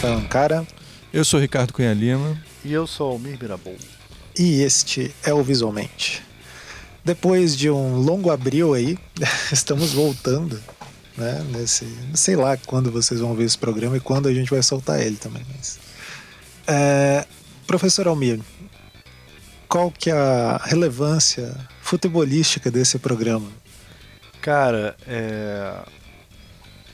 Rafael Ancara. Eu sou Ricardo Cunha Lima. E eu sou Almir Mirabou. E este é o Visualmente. Depois de um longo abril aí, estamos voltando, né? Nesse, sei lá quando vocês vão ver esse programa e quando a gente vai soltar ele também. Mas, é, professor Almir, qual que é a relevância futebolística desse programa? Cara, é...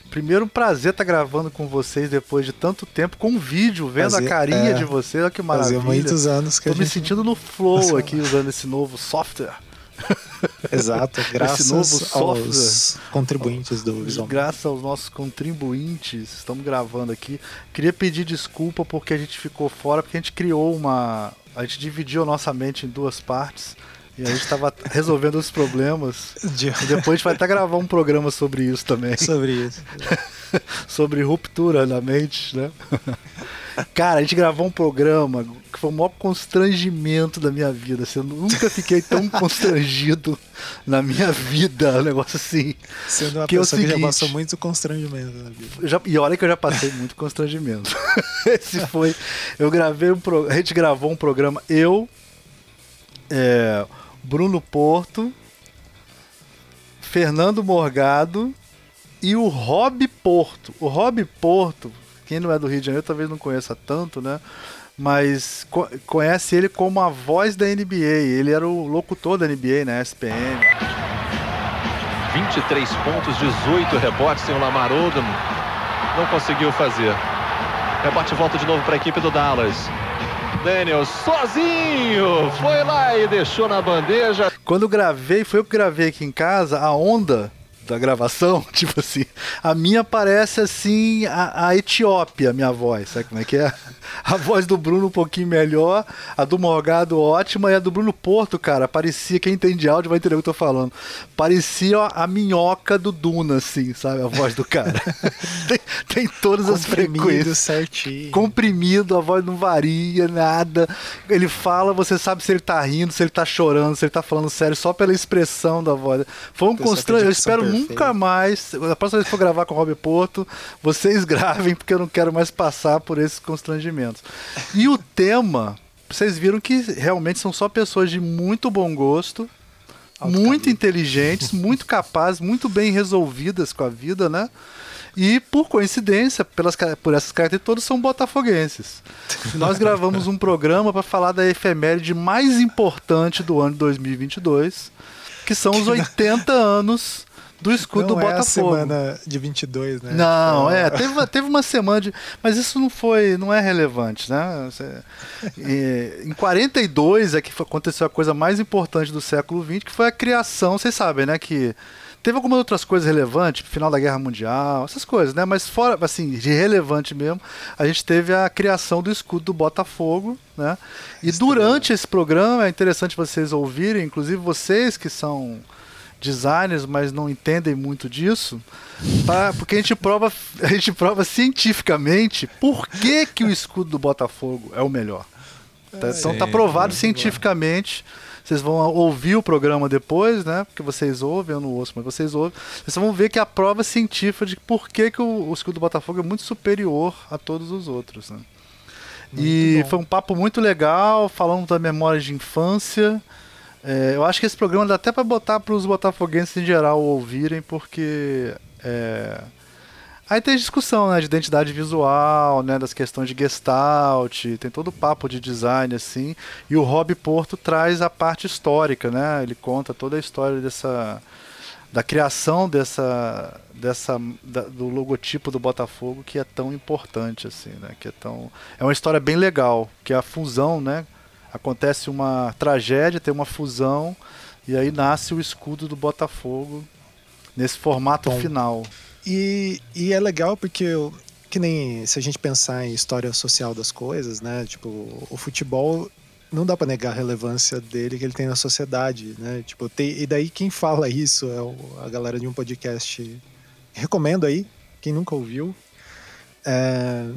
Primeiro, um prazer estar tá gravando com vocês depois de tanto tempo, com um vídeo, vendo Fazia, a carinha é, de vocês. Olha que maravilha. Fazia muitos anos que Tô me gente... sentindo no flow aqui, usando esse novo software. Exato, graças aos contribuintes do Visual. Graças aos nossos contribuintes, estamos gravando aqui. Queria pedir desculpa porque a gente ficou fora, porque a gente criou uma. A gente dividiu a nossa mente em duas partes. E a gente estava resolvendo os problemas. De... E depois a gente vai até gravar um programa sobre isso também. Sobre isso. sobre ruptura na mente, né? Cara, a gente gravou um programa que foi o maior constrangimento da minha vida. Assim, eu nunca fiquei tão constrangido na minha vida. Um negócio assim. Sendo uma que pessoa é seguinte, que já passou muito constrangimento na vida. Já, e olha que eu já passei muito constrangimento. Esse foi. Eu gravei um pro, A gente gravou um programa, eu. É, Bruno Porto, Fernando Morgado e o Rob Porto. O Rob Porto, quem não é do Rio de Janeiro talvez não conheça tanto, né? Mas co conhece ele como a voz da NBA. Ele era o locutor da NBA na né? SPN. 23 pontos, 18 rebotes sem o Lamar Odom. Não conseguiu fazer. Rebote volta de novo para a equipe do Dallas. Daniel sozinho foi lá e deixou na bandeja. Quando gravei, foi eu que gravei aqui em casa, a onda da gravação, tipo assim, a minha parece assim a, a Etiópia, a minha voz, sabe como é que é? A voz do Bruno um pouquinho melhor, a do Morgado ótima e a do Bruno Porto, cara, parecia, quem entende áudio vai entender o que eu tô falando, parecia a minhoca do Duna, assim, sabe, a voz do cara. tem, tem todas as frequências. certinho. Comprimido, a voz não varia, nada. Ele fala, você sabe se ele tá rindo, se ele tá chorando, se ele tá falando sério, só pela expressão da voz. Foi um constrangimento, eu espero nunca mais, a próxima vez que for gravar com o Rob Porto, vocês gravem, porque eu não quero mais passar por esses constrangimentos. E o tema, vocês viram que realmente são só pessoas de muito bom gosto, muito inteligentes, muito capazes, muito bem resolvidas com a vida, né? E por coincidência, pelas, por essas características, todos são botafoguenses. Nós gravamos um programa para falar da efeméride mais importante do ano de 2022, que são os 80 anos do escudo não do Botafogo. É a semana de 22, né? Não, é, teve, uma, teve uma semana de. Mas isso não foi. não é relevante, né? E, em 42 é que aconteceu a coisa mais importante do século XX, que foi a criação, vocês sabem, né? Que. Teve algumas outras coisas relevantes, final da Guerra Mundial, essas coisas, né? Mas fora, assim, de relevante mesmo, a gente teve a criação do escudo do Botafogo, né? E durante esse programa, é interessante vocês ouvirem, inclusive vocês que são designers, mas não entendem muito disso, pra, porque a gente prova, a gente prova cientificamente por que, que o escudo do Botafogo é o melhor. Tá, então tá provado cientificamente. Vocês vão ouvir o programa depois, né? Porque vocês ouvem, eu não ouço, mas vocês ouvem. Vocês vão ver que a prova científica de por que, que o, o escudo do Botafogo é muito superior a todos os outros. Né? e bom. foi um papo muito legal, falando da memória de infância. É, eu acho que esse programa dá até para botar para os botafoguenses em geral ouvirem, porque é... aí tem discussão né, de identidade visual, né, das questões de gestalt, tem todo o papo de design assim, e o Rob Porto traz a parte histórica, né? Ele conta toda a história dessa da criação dessa dessa da, do logotipo do Botafogo que é tão importante assim, né? Que é tão é uma história bem legal, que é a fusão, né? Acontece uma tragédia, tem uma fusão e aí nasce o escudo do Botafogo nesse formato Bom, final. E, e é legal porque que nem se a gente pensar em história social das coisas, né? Tipo, o futebol não dá para negar a relevância dele que ele tem na sociedade, né? Tipo, tem, e daí quem fala isso é o, a galera de um podcast. Recomendo aí, quem nunca ouviu. É,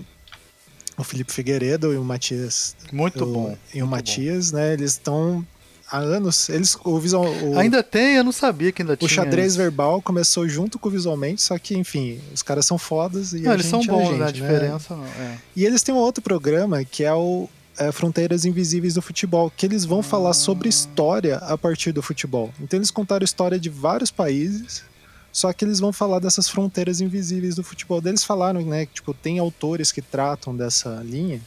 o Felipe Figueiredo e o Matias. Muito o, bom. E o Matias, bom. né? Eles estão há anos, eles o visual o, Ainda tem, eu não sabia que ainda o tinha. xadrez isso. verbal começou junto com o visualmente, só que enfim, os caras são fodas e Não, eles são é bons, gente, né? A né? diferença não. É. E eles têm um outro programa que é o é, Fronteiras Invisíveis do Futebol, que eles vão falar sobre história a partir do futebol. Então eles contaram a história de vários países, só que eles vão falar dessas fronteiras invisíveis do futebol. Eles falaram, né, que tipo, tem autores que tratam dessa linha.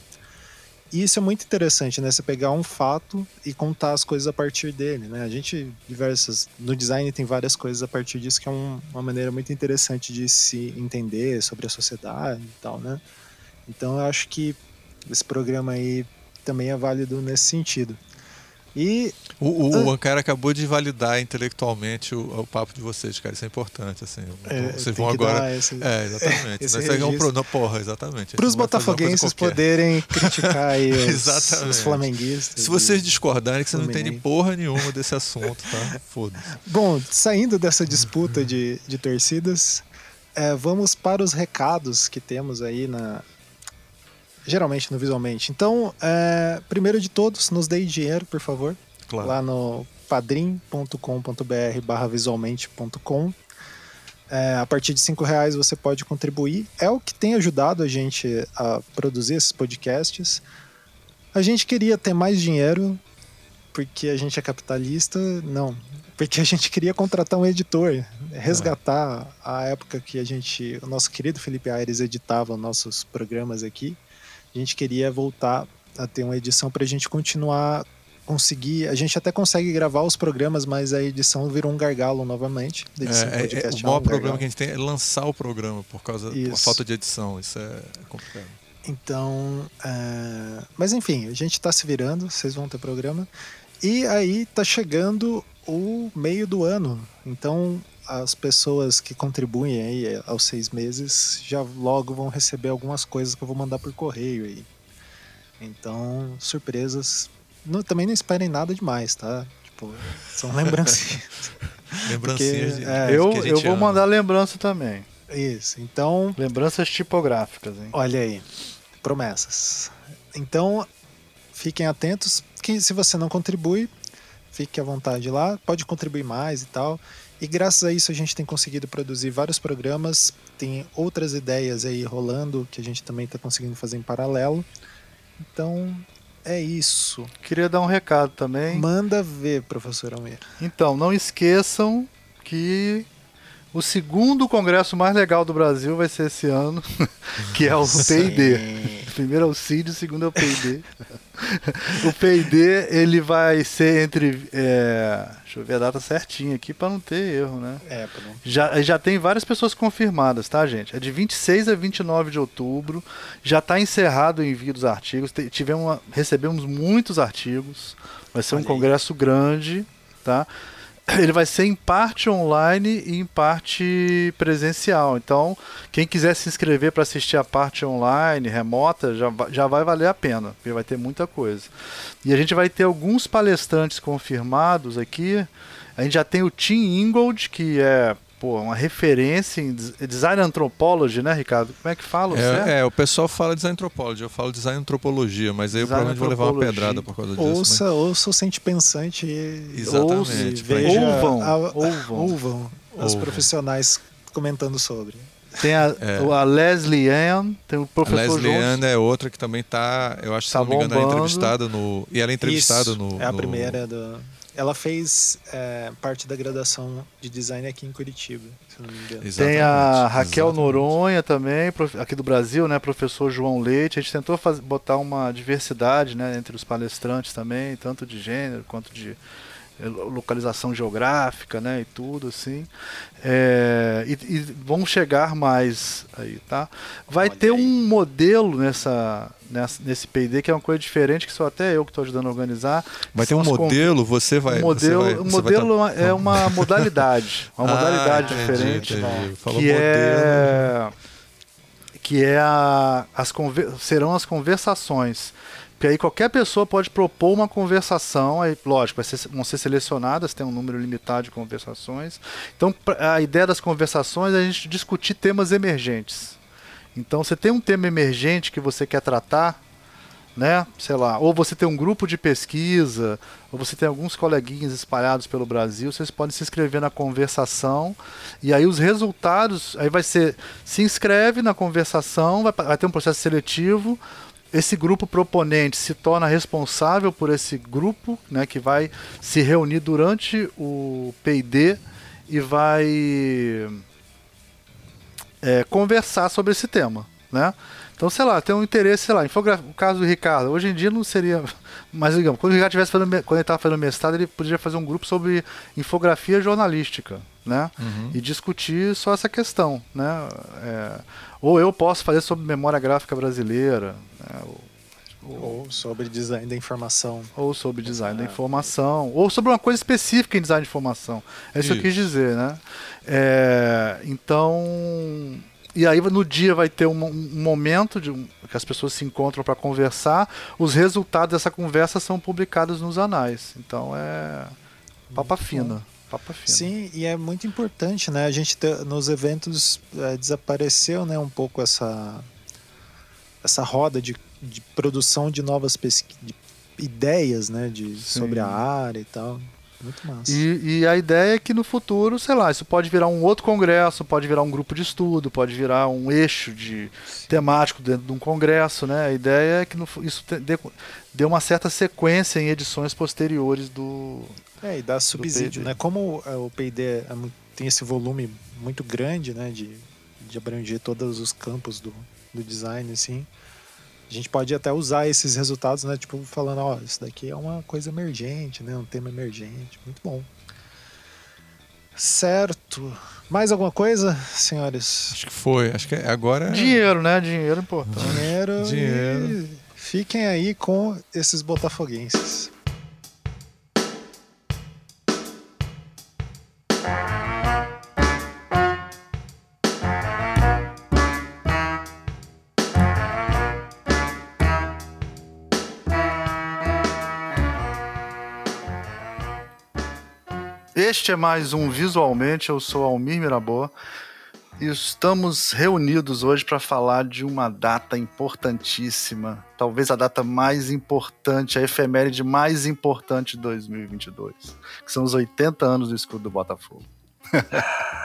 E isso é muito interessante, né? Você pegar um fato e contar as coisas a partir dele, né? A gente, diversas. No design tem várias coisas a partir disso, que é um- uma maneira muito interessante de se entender sobre a sociedade e tal, né? Então eu acho que esse programa aí também é válido nesse sentido. E O, o, o Ah. Ankara acabou de validar intelectualmente o, o papo de vocês, cara. Isso é importante, assim. é, vocês vão agora. esse, É, exatamente. esse Nós pegamos registro. pro... Porra, exatamente. para os botafoguenses poderem criticar aí os, os flamenguistas. Se vocês discordarem, que você não entende porra nenhuma desse assunto, tá? Foda-se. Bom, saindo dessa disputa de, de torcidas, é, vamos para os recados que temos aí na. Geralmente no Visualmente. Então, é, primeiro de todos, nos deem dinheiro, por favor. Claro. Lá no padrim.com.br barra visualmente.com. É, a partir de cinco reais você pode contribuir. É o que tem ajudado a gente a produzir esses podcasts. A gente queria ter mais dinheiro porque a gente é capitalista, não. Porque a gente queria contratar um editor, resgatar a época que a gente, o nosso querido Felipe Aires editava nossos programas aqui. A gente queria voltar a ter uma edição para a gente continuar conseguir. A gente até consegue gravar os programas, mas a edição virou um gargalo novamente. É, é, é, o maior um problema que a gente tem é lançar o programa por causa da falta de edição. Isso é complicado. Então, é, mas enfim, a gente tá se virando, vocês vão ter programa. E aí tá chegando o meio do ano. Então, as pessoas que contribuem aí aos seis meses já logo vão receber algumas coisas que eu vou mandar por correio aí. Então, surpresas. Não- também não esperem nada demais, tá? Tipo, são lembrancinhas. Lembrancinhas de, é, Eu, eu vou ama. mandar lembrança também. Isso. Então, Lembranças tipográficas, hein? Olha aí, promessas. Então, fiquem atentos que se você não contribui, fique à vontade lá, pode contribuir mais e tal. E graças a isso a gente tem conseguido produzir vários programas, tem outras ideias aí rolando que a gente também está conseguindo fazer em paralelo. Então, é isso. Queria dar um recado também. Manda ver, professor Almeida. Então, não esqueçam que o segundo congresso mais legal do Brasil vai ser esse ano, que é o P&D. O primeiro é o CID, o segundo é o P&D. o P&D, ele vai ser entre... é, deixa eu ver a data certinha aqui para não ter erro, né? É, pra não- Já, já tem várias pessoas confirmadas, tá, gente? É de 26 a 29 de outubro. Já está encerrado o envio dos artigos. Tivemos recebemos muitos artigos. Vai ser um Olha aí. congresso grande, tá? Ele vai ser em parte online e em parte presencial. Então, quem quiser se inscrever para assistir a parte online, remota, já, já vai valer a pena, porque vai ter muita coisa. E a gente vai ter alguns palestrantes confirmados aqui. A gente já tem o Tim Ingold, que é pô, uma referência em des- design anthropology, né, Ricardo? Como é que fala? É, é, o pessoal fala design antropologia, eu falo design antropologia, mas aí eu Design provavelmente vou levar uma pedrada por causa disso. Ouça, ouça o Sente Pensante e Exatamente, ouve, veja Ouvam, a- ouvam. ouvam os Ouvam. profissionais comentando sobre. Tem a, É. a Leslie Ann, tem o A professor Leslie Jones. Ann é outra que também tá, eu acho que se Tá não me engano, ela é bombando. entrevistada no. E ela é entrevistada Isso, no. É a no- primeira do. Ela fez é, parte da graduação de design aqui em Curitiba, se não me engano. Tem a Exatamente, Raquel exatamente. Noronha também, aqui do Brasil, né? Professor João Leite. A gente tentou faz- botar uma diversidade né, entre os palestrantes também, tanto de gênero quanto de localização geográfica, né? E tudo assim. É, e, e vão chegar mais aí, tá? Vai Olha ter aí. um modelo nessa, nessa, nesse P&D que é uma coisa diferente, que sou até eu que estou ajudando a organizar. Vai ter um modelo, você vai. um modelo, você vai, um você vai modelo tá- é uma modalidade, uma Ah, modalidade entendi, diferente entendi. Falou que modelo. é que é a, as serão as conversações. Porque aí qualquer pessoa pode propor uma conversação, aí, lógico, vão ser selecionadas, tem um número limitado de conversações. Então, a ideia das conversações é a gente discutir temas emergentes. Então, você tem um tema emergente que você quer tratar, né? Sei lá, ou você tem um grupo de pesquisa, ou você tem alguns coleguinhas espalhados pelo Brasil, vocês podem se inscrever na conversação e aí os resultados, aí vai ser, se inscreve na conversação, vai, vai ter um processo seletivo, esse grupo proponente se torna responsável por esse grupo, né, que vai se reunir durante o P&D e vai é, conversar sobre esse tema, né? Então, sei lá, tem um interesse, sei lá, infografia, o caso do Ricardo, hoje em dia não seria, mas digamos, quando o Ricardo tivesse fazendo, quando ele estava fazendo mestrado, ele poderia fazer um grupo sobre infografia jornalística, né? Uhum. E discutir só essa questão, né? É, ou eu posso fazer sobre memória gráfica brasileira, né? ou, ou sobre design da informação. Ou sobre design é. da informação. Ou sobre uma coisa específica em design de informação. É isso, isso. que eu quis dizer, né? É, então e aí no dia vai ter um, um momento de um, que as pessoas se encontram para conversar. Os resultados dessa conversa são publicados nos anais. Então é papa fina. Fina. Sim, e é muito importante, né? A gente nos eventos é, desapareceu, né, um pouco essa essa roda de, de produção de novas pesquisas, ideias, né, de, sobre a área e tal. Muito massa. E, e, a ideia é que no futuro, sei lá, isso pode virar um outro congresso, pode virar um grupo de estudo, pode virar um eixo de temático dentro de um congresso, né? A ideia é que no, isso dê, dê uma certa sequência em edições posteriores do. É, e dá subsídio, né? Como é, o P&D é tem esse volume muito grande, né? De, de abranger todos os campos do, do design, assim a gente pode até usar esses resultados, né? Tipo, falando, ó, isso daqui é uma coisa emergente, né? Um tema emergente. Muito bom. Certo. Mais alguma coisa, senhores? Acho que foi. Acho que agora. Dinheiro, né? Dinheiro é importante. Dinheiro. Dinheiro. fiquem aí com esses botafoguenses. Este é mais um Visualmente. Eu sou Almir Mirabô estamos reunidos hoje para falar de uma data importantíssima, talvez a data mais importante, a efeméride mais importante de 2022, que são os 80 anos do escudo do Botafogo.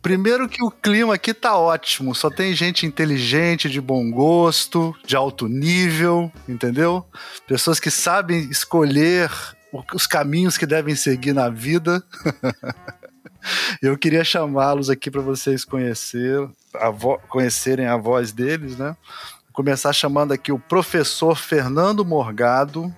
Primeiro que o clima aqui tá ótimo, só tem gente inteligente, de bom gosto, de alto nível, entendeu? Pessoas que sabem escolher os caminhos que devem seguir na vida. Eu queria chamá-los aqui para vocês conhecer, a conhecerem a voz deles, né? Vou começar chamando aqui o professor Fernando Morgado,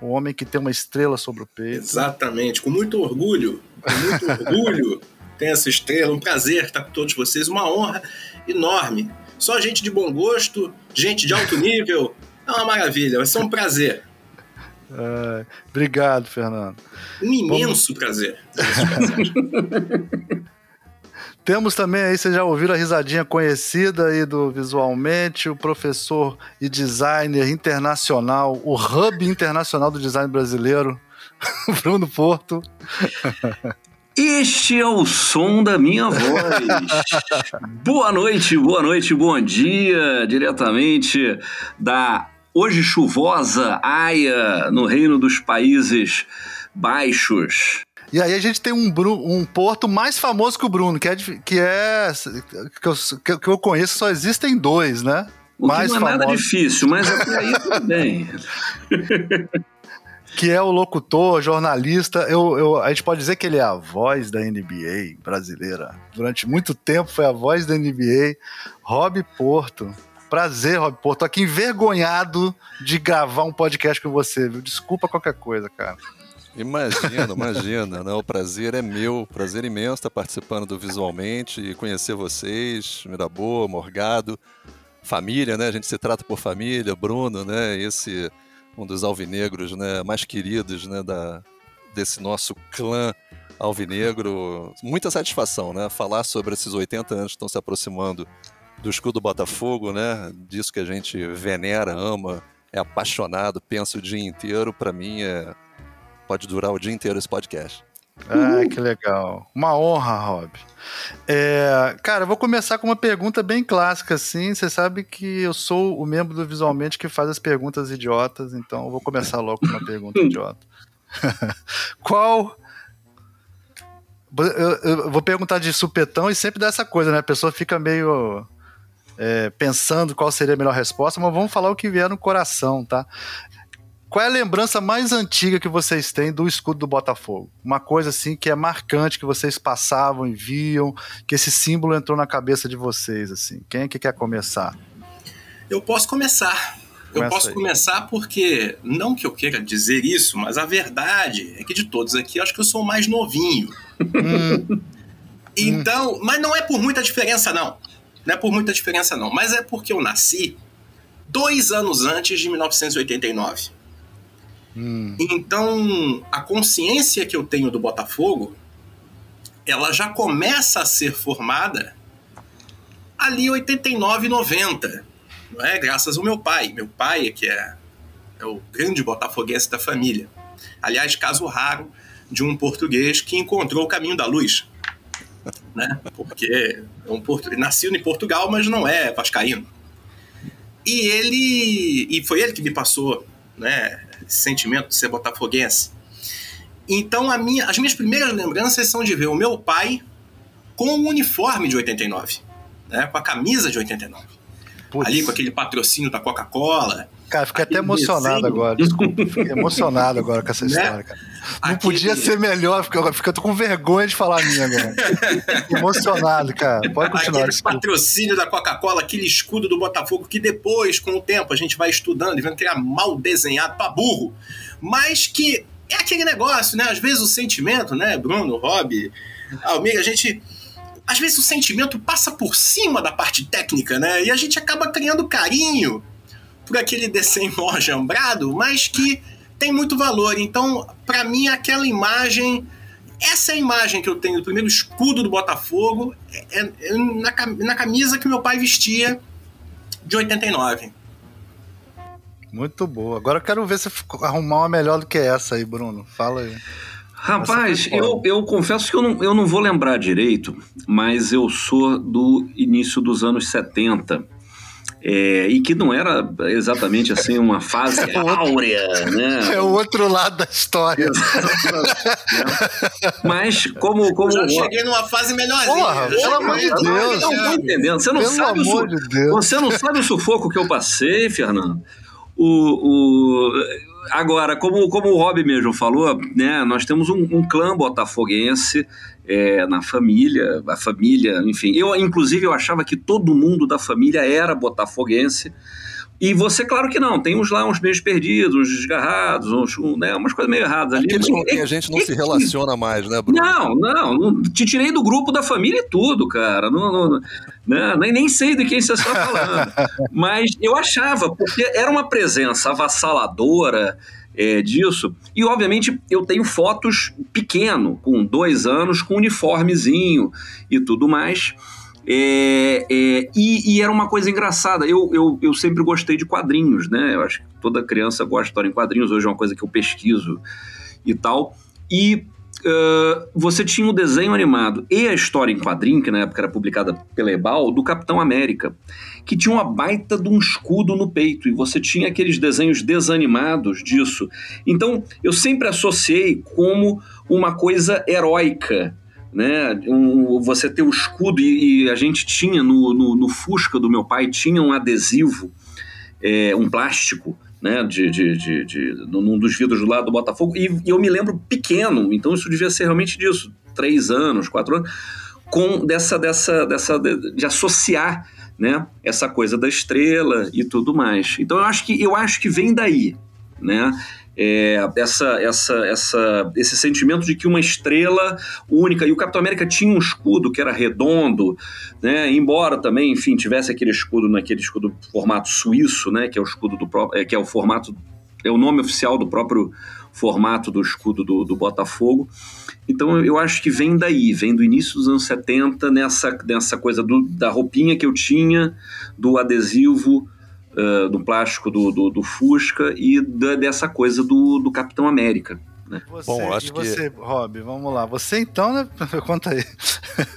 o homem que tem uma estrela sobre o peito. Exatamente, com muito orgulho, com muito orgulho tem essa estrela. Um prazer estar com todos vocês, uma honra enorme. Só gente de bom gosto, gente de alto nível. É uma maravilha, vai ser um prazer. É, obrigado, Fernando. Um imenso prazer. Temos também aí, vocês já ouviram a risadinha conhecida aí do Visualmente, o professor e designer internacional, o hub internacional do design brasileiro, Bruno Porto. Este é o som da minha voz. boa noite, boa noite, bom dia, diretamente da hoje chuvosa Haia, no Reino dos Países Baixos. E aí a gente tem um, um porto mais famoso que o Bruno, que é que, é, que, eu, que eu conheço só existem dois, né? O mais não é famoso. nada difícil, mas até aí tudo bem. que é o locutor, jornalista. Eu, eu, a gente pode dizer que ele é a voz da NBA brasileira. Durante muito tempo foi a voz da NBA. Rob Porto. Prazer, Rob Porto. Tô aqui envergonhado de gravar um podcast com você, viu? Desculpa qualquer coisa, cara. Imagina, imagina. Não, o prazer é meu. Prazer imenso estar participando do Visualmente e conhecer vocês, Miraboa, Morgado, família, né? A gente se trata por família, Bruno, né? Esse um dos alvinegros né, mais queridos né, da, desse nosso clã alvinegro. Muita satisfação, né? Falar sobre esses 80 anos que estão se aproximando do escudo Botafogo, né? Disso que a gente venera, ama, é apaixonado, pensa o dia inteiro. Para mim, é... pode durar o dia inteiro esse podcast. Ah, que legal. Uma honra, Rob. É, cara, eu vou começar com uma pergunta bem clássica, assim. Você sabe que eu sou o membro do Visualmente que faz as perguntas idiotas, então eu vou começar logo com uma pergunta idiota. Qual. Eu, eu, vou perguntar de supetão e sempre dá essa coisa, né? A pessoa fica meio é, pensando qual seria a melhor resposta, mas vamos falar o que vier no coração, tá? Qual é a lembrança mais antiga que vocês têm do escudo do Botafogo? Uma coisa assim que é marcante, que vocês passavam e viam, que esse símbolo entrou na cabeça de vocês, assim. Quem é que quer começar? Eu posso começar. Começa eu posso aí. começar porque, não que eu queira dizer isso, mas a verdade é que de todos aqui, acho que eu sou o mais novinho. Hum. Então, mas não é por muita diferença, não. Não é por muita diferença, não. Mas é porque eu nasci dois anos antes de 1989. Hum. Então, a consciência que eu tenho do Botafogo, ela já começa a ser formada ali 89, 90. Não é? Graças ao meu pai. Meu pai, que é, é o grande botafoguense da família. Aliás, caso raro de um português que encontrou o caminho da luz. Né? Porque é um portu... nasceu em Portugal, mas não é vascaíno. E ele e foi ele que me passou, né, esse sentimento de ser botafoguense. Então, minha, as minhas primeiras lembranças são de ver o meu pai com o uniforme de 89, né? com a camisa de 89. Ali com aquele patrocínio da Coca-Cola. Cara, fiquei até emocionado desenho. agora, desculpa. Fiquei emocionado agora com essa né? história, cara. Não aquele... podia ser melhor, porque eu, fico com vergonha de falar a minha agora. emocionado, cara. Pode continuar. Aquele desculpa. patrocínio da Coca-Cola, aquele escudo do Botafogo, que depois, com o tempo, a gente vai estudando e vendo que era mal desenhado pra burro. Mas que é aquele negócio, né? Às vezes o sentimento, né, Bruno, Rob, Almeida, a gente às vezes o sentimento passa por cima da parte técnica, né? E a gente acaba criando carinho por aquele desenho jambrado, mas que tem muito valor. Então, para mim, aquela imagem, essa é a imagem que eu tenho do primeiro escudo do Botafogo, é, é na, na camisa que meu pai vestia de 89. Muito boa. Agora eu quero ver se arrumar uma melhor do que essa aí, Bruno. Fala aí. Rapaz, eu, eu confesso que eu não, eu não vou lembrar direito, mas eu sou do início dos anos 70. É, e que não era exatamente assim uma fase é áurea, né? É o outro lado da história. Mas como, como eu já cheguei numa fase melhorzinha. Porra, pelo amor de Deus. Eu não tô entendendo. Você não, sabe o, de você não sabe o sufoco que eu passei, Fernando. O, o, agora, como, como o Rob mesmo falou, né, nós temos um, um clã botafoguense é, na família, a família, enfim. Eu, inclusive, eu achava que todo mundo da família era botafoguense. E você, claro que não, tem uns lá uns meios perdidos, uns desgarrados, uns, né, umas coisas meio erradas ali. Aqueles com quem a gente não se relaciona mais, né, Bruno? Não, não, não, te tirei do grupo da família e tudo, cara. Não, não, não, nem, nem sei de quem você está falando. Mas eu achava, porque era uma presença avassaladora, é, disso. E, obviamente, eu tenho fotos pequeno, com dois anos, com uniformezinho e tudo mais. É, é, e, e, era uma coisa engraçada. Eu, eu, eu sempre gostei de quadrinhos, né? Eu acho que toda criança gosta de história em quadrinhos. Hoje é uma coisa que eu pesquiso e tal. E Uh, você tinha o desenho animado e a história em quadrinho, que na época era publicada pela Ebal, do Capitão América, que tinha uma baita de um escudo no peito, e você tinha aqueles desenhos desanimados disso. Então, eu sempre associei como uma coisa heróica, né? Um, você ter o escudo, e, e a gente tinha no, no, no, Fusca do meu pai, tinha um adesivo, é, um plástico, né, de, de, de, de, num dos vidros do lado do Botafogo, e, e, eu me lembro pequeno, então isso devia ser realmente disso, três anos, quatro anos, com dessa, dessa, dessa de, de associar, né, essa coisa da estrela e tudo mais. Então eu acho que eu acho que vem daí, né? É, essa, essa, essa, esse sentimento de que uma estrela única, e o Capitão América tinha um escudo que era redondo, né, embora também, enfim, tivesse aquele escudo naquele escudo formato suíço, né, que é o escudo do próprio, é, que é o formato, é o nome oficial do próprio formato do escudo do, do Botafogo. Então eu acho que vem daí, vem do início dos anos 70, nessa, nessa coisa do, da roupinha que eu tinha, do adesivo uh, do plástico do, do, do Fusca e da, dessa coisa do, do Capitão América. né? Você, Bom, acho e você, que- Rob, vamos lá. Você então, né? Conta aí.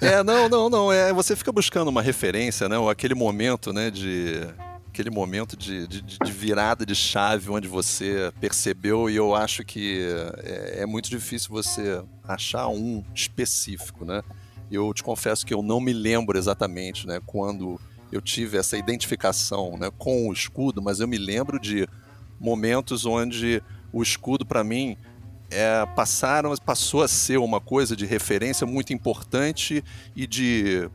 É, não, não, não. É, você fica buscando uma referência, né? Ou aquele momento, né? De aquele momento de, de, de virada de chave onde você percebeu e eu acho que é, é muito difícil você achar um específico, né? Eu te confesso que eu não me lembro exatamente, né? Quando eu tive essa identificação, né? Com o escudo, mas eu me lembro de momentos onde o escudo para mim é, passaram, passou a ser uma coisa de referência muito importante e de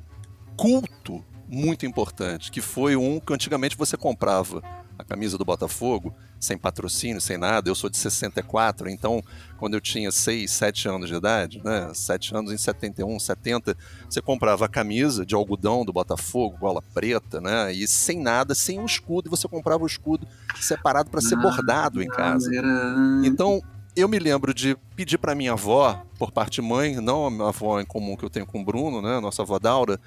culto muito importante, que foi um que antigamente você comprava a camisa do Botafogo, sem patrocínio, sem nada. Eu sou de 64, então quando eu tinha 6, 7 anos de idade, né, 7 anos em 71, 70, você comprava a camisa de algodão do Botafogo, gola preta, né, e sem nada, sem um escudo, e você comprava o escudo separado para ser bordado em casa. Então, eu me lembro de pedir para minha avó, por parte mãe, não a minha avó em comum que eu tenho com o Bruno, né, nossa avó Daura,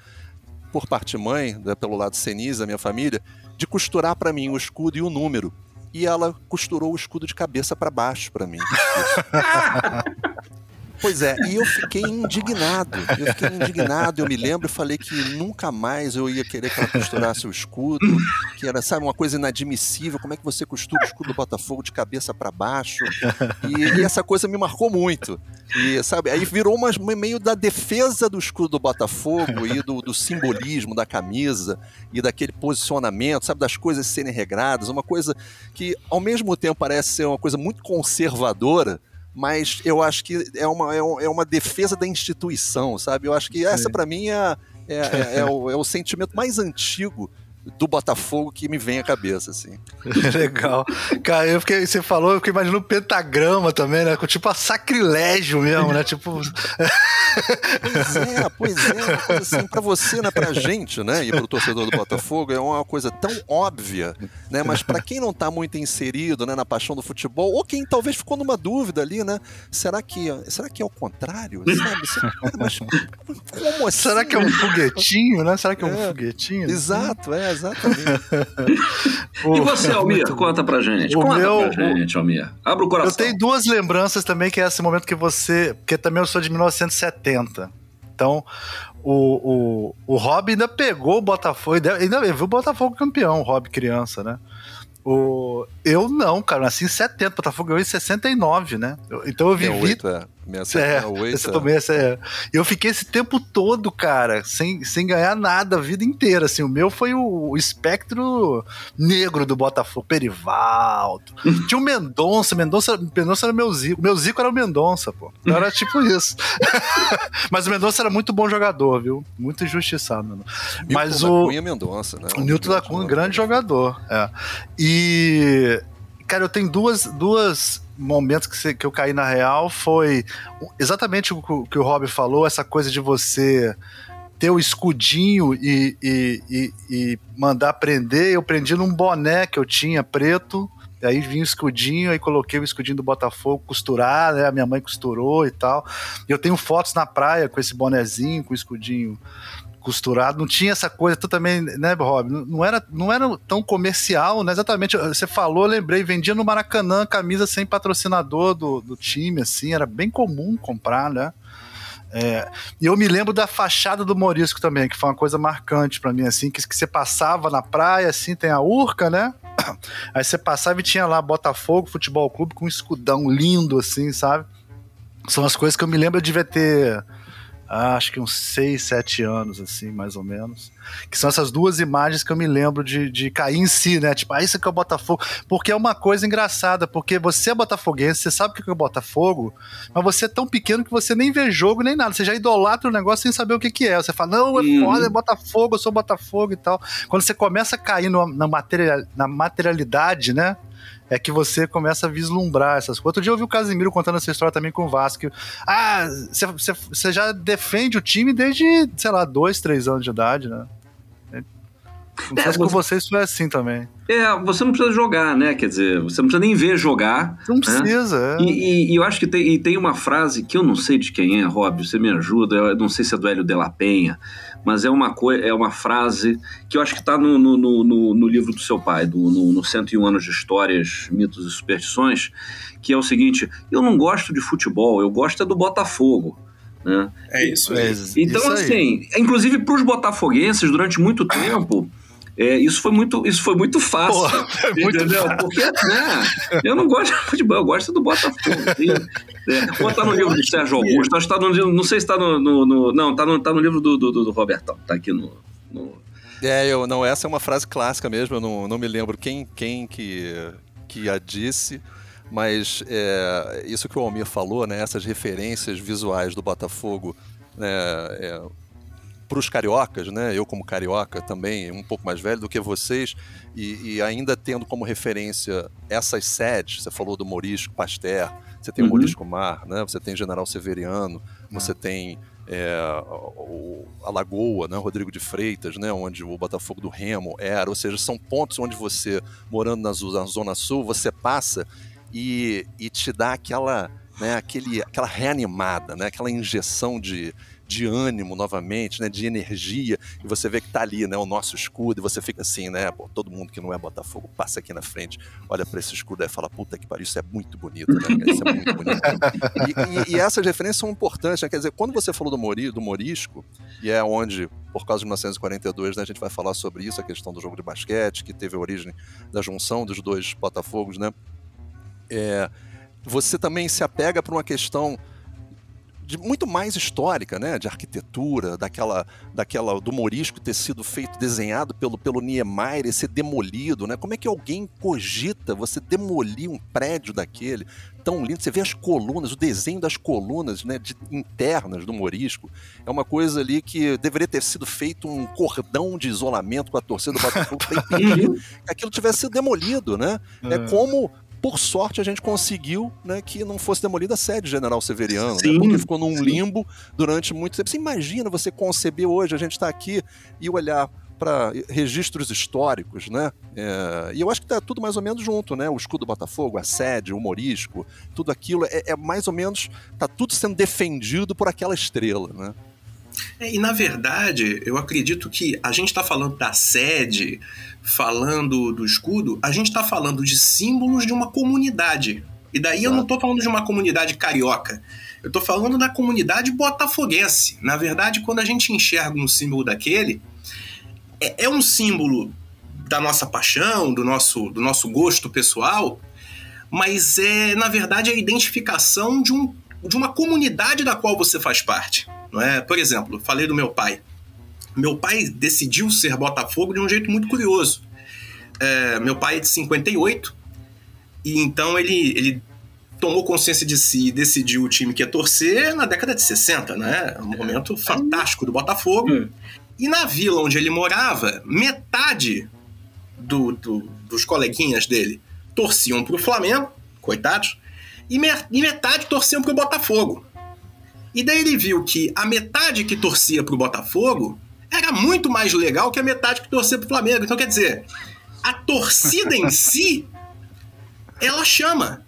por parte mãe, pelo lado Senise, da minha família, de costurar para mim o escudo e o número. E ela costurou o escudo de cabeça para baixo para mim. Pois é, e eu fiquei indignado. Eu fiquei indignado, eu me lembro e falei que nunca mais eu ia querer que ela costurasse o escudo, que era, sabe, uma coisa inadmissível. Como é que você costura o escudo do Botafogo de cabeça para baixo? E, e essa coisa me marcou muito. E, sabe, aí virou uma, meio da defesa do escudo do Botafogo e do, do simbolismo da camisa e daquele posicionamento, sabe, das coisas serem regradas, uma coisa que ao mesmo tempo parece ser uma coisa muito conservadora, mas eu acho que é uma, é um- é uma defesa da instituição, sabe? Eu acho que essa para mim é, é, é- é o, é o sentimento mais antigo do Botafogo que me vem à cabeça, assim. Legal. Cara, eu fiquei, você falou, eu fiquei imaginando um pentagrama também, né? Tipo a sacrilégio mesmo, né? Tipo, Pois é, pois é, uma coisa assim, pra você, né, pra gente, né, e pro torcedor do Botafogo, é uma coisa tão óbvia, né, mas pra quem não tá muito inserido, né, na paixão do futebol, ou quem talvez ficou numa dúvida ali, né, será que, será que é o contrário, sabe? Você- Mas como assim? será que é um foguetinho, né? Será que é um É. foguetinho? Exato, é, exatamente. E você, Almir? Conta pra gente. O Conta meu- pra gente, Almir. Abre o coração. Eu tenho duas lembranças também, que é esse momento que você. Porque também eu sou de 1970. Então, o, o, o Rob ainda pegou o Botafogo, ainda, viu o Botafogo campeão, o Rob criança, né? O, eu não, cara, nasci em 70, o Botafogo ganhou em 69, né? Eu- então eu vivi 68, é. 67, É, 68, esse é. também, esse é. E eu fiquei esse tempo todo, cara, sem, sem ganhar nada a vida inteira. Assim, o meu foi o, o espectro negro do Botafogo, Perivaldo. Tinha o Mendonça, Mendonça, Mendonça era meu Zico. Meu Zico era o Mendonça, pô. Então era tipo isso. Mas o Mendonça era muito bom jogador, viu? Muito injustiçado, mano. Milton Mas da o- Cunha Mendonça, né? O Newton da Cunha, um grande jogador. É. E, cara, eu tenho duas, duas momentos que, você- que eu caí na real. Foi exatamente o que o- Rob falou, essa coisa de você ter o escudinho e, e, e- e mandar prender. Eu prendi num boné que eu tinha preto. E aí vinha o escudinho, aí coloquei o escudinho do Botafogo costurar, né? A minha mãe costurou e tal. Eu tenho fotos na praia com esse bonezinho, com o escudinho costurado, não tinha essa coisa, tu também, né, Rob? Não- era, não era tão comercial, né? Exatamente, você falou, lembrei, vendia no Maracanã camisa sem patrocinador do, do time, assim, era bem comum comprar, né? É, e eu me lembro da fachada do Morisco também, que foi uma coisa marcante pra mim, assim, que, que você passava na praia, assim, tem a Urca, né? Aí você passava e tinha lá Botafogo Futebol Clube com um escudão lindo, assim, sabe? São as coisas que eu me lembro, eu devia ter ah, acho que uns 6, 7 anos, assim, mais ou menos. Que são essas duas imagens que eu me lembro de, de cair em si, né? Tipo, ah, isso aqui é o Botafogo. Porque é uma coisa engraçada, porque você é botafoguense, você sabe o que é o Botafogo, mas você é tão pequeno que você nem vê jogo nem nada. Você já idolatra o negócio sem saber o que, que é. Você fala, não, é Uhum. foda, é Botafogo, eu sou Botafogo e tal. Quando você começa a cair no- na, material, na materialidade, né? É que você começa a vislumbrar essas coisas. Outro dia eu ouvi o Casimiro contando essa história também com o Vasco. Ah, você- você você já defende o time desde, sei lá, dois, três anos de idade, né? Não sei se com vocês foi assim também. É, você não precisa jogar, né? Quer dizer, você não precisa nem ver jogar. Não né? precisa, é. E, e- e eu acho que tem, tem uma frase que eu não sei de quem é, Rob, você me ajuda, eu não sei se é do Hélio de la Penha, mas é uma, coi- é uma frase que eu acho que está no, no, no, no- livro do seu pai, do, no, no 101 anos de histórias, mitos e superstições, que é o seguinte, eu não gosto de futebol, eu gosto é do Botafogo. Né? É isso É isso Então, aí. assim, inclusive para os botafoguenses, durante muito tempo, é, isso, foi muito, isso foi muito fácil. Foi muito entendeu? Porque, né, eu não gosto de futebol, eu gosto do Botafogo. É, ou tá no livro do Sérgio Augusto, acho que tá no, livro- não sei se tá no. no- no- não, tá no, tá no livro do, do, do Robertão, tá aqui no. no- É, eu, não, essa é uma frase clássica mesmo, eu não, não me lembro quem, quem que, que a disse, mas é, isso que o Almir falou, né, essas referências visuais do Botafogo né, para os cariocas, né, eu como carioca também, um pouco mais velho do que vocês, e, e ainda tendo como referência essas sedes, você falou do Morisco Pasteur, você tem o Uhum. Morisco Mar, né, você tem General Severiano, você tem é, o- a Lagoa, né, Rodrigo de Freitas, né, onde o Botafogo do Remo era, ou seja, são pontos onde você, morando na, na Zona Sul, você passa e, e te dá aquela, né, aquele, aquela reanimada, né, aquela injeção de, de ânimo novamente, né, de energia, e você vê que tá ali, né, o nosso escudo, e você fica assim, né, pô, todo mundo que não é Botafogo passa aqui na frente, olha para esse escudo e fala, puta que pariu, isso é muito bonito, né, isso é muito bonito. E, e- e essas referências são importantes, né, quer dizer, quando você falou do, Mori, do Morisco, e é onde, por causa de 1942, né, a gente vai falar sobre isso, a questão do jogo de basquete, que teve a origem da junção dos dois Botafogos, né, é, você também se apega para uma questão de muito mais histórica, né, de arquitetura, daquela, daquela do Morisco ter sido feito, desenhado pelo, pelo Niemeyer e ser demolido, né? Como é que alguém cogita você demolir um prédio daquele tão lindo? Você vê as colunas, o desenho das colunas, né, de- internas do Morisco, é uma coisa ali que deveria ter sido feito um cordão de isolamento com a torcida do Botafogo para impedir que aquilo tivesse sido demolido, né? É, como, por sorte, a gente conseguiu né, que não fosse demolida a sede General Severiano, né, Sim, porque ficou num sim. limbo durante muito tempo. Você imagina você conceber hoje, a gente está aqui e olhar para registros históricos, né? É, e eu acho que tá tudo mais ou menos junto, né? O escudo do Botafogo, a sede, o Morisco, tudo aquilo é, é mais ou menos tá tudo sendo defendido por aquela estrela, né? É, e na verdade, eu acredito que a gente está falando da sede, falando do escudo, a gente está falando de símbolos de uma comunidade. E daí eu não estou falando de uma comunidade carioca. Eu estou falando da comunidade botafoguense. Na verdade, quando a gente enxerga um símbolo daquele, é, é um símbolo da nossa paixão, do nosso, do nosso gosto pessoal, mas é, na verdade, a identificação de, um, de uma comunidade da qual você faz parte. Não é? Por exemplo, falei do meu pai. Meu pai decidiu ser Botafogo de um jeito muito curioso. É, meu pai é de 58, e então ele, ele tomou consciência de si e decidiu o time que ia torcer na década de 60, né? Um momento fantástico do Botafogo. Hum. E na vila onde ele morava, metade do- do- dos coleguinhas dele torciam pro Flamengo, coitados, e, me- e metade torciam pro Botafogo. E daí ele viu que a metade que torcia pro Botafogo era muito mais legal que a metade que torcia pro Flamengo. Então, quer dizer, a torcida em si, ela chama.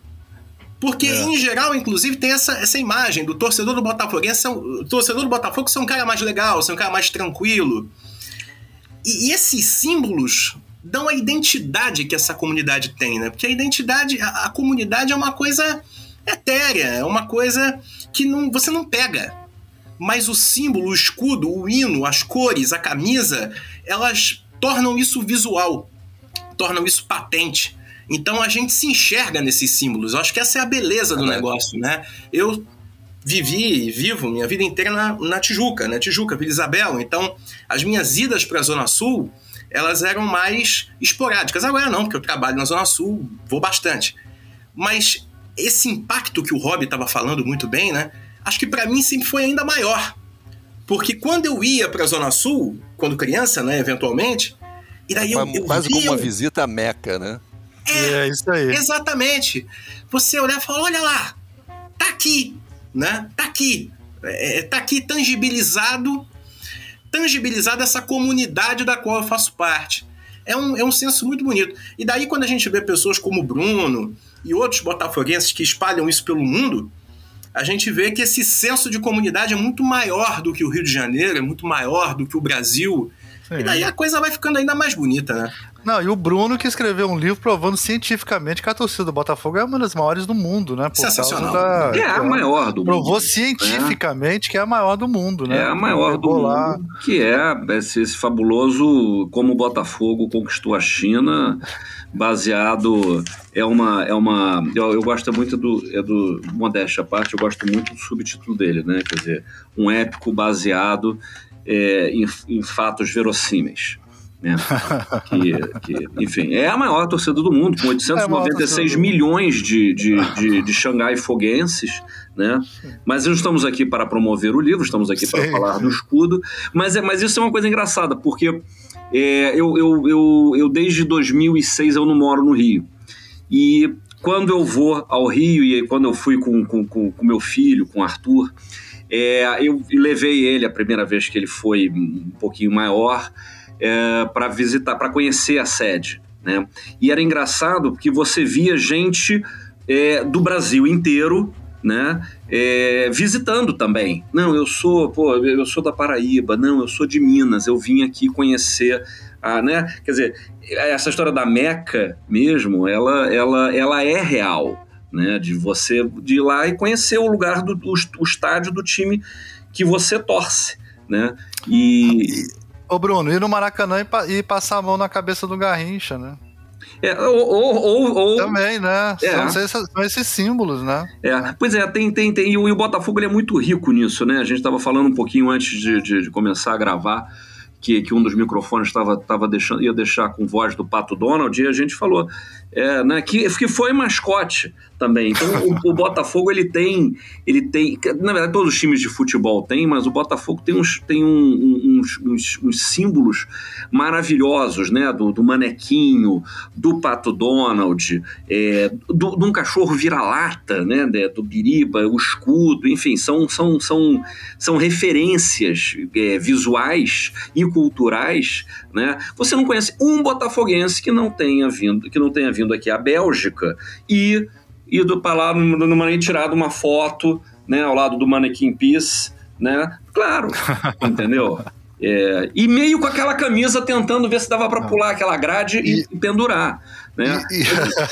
Porque, em geral, inclusive, tem essa, essa imagem do torcedor do Botafoguense. ser um- O torcedor do Botafogo ser um cara mais legal, ser um cara mais tranquilo. E, e esses símbolos dão a identidade que essa comunidade tem, né? Porque a identidade, a, a comunidade é uma coisa etérea, é uma coisa que não, você não pega. Mas o símbolo, o escudo, o hino, as cores, a camisa, elas tornam isso visual, tornam isso patente. Então a gente se enxerga nesses símbolos. Eu acho que essa é a beleza do Verdade. negócio, né? Eu vivi e vivo minha vida inteira na, na Tijuca, na Tijuca, Vila Isabel. Então, as minhas idas para a Zona Sul, elas eram mais esporádicas. Agora não, porque eu trabalho na Zona Sul, vou bastante. Mas esse impacto que o Rob estava falando muito bem, né? Acho que para mim sempre foi ainda maior. Porque quando eu ia para a Zona Sul, quando criança, né, eventualmente, e daí eu, eu Quase como uma visita à Meca, né? É isso aí. Exatamente. Você olhar e falar, olha lá, tá aqui, né? Tá aqui. É, tá aqui tangibilizado tangibilizar dessa comunidade da qual eu faço parte. É um, é um senso muito bonito. E daí, quando a gente vê pessoas como Bruno e outros botafoguenses que espalham isso pelo mundo, a gente vê que esse senso de comunidade é muito maior do que o Rio de Janeiro, é muito maior do que o Brasil. Sim. E daí a coisa vai ficando ainda mais bonita, né? Não, e o Bruno que escreveu um livro provando cientificamente que a torcida do Botafogo é uma das maiores do mundo, né? Por Sensacional. Da, é a maior do provou mundo. Provou cientificamente é. que é a maior do mundo, né? É a maior do lá. mundo, que é esse, esse fabuloso como o Botafogo conquistou a China baseado é uma é uma eu, eu gosto muito do é do modéstia à parte eu gosto muito do subtítulo dele né quer dizer um épico baseado é, em, em, fatos verossímeis né? que, que, enfim, é a maior torcida do mundo, com 896 é milhões de, de, de, de Xangai foguenses, né? Mas não estamos aqui para promover o livro, estamos aqui Sim. para falar do escudo. Mas, é, mas isso é uma coisa engraçada, porque é, eu, eu, eu, eu, desde 2006 eu não moro no Rio. E quando eu vou ao Rio, e quando eu fui com, com, com, com meu filho, com o Arthur, é, eu levei ele a primeira vez que ele foi um pouquinho maior é, para visitar, para conhecer a sede. Né? E era engraçado porque você via gente é, do Brasil inteiro né? É, visitando também. Não, eu sou, pô, eu sou da Paraíba, não, eu sou de Minas, eu vim aqui conhecer né? Quer dizer, essa história da Meca mesmo, ela, ela, ela é real, né? De você de ir lá e conhecer o lugar do o, o estádio do time que você torce, né? E Ô Bruno, ir no Maracanã e, e passar a mão na cabeça do Garrincha, né? É, ou, ou, ou, Também, né? É. São, esses, são, esses, símbolos, né? É. Pois é, tem, tem, tem. E o, e o Botafogo é muito rico nisso, né? A gente estava falando um pouquinho antes de, de, de começar a gravar que, que um dos microfones estava tava deixando, ia deixar com voz do Pato Donald, e a gente falou é, né, que, que foi mascote também. Então o, o, Botafogo ele tem, ele tem, na verdade todos os times de futebol têm, mas o Botafogo tem uns, tem um, uns, uns, uns, símbolos maravilhosos, né, do, do manequinho, do Pato Donald, é, do, um cachorro vira-lata, né, do biriba, o escudo, enfim, são, são, são, são referências é, visuais e culturais, né? Você não conhece um botafoguense que não tenha vindo, que não tenha vindo aqui à Bélgica e ido para lá numa tirado uma foto, né, ao lado do Mannequin Peace, né? Claro, entendeu? É, e meio com aquela camisa tentando ver se dava para pular aquela grade e, e pendurar. Né? E...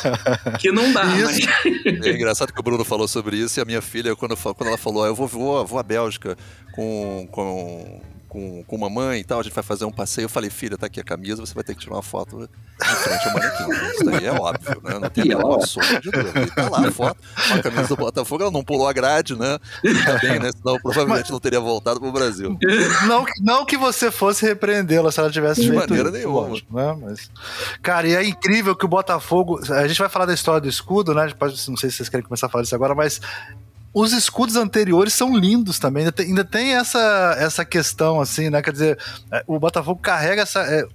que não dá. Mas... É engraçado que o Bruno falou sobre isso e a minha filha, quando, quando ela falou, ah, eu vou, vou, vou à Bélgica com, com com, com mamãe e tal, a gente vai fazer um passeio. Eu falei, filha, tá aqui a camisa, você vai ter que tirar uma foto em frente ao manequim. Isso aí é óbvio, né? Não tem nenhuma sombra de dúvida. E tá lá a foto, a camisa do Botafogo, ela não pulou a grade, né? Tá bem, né? Senão provavelmente Mas... não teria voltado pro Brasil. Não, não que você fosse repreendê-la se ela tivesse de feito maneira isso, nenhuma. Lógico, né? Mas, cara, e é incrível que o Botafogo. A gente vai falar da história do escudo, né? Não sei se vocês querem começar a falar isso agora, mas os escudos anteriores são lindos também. Ainda tem, ainda tem, essa, essa questão, assim, né? Quer dizer, é, o Botafogo carrega essa. É,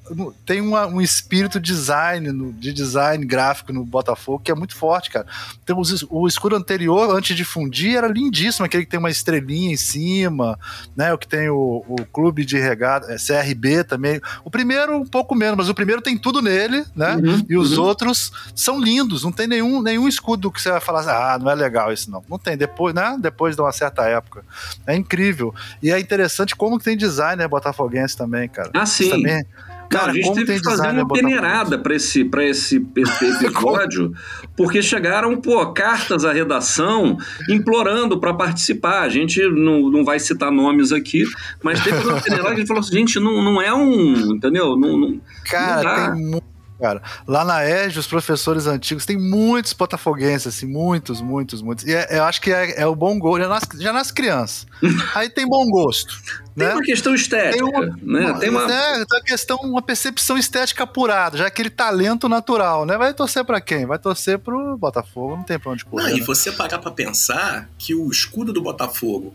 tem uma, um espírito design, no, de design gráfico no Botafogo que é muito forte, cara. Então, os, o escudo anterior, antes de fundir, era lindíssimo, aquele que tem uma estrelinha em cima, né? O que tem o, o clube de regata, é, CRB também. O primeiro, um pouco menos, mas o primeiro tem tudo nele, né? Uhum, e os uhum. outros são lindos, não tem nenhum, nenhum escudo que você vai falar assim, ah, não é legal esse não. Não tem. Depois depois, né? Depois de uma certa época. É incrível. E é interessante como tem designer botafoguense também, cara. Ah, sim. Também, Cara, a gente teve que fazer uma peneirada para esse, pra esse, esse episódio, porque chegaram pô, cartas à redação implorando para participar. A gente não, não vai citar nomes aqui, mas teve uma peneirada que a gente falou assim: gente, não, não é um. Entendeu? Não, não, Cara, não tem muito cara. Lá na EG, os professores antigos, tem muitos botafoguenses, assim, muitos, muitos, muitos. E é, eu acho que é, é, o bom gosto, já nas, já nas crianças. Aí tem bom gosto. Tem né? uma questão estética, tem uma, né? Tem uma... É, tem uma questão, uma percepção estética apurada, já aquele talento natural, né? Vai torcer para quem? Vai torcer pro Botafogo, não tem pra onde correr. Não, e né? você parar pra pensar que o escudo do Botafogo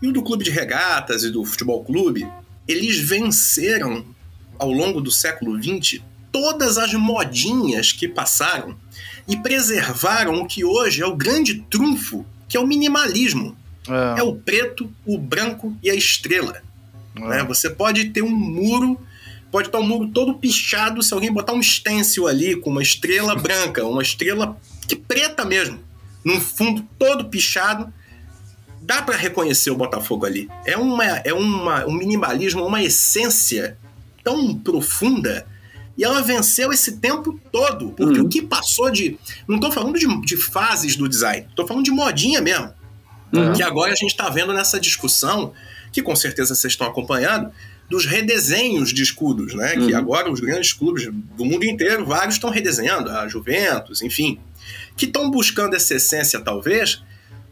e o do Clube de Regatas e do Futebol Clube, eles venceram ao longo do século XX todas as modinhas que passaram e preservaram o que hoje é o grande trunfo, que é o minimalismo. É, é o preto, o branco e a estrela. Né? Você pode ter um muro, pode estar um muro todo pichado se alguém botar um stencil ali com uma estrela branca, uma estrela que preta mesmo, num fundo todo pichado. Dá para reconhecer o Botafogo ali. É, uma, é uma, um minimalismo, uma essência tão profunda e ela venceu esse tempo todo. Porque Uhum. o que passou de. Não tô falando de, de fases do design, tô falando de modinha mesmo. Uhum. Que agora a gente tá vendo nessa discussão, que com certeza vocês estão acompanhando, dos redesenhos de escudos, né? Que Uhum. agora os grandes clubes do mundo inteiro, vários estão redesenhando, a Juventus, enfim. Que estão buscando essa essência, talvez,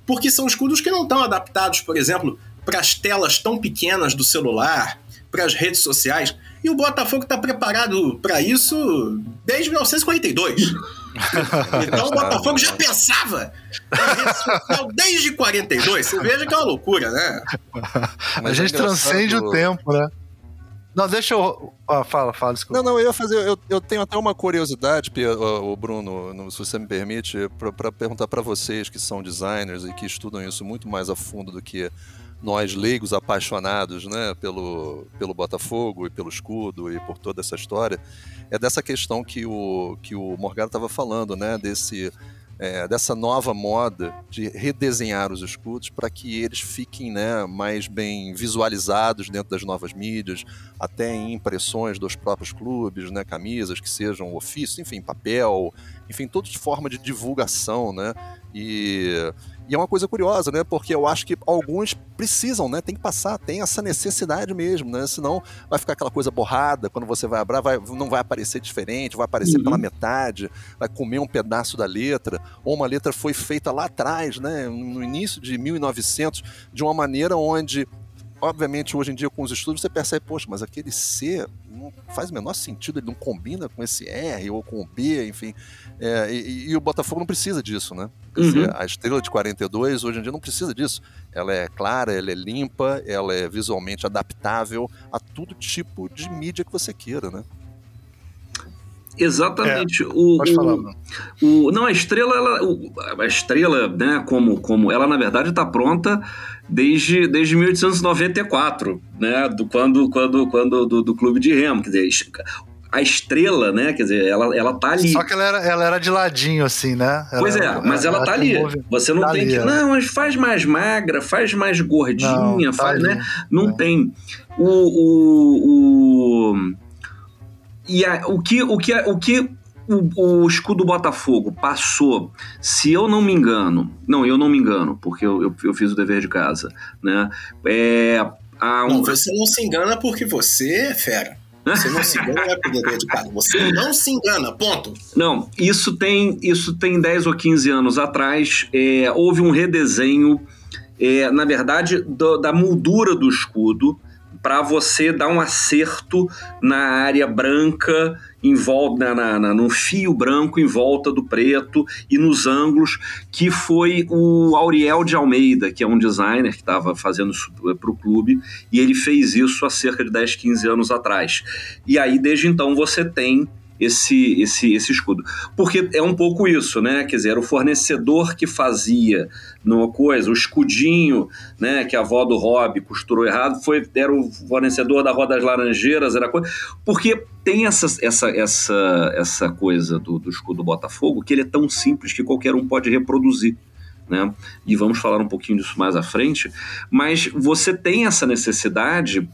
porque são escudos que não estão adaptados, por exemplo, para as telas tão pequenas do celular, para as redes sociais. E o Botafogo está preparado para isso desde 1942. Então o Botafogo já pensava na rede social desde 42. Você veja que é uma loucura, né? a Mas é gente transcende engraçado- o tempo, né? Não, deixa eu. Ah, fala, fala, desculpa. Não, não, eu ia fazer. Eu, eu tenho até uma curiosidade, o, Bruno, no- se você me permite, para perguntar para vocês que são designers e que estudam isso muito mais a fundo do que nós leigos apaixonados, né, pelo, pelo Botafogo e pelo escudo e por toda essa história, é dessa questão que o que o Morgado estava falando, né, desse é, dessa nova moda de redesenhar os escudos para que eles fiquem né, mais bem visualizados dentro das novas mídias, até em impressões dos próprios clubes, né, camisas que sejam ofício, enfim, papel, enfim, toda forma de divulgação, né? E, e é uma coisa curiosa, né? Porque eu acho que alguns precisam, né? Tem que passar, tem essa necessidade mesmo, né? Senão vai ficar aquela coisa borrada, quando você vai abrir, vai, não vai aparecer diferente, vai aparecer Uhum. pela metade, vai comer um pedaço da letra, ou uma letra foi feita lá atrás, né? No início de 1900, de uma maneira onde obviamente, hoje em dia, com os estudos, você percebe, poxa, mas aquele C não faz o menor sentido, ele não combina com esse R ou com o B, enfim. É, e, e o Botafogo não precisa disso, né? Quer Uhum. dizer, a estrela de 42 hoje em dia não precisa disso. Ela é clara, ela é limpa, ela é visualmente adaptável a todo tipo de mídia que você queira, né? Exatamente. o, Pode o- falar, Bruno. o- não, a estrela, ela, o- a estrela, né, como, como ela na verdade está pronta desde, desde 1894, né, do, quando, quando, quando do, do clube de remo, quer dizer, a estrela, né, quer dizer, ela, ela tá ali. Só que ela era, ela era de ladinho, assim, né? Ela- Pois é, mas ela, tá ali. Você não tá tem ali, que. é. Não, mas faz mais magra, faz mais gordinha, Não, tá faz, ali. né? Não É. tem. O. o, o e a- o que o que, o, que o, o escudo Botafogo passou, se eu não me engano, não, eu não me engano, porque eu, eu, eu fiz o dever de casa, né? É, um, Não, você não se engana porque você é fera. Você não se engana não é por dever de casa. Você não se engana, ponto. Não, isso tem, isso tem 10 ou 15 anos atrás. é, houve um redesenho, é, na verdade, do- da moldura do escudo para você dar um acerto na área branca, em volta, na, na- no fio branco em volta do preto e nos ângulos, que foi o Auriel de Almeida, que é um designer que estava fazendo isso para o clube, e ele fez isso há cerca de 10, 15 anos atrás. E aí, desde então, você tem esse, esse, esse escudo. Porque é um pouco isso, né? Quer dizer, era o fornecedor que fazia numa coisa, o escudinho, né? Que a avó do Rob costurou errado, foi, era o fornecedor da Roda das Laranjeiras, era coisa. Porque tem essa, essa, essa, essa coisa do, do escudo Botafogo que ele é tão simples que qualquer um pode reproduzir. Né? E vamos falar um pouquinho disso mais à frente, mas você tem essa necessidade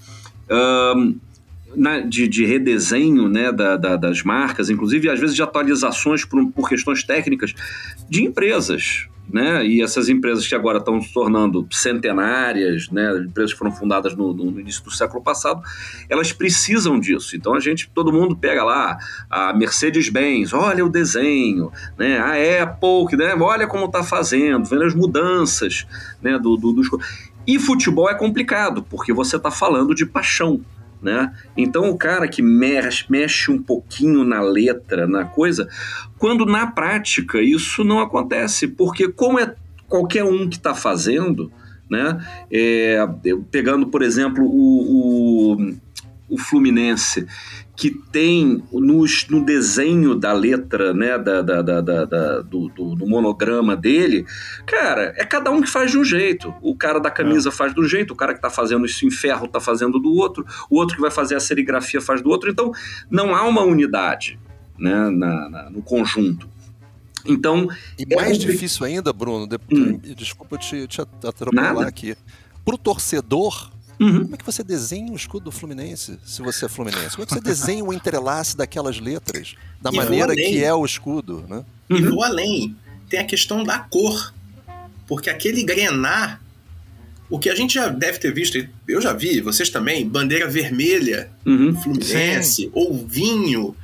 na- de, de redesenho né, da- da- das marcas, inclusive às vezes de atualizações por, por questões técnicas de empresas. Né? E essas empresas que agora estão se tornando centenárias, né? empresas que foram fundadas no, no- início do século passado, elas precisam disso. Então a gente, todo mundo pega lá a Mercedes-Benz, olha o desenho, né? a Apple, né? olha como está fazendo, vendo as mudanças né? do, do, dos... E futebol é complicado, porque você está falando de paixão. Né? Então o cara que mexe, mexe um pouquinho na letra, na coisa, quando na prática isso não acontece, porque como é qualquer um que está fazendo, né? É, pegando por exemplo o, o, o Fluminense que tem no, no desenho da letra, né, da, da, da, da do, do, do, monograma dele, cara, é cada um que faz de um jeito. O cara da camisa é. faz de um jeito, o cara que tá fazendo isso em ferro tá fazendo do outro, o outro que vai fazer a serigrafia faz do outro. Então, não há uma unidade né, na, na no conjunto. Então. E é mais difícil ainda, Bruno, de, hum. desculpa te, te atropelar Nada. aqui. Pro torcedor, Uhum. Como é que você desenha o escudo do Fluminense, se você é Fluminense? Como é que você desenha o entrelace daquelas letras, da e maneira que é o escudo, né? E uhum. vou além, tem a questão da cor, porque aquele grenar, o que a gente já deve ter visto, eu já vi, vocês também, bandeira vermelha, uhum. Fluminense, Sim. ou vinho,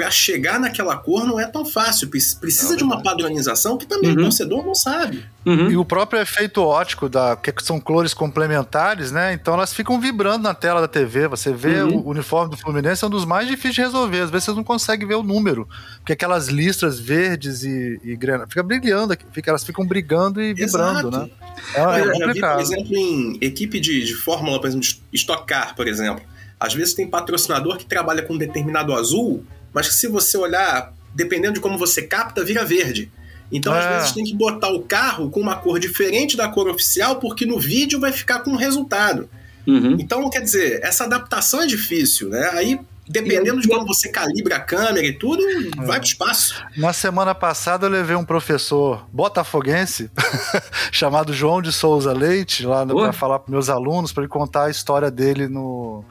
para chegar naquela cor não é tão fácil. Precisa de uma padronização que também uhum. o torcedor não sabe. Uhum. E o próprio efeito ótico, da, que são cores complementares, né? Então elas ficam vibrando na tela da TV. Você vê uhum. o uniforme do Fluminense é um dos mais difíceis de resolver. Às vezes você não consegue ver o número. Porque aquelas listras verdes e, e grana fica brilhando, fica, elas ficam brigando e vibrando, Exato. né? É, é Eu já vi, por exemplo, em equipe de, de Fórmula, por exemplo, Stock Car, por exemplo. Às vezes tem patrocinador que trabalha com um determinado azul mas que se você olhar, dependendo de como você capta, vira verde. Então, às é. vezes, tem que botar o carro com uma cor diferente da cor oficial, porque no vídeo vai ficar com um resultado. Uhum. Então, quer dizer, essa adaptação é difícil, né? Aí dependendo de como você calibra a câmera e tudo, é. vai pro espaço. Na semana passada eu levei um professor botafoguense chamado João de Souza Leite lá para falar para meus alunos, para ele contar a história dele no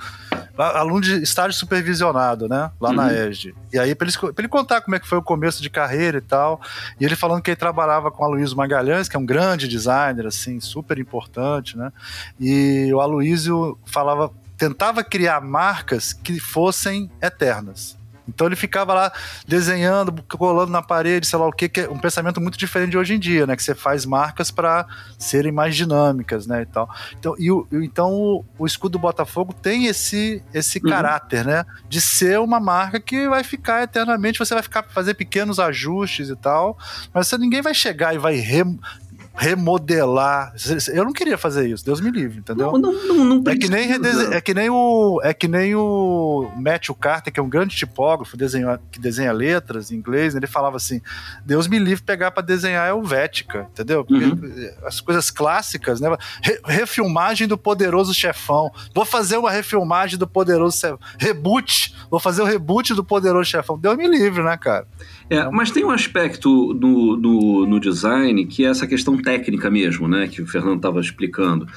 aluno de estágio supervisionado, né? Lá uhum. na ESD. E aí, para ele, ele, contar como é que foi o começo de carreira e tal. E ele falando que ele trabalhava com o Aloysio Magalhães, que é um grande designer, assim, super importante, né? E o Aloysio falava tentava criar marcas que fossem eternas. Então ele ficava lá desenhando, colando na parede, sei lá o que, que é um pensamento muito diferente de hoje em dia, né? Que você faz marcas para serem mais dinâmicas, né? E tal. Então, e o, então o, o escudo do Botafogo tem esse, esse uhum. caráter, né? De ser uma marca que vai ficar eternamente, você vai ficar fazer pequenos ajustes e tal, mas você, ninguém vai chegar e vai re, remodelar. Eu não queria fazer isso, Deus me livre, entendeu? Não, não, não, é, que nem é que nem o é que nem o Matthew Carter, que é um grande tipógrafo, desenho, que desenha letras em inglês, ele falava assim: Deus me livre pegar para desenhar é Helvética, entendeu? Uhum. As coisas clássicas, né? Re, refilmagem do Poderoso Chefão. Vou fazer uma refilmagem do Poderoso Chefão. Reboot. Vou fazer o reboot do Poderoso Chefão. Deus me livre, né, cara? É, mas tem um aspecto no, no, no, design que é essa questão técnica mesmo, né? Que o Fernando estava explicando.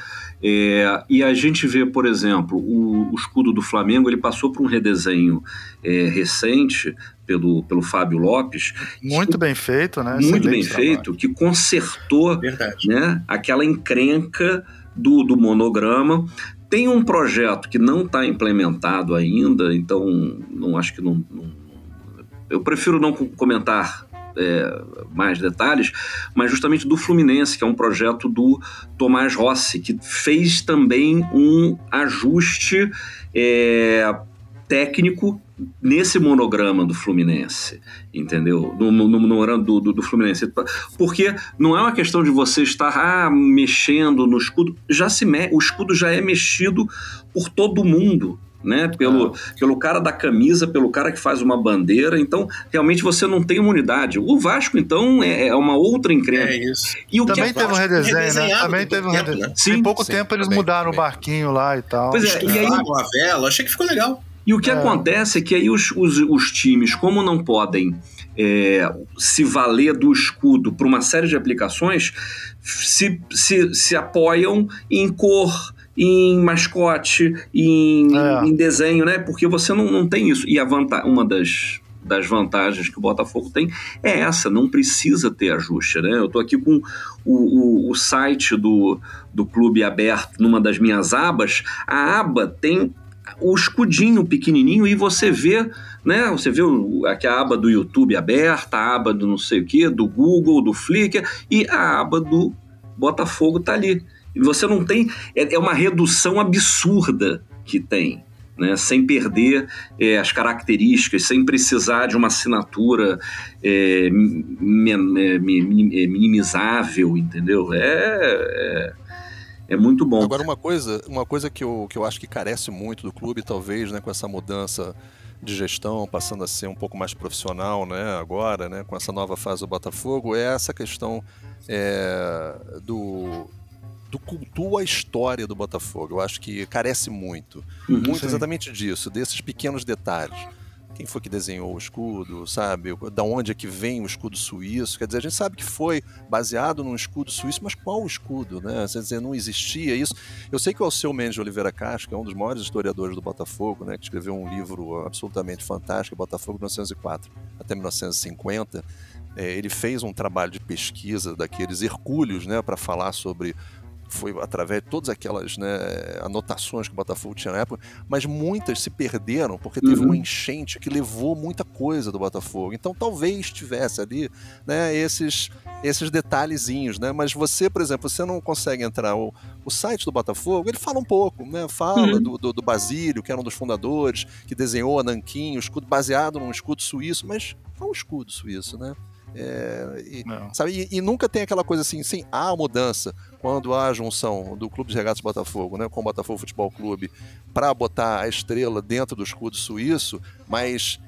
É, e a gente vê, por exemplo, o, o, escudo do Flamengo, ele passou por um redesenho é, recente pelo, pelo Fábio Lopes. Muito que, bem feito, né? Muito bem trabalho. feito, que consertou né, aquela encrenca do, do monograma. Tem um projeto que não está implementado ainda, então não acho que não, não eu prefiro não comentar é, mais detalhes, mas justamente do Fluminense, que é um projeto do Tomás Rossi, que fez também um ajuste é, técnico nesse monograma do Fluminense, entendeu? No, no, no monograma do, do, do, Fluminense. Porque não é uma questão de você estar ah, mexendo no escudo, já se me, o escudo já é mexido por todo mundo né? Pelo, ah. pelo cara da camisa, pelo cara que faz uma bandeira. Então, realmente você não tem uma unidade. O Vasco, então, é, é uma outra encrenca. É isso. E o Também teve um redesenho, né? Também teve um redesenho. Né? Sim, em pouco sim, tempo eles mudaram o barquinho lá e tal. Pois é, e aí... a vela, achei que ficou legal. E o que é. acontece é que aí os, os, os times, como não podem é, se valer do escudo para uma série de aplicações, se, se, se apoiam em cor, em mascote, em, é. em desenho, né? Porque você não, não tem isso. E a vantagem, uma das, das vantagens que o Botafogo tem é essa, não precisa ter ajuste, né? Eu estou aqui com o, o, o, site do, do clube aberto numa das minhas abas, a aba tem o escudinho pequenininho e você vê, né? Você vê o, aqui a aba do YouTube aberta, a aba do não sei o que, do Google, do Flickr e a aba do Botafogo tá ali. Você não tem. É, é uma redução absurda que tem. Né, sem perder é, as características, sem precisar de uma assinatura é, é, é minimizável, entendeu? É, é, É muito bom. Agora, uma coisa, uma coisa que, eu, que eu acho que carece muito do clube, talvez, né, com essa mudança de gestão, passando a ser um pouco mais profissional, né, agora, né, com essa nova fase do Botafogo, é essa questão é, do, do cultuo à história do Botafogo. Eu acho que carece muito. Uhum, muito sim. exatamente disso, desses pequenos detalhes. Quem foi que desenhou o escudo, sabe? Da onde é que vem o escudo suíço? Quer dizer, a gente sabe que foi baseado num escudo suíço, mas qual escudo, né? Quer dizer, não existia isso. Eu sei que o Alceu Mendes de Oliveira Castro, que é um dos maiores historiadores do Botafogo, né? Que escreveu um livro absolutamente fantástico, Botafogo de 1904 até 1950, é, ele fez um trabalho de pesquisa daqueles hercúleos, né? Para falar sobre foi através de todas aquelas né, anotações que o Botafogo tinha na época, mas muitas se perderam porque teve Uhum. uma enchente que levou muita coisa do Botafogo. Então talvez tivesse ali né, esses, esses detalhezinhos, né? Mas você, por exemplo, você não consegue entrar. O, o site do Botafogo, ele fala um pouco, né? Fala Uhum. do, do, do Basílio, que era um dos fundadores, que desenhou a Nanquim, o escudo baseado num escudo suíço, mas qual o escudo suíço, né? É, e, Não. Sabe? E, e nunca tem aquela coisa assim, sim, há mudança quando há a junção do Clube de Regatas Botafogo né, com o Botafogo Futebol Clube para botar a estrela dentro do escudo suíço, mas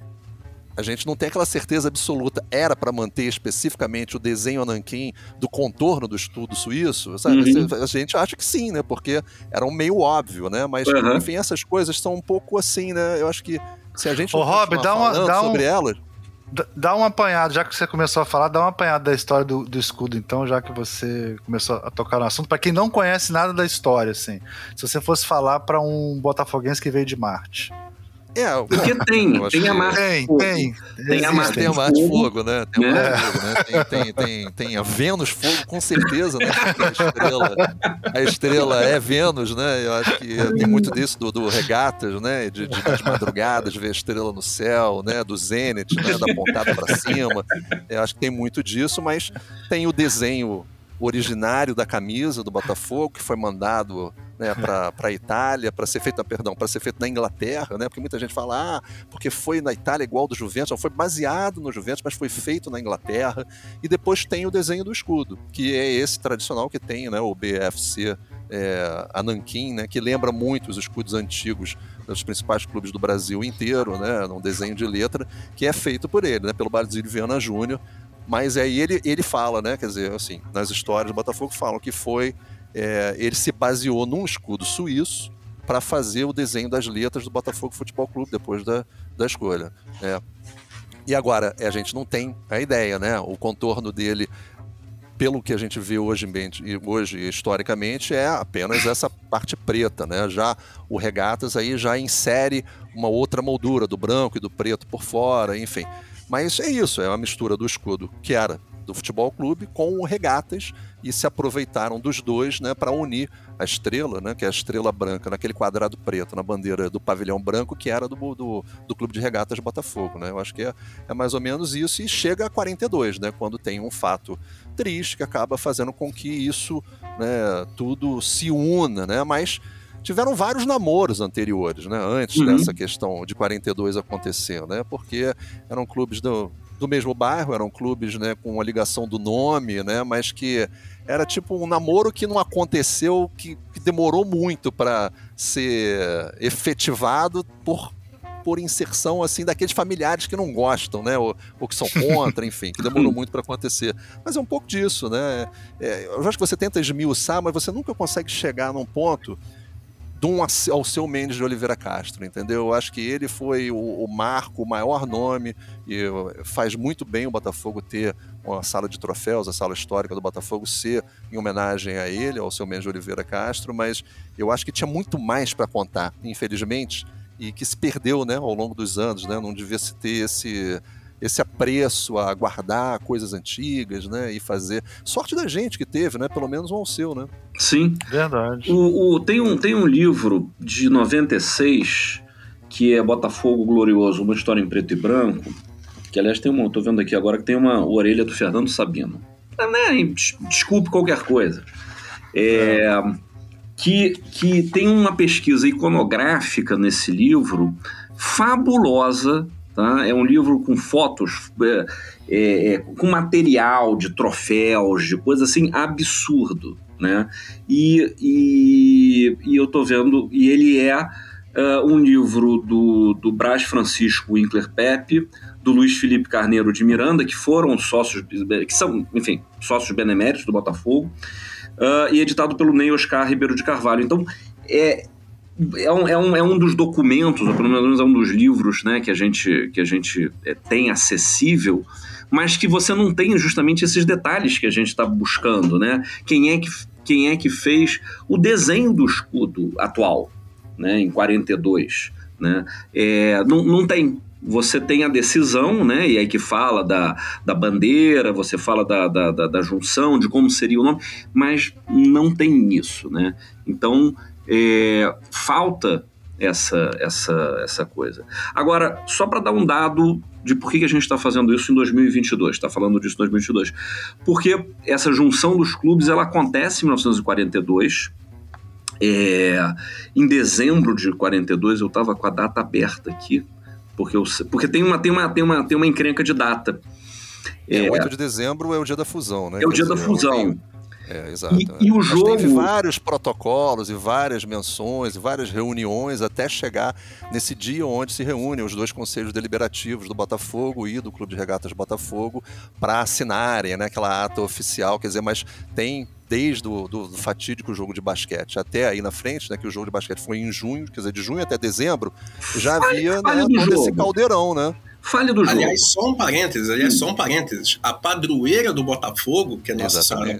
a gente não tem aquela certeza absoluta. Era para manter especificamente o desenho ananquim do contorno do estudo suíço? Sabe? Uhum. A gente acha que sim, né? Porque era um meio óbvio, né? Mas, Uhum. enfim, essas coisas são um pouco assim, né? Eu acho que se a gente Ô, não Rob, dá uma- dá um- sobre elas, Dá um apanhado, já que você começou a falar, dá um apanhado da história do, do escudo, então, já que você começou a tocar no assunto. Pra quem não conhece nada da história, assim, se você fosse falar pra um botafoguense que veio de Marte. É, Porque tem, tem a que- marca. Tem, tem. Tem a marca Tem a de Marte fogo, né? Tem a né? Marte Fogo, né? Tem, tem, a Vênus Fogo, com certeza, né? Porque a estrela, a estrela é Vênus, né? Eu acho que tem muito disso do, do regatas, né? De, de, das madrugadas, ver a estrela no céu, né? Do zênite, né? Da pontada para cima. Eu acho que tem muito disso, mas tem o desenho originário da camisa do Botafogo, que foi mandado né, para a Itália, para ser feito, perdão, para ser feito na Inglaterra, né? Porque muita gente fala, ah, porque foi na Itália igual do Juventus, não foi baseado no Juventus, mas foi feito na Inglaterra. E depois tem o desenho do escudo, que é esse tradicional que tem, né, o BFC é, Ananquim, né, que lembra muito os escudos antigos dos principais clubes do Brasil inteiro, né, num desenho de letra, que é feito por ele, né, pelo Basílio Viana Júnior. Mas aí ele, ele fala, né, quer dizer, assim, nas histórias do Botafogo falam que foi, é, ele se baseou num escudo suíço para fazer o desenho das letras do Botafogo Futebol Clube depois da, da escolha. né. E agora, a gente não tem a ideia, né? O contorno dele, pelo que a gente vê hoje, hoje historicamente, é apenas essa parte preta, né? Já o Regatas aí já insere uma outra moldura do branco e do preto por fora, enfim. Mas é isso, é uma mistura do escudo que era do futebol clube com o Regatas e se aproveitaram dos dois, né, para unir a estrela, né, que é a estrela branca, naquele quadrado preto, na bandeira do pavilhão branco, que era do, do, do Clube de Regatas Botafogo. Né? Eu acho que é, é mais ou menos isso, e chega a 42, né, quando tem um fato triste que acaba fazendo com que isso né, tudo se una, né? mas tiveram vários namoros anteriores, né, antes Uhum. dessa questão de 42 acontecer, né, porque eram clubes do, do mesmo bairro, eram clubes né, com a ligação do nome, né, mas que era tipo um namoro que não aconteceu, que, que demorou muito para ser efetivado por por inserção assim daqueles familiares que não gostam, né, ou, ou que são contra, enfim, que demorou muito para acontecer. Mas é um pouco disso, né? É, eu acho que você tenta esmiuçar, mas você nunca consegue chegar num ponto ao seu Mendes de Oliveira Castro, entendeu? Eu acho que ele foi o, o marco, o maior nome, e faz muito bem o Botafogo ter uma sala de troféus, a sala histórica do Botafogo ser em homenagem a ele, ao seu Mendes de Oliveira Castro, mas eu acho que tinha muito mais para contar, infelizmente, e que se perdeu né, ao longo dos anos, né? Não devia se ter esse esse apreço a guardar coisas antigas, né, e fazer sorte da gente que teve, né, pelo menos um ao seu, né? Sim. Verdade. O, o- tem, um, tem um livro de 96 que é Botafogo Glorioso, uma história em preto e branco. Que aliás tem uma, tô vendo aqui agora que tem uma orelha do Fernando Sabino. Ah, né, des- Desculpe qualquer coisa. É, que, que tem uma pesquisa iconográfica nesse livro fabulosa. Tá? É um livro com fotos, é, é, é, com material de troféus, de coisa assim, absurdo. né? E, e, e eu tô vendo, e ele é uh, um livro do, do Brás Francisco Winkler Pepe, do Luiz Felipe Carneiro de Miranda, que foram sócios, que são, enfim, sócios beneméritos do Botafogo, uh, e editado pelo Ney Oscar Ribeiro de Carvalho. Então, é, é um, é, um, é um dos documentos, ou pelo menos é um dos livros né, que a gente, que a gente é, tem acessível, mas que você não tem justamente esses detalhes que a gente está buscando, né? Quem é que, quem é que fez o desenho do escudo atual, né, em 42, né? É, não, não tem, você tem a decisão, né? E aí que fala da, da bandeira, você fala da, da, da, junção, de como seria o nome, mas não tem isso, né? Então é, falta essa, essa, essa coisa. Agora, só para dar um dado de por que a gente está fazendo isso em 2022, está falando disso em 2022. Porque essa junção dos clubes ela acontece em 1942. É, em dezembro de 42 eu estava com a data aberta aqui, porque, eu, porque tem, uma, tem, uma, tem, uma, tem uma encrenca de data. É, é, 8 de dezembro é o dia da fusão, né? É o dia da fusão. É, exato. E, e o Mas jogo. Teve vários protocolos e várias menções e várias reuniões até chegar nesse dia onde se reúnem os dois conselhos deliberativos do Botafogo e do Clube de Regatas Botafogo para assinarem né, aquela ata oficial. Quer dizer, mas tem desde o do, do fatídico jogo de basquete até aí na frente, né, que o jogo de basquete foi em junho, quer dizer, de junho até dezembro, já havia né, todo esse caldeirão, né? Fale do jogo. Aliás, só um parênteses, aliás, só um parênteses. A padroeira do Botafogo, que é Nossa Senhora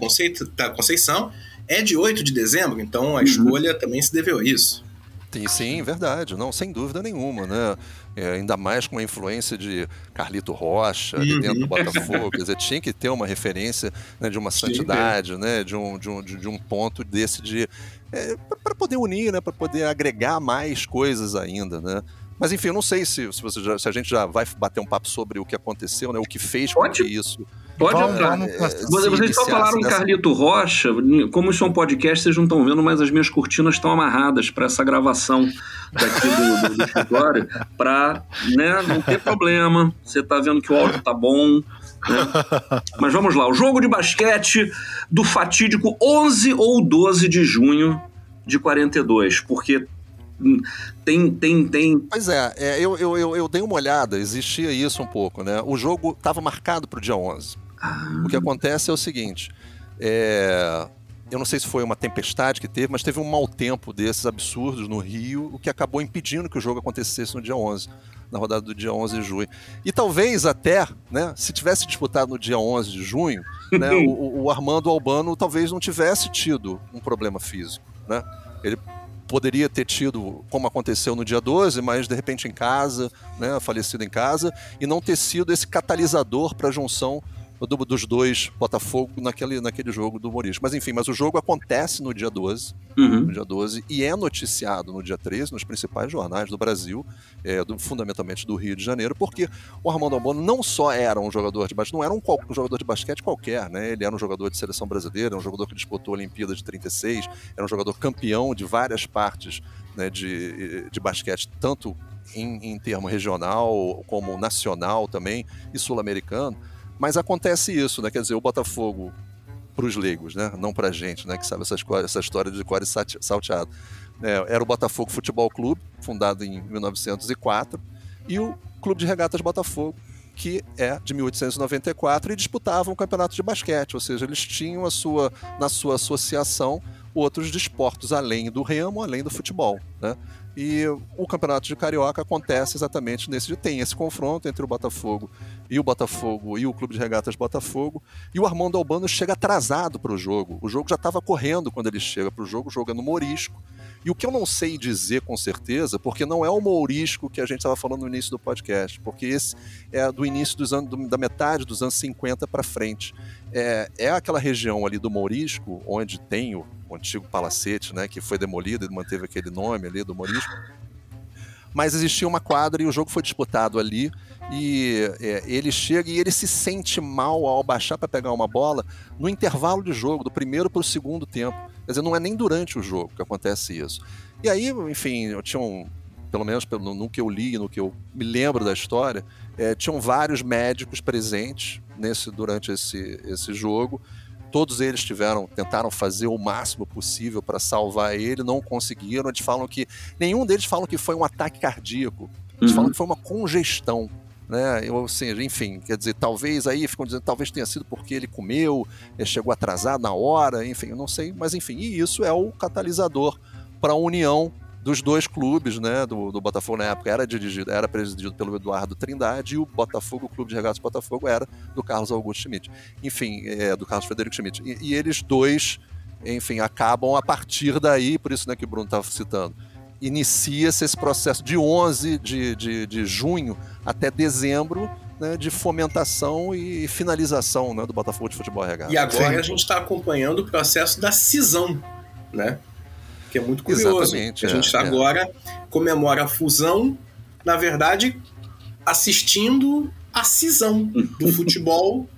da Conceição, é de 8 de dezembro, então a uhum. escolha também se deveu a isso. Sim, sim, verdade. Não, sem dúvida nenhuma, né? É, ainda mais com a influência de Carlito Rocha ali dentro do uhum. Botafogo. Quer dizer, tinha que ter uma referência né, de uma santidade, né? De um, de, um, de um ponto desse de. É, para poder unir, né? Para poder agregar mais coisas ainda, né? Mas enfim, eu não sei se, se, você já, se a gente já vai bater um papo sobre o que aconteceu, né? O que fez com que isso. Pode entrar. É, vocês só falaram nessa... Carlito Rocha. Como isso é um podcast, vocês não estão vendo, mas as minhas cortinas estão amarradas para essa gravação daqui do, do, do escritório, para né, não ter problema. Você está vendo que o áudio tá bom. Né? Mas vamos lá. O jogo de basquete do fatídico 11 ou 12 de junho de 42, porque tem, tem, tem. Pois é, é eu, eu, eu, eu, dei uma olhada, existia isso um pouco, né? O jogo estava marcado para o dia 11. Ah. O que acontece é o seguinte: é, eu não sei se foi uma tempestade que teve, mas teve um mau tempo desses absurdos no Rio, o que acabou impedindo que o jogo acontecesse no dia 11, na rodada do dia 11 de junho. E talvez até, né, se tivesse disputado no dia 11 de junho, né, o, o Armando Albano talvez não tivesse tido um problema físico, né? Ele poderia ter tido, como aconteceu no dia 12, mas de repente em casa, né, falecido em casa, e não ter sido esse catalisador para a junção do, dos dois Botafogo naquele, naquele jogo do humorismo. Mas enfim, mas o jogo acontece no dia 12, uhum. no dia 12 e é noticiado no dia 13 nos principais jornais do Brasil, é, do, fundamentalmente do Rio de Janeiro, porque o Armando Albono não só era um jogador de basquete, não era um, um, jogador de basquete qualquer, né? Ele era um jogador de seleção brasileira, um jogador que disputou a Olimpíada de 36, era um jogador campeão de várias partes né, de, de basquete, tanto em, em termo regional como nacional também e sul-americano. Mas acontece isso, né? Quer dizer, o Botafogo para os leigos, né? Não para gente, né? Que sabe essa, essa história de core salteado. É, era o Botafogo Futebol Clube, fundado em 1904, e o Clube de Regatas Botafogo, que é de 1894 e disputavam o campeonato de basquete, ou seja, eles tinham a sua na sua associação outros desportos além do remo, além do futebol, né? E o campeonato de carioca acontece exatamente nesse dia. Tem esse confronto entre o Botafogo e o Botafogo e o Clube de Regatas Botafogo. E o Armando Albano chega atrasado para o jogo. O jogo já estava correndo quando ele chega para o jogo, jogando Morisco. E o que eu não sei dizer com certeza, porque não é o Mourisco que a gente estava falando no início do podcast, porque esse é do início dos anos, da metade dos anos 50 para frente. É, é aquela região ali do Mourisco, onde tem o, o antigo palacete, né, que foi demolido e manteve aquele nome ali do Mourisco. Mas existia uma quadra e o jogo foi disputado ali e é, ele chega e ele se sente mal ao baixar para pegar uma bola no intervalo de jogo, do primeiro para o segundo tempo. Quer dizer, não é nem durante o jogo que acontece isso. E aí, enfim, eu tinha um, pelo menos no, no que eu li, no que eu me lembro da história, é, tinham vários médicos presentes nesse durante esse, esse jogo todos eles tiveram, tentaram fazer o máximo possível para salvar ele, não conseguiram. Eles falam que nenhum deles falam que foi um ataque cardíaco. Eles uhum. falam que foi uma congestão né? Ou seja, enfim, quer dizer, talvez aí ficam dizendo, talvez tenha sido porque ele comeu, ele chegou atrasado na hora, enfim, eu não sei, mas enfim, e isso é o catalisador para a união dos dois clubes, né, do, do Botafogo na época era dirigido, era presidido pelo Eduardo Trindade e o Botafogo, o Clube de Regatas Botafogo era do Carlos Augusto Schmidt. Enfim, é, do Carlos Frederico Schmidt. E, e eles dois, enfim, acabam a partir daí, por isso né, que o Bruno estava citando, inicia-se esse processo de 11 de, de, de junho até dezembro né, de fomentação e finalização né, do Botafogo de Futebol Regado. E agora Sim. a gente está acompanhando o processo da cisão, né? Que é muito curioso. Exatamente, a gente é, agora é. comemora a fusão, na verdade, assistindo a cisão do futebol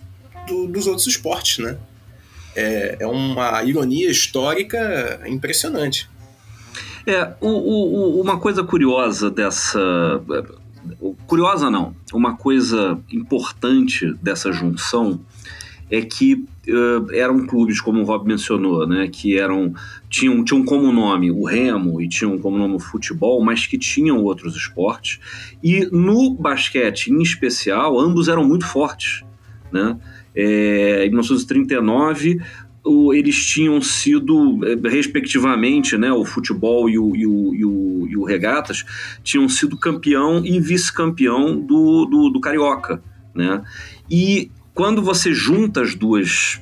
do, dos outros esportes, né? É, é uma ironia histórica impressionante. É, o, o, uma coisa curiosa dessa. Curiosa não, uma coisa importante dessa junção é que uh, eram clubes, como o Rob mencionou, né, que eram tinham, tinham como nome o remo e tinham como nome o futebol, mas que tinham outros esportes. E no basquete, em especial, ambos eram muito fortes. Né? É, em 1939, eles tinham sido, eh, respectivamente, né, o futebol e o, e o, e o, e o regatas, tinham sido campeão e vice-campeão do, do, do, Carioca. Né? E quando você junta as duas,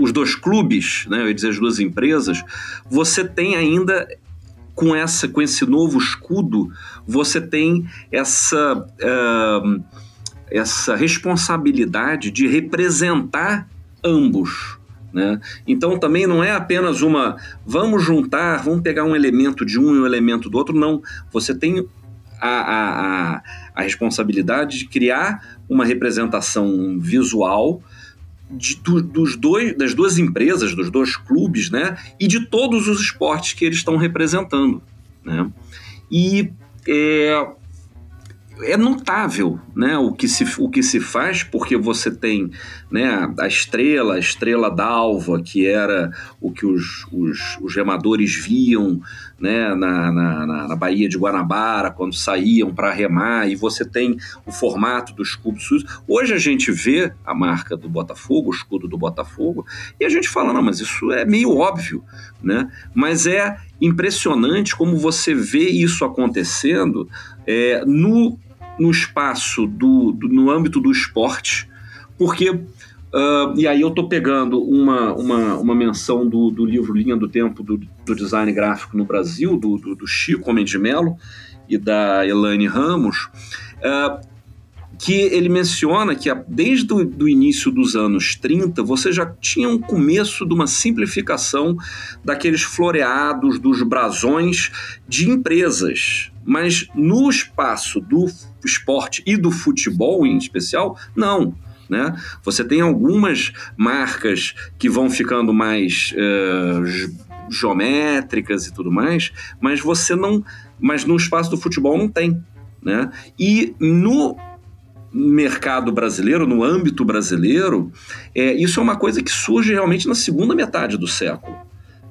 os dois clubes, né, eu ia dizer as duas empresas, você tem ainda com essa com esse novo escudo, você tem essa, uh, essa responsabilidade de representar ambos. Né? Então também não é apenas uma vamos juntar, vamos pegar um elemento de um e um elemento do outro, não. Você tem a, a, a, a responsabilidade de criar uma representação visual de, do, dos dois, das duas empresas, dos dois clubes, né? E de todos os esportes que eles estão representando. Né? E é, é notável né, o, que se, o que se faz, porque você tem né, a estrela, a estrela d'alva, que era o que os, os, os remadores viam né, na, na, na, Baía de Guanabara, quando saíam para remar, e você tem o formato do escudo suíço. Hoje a gente vê a marca do Botafogo, o escudo do Botafogo, e a gente fala, não, mas isso é meio óbvio, né? Mas é impressionante como você vê isso acontecendo é, no no espaço do, do no âmbito do esporte, porque Uh, e aí eu estou pegando uma, uma, uma menção do, do livro Linha do Tempo do, do Design Gráfico no Brasil, do, do, do Chico Homem de Mello e da Elaine Ramos, uh, que ele menciona que desde o início dos anos 30 você já tinha um começo de uma simplificação daqueles floreados, dos brasões de empresas. Mas no espaço do esporte e do futebol em especial, não. Né? Você tem algumas marcas que vão ficando mais uh, geométricas e tudo mais, mas você não. Mas no espaço do futebol não tem. Né? E no mercado brasileiro, no âmbito brasileiro, é, isso é uma coisa que surge realmente na segunda metade do século.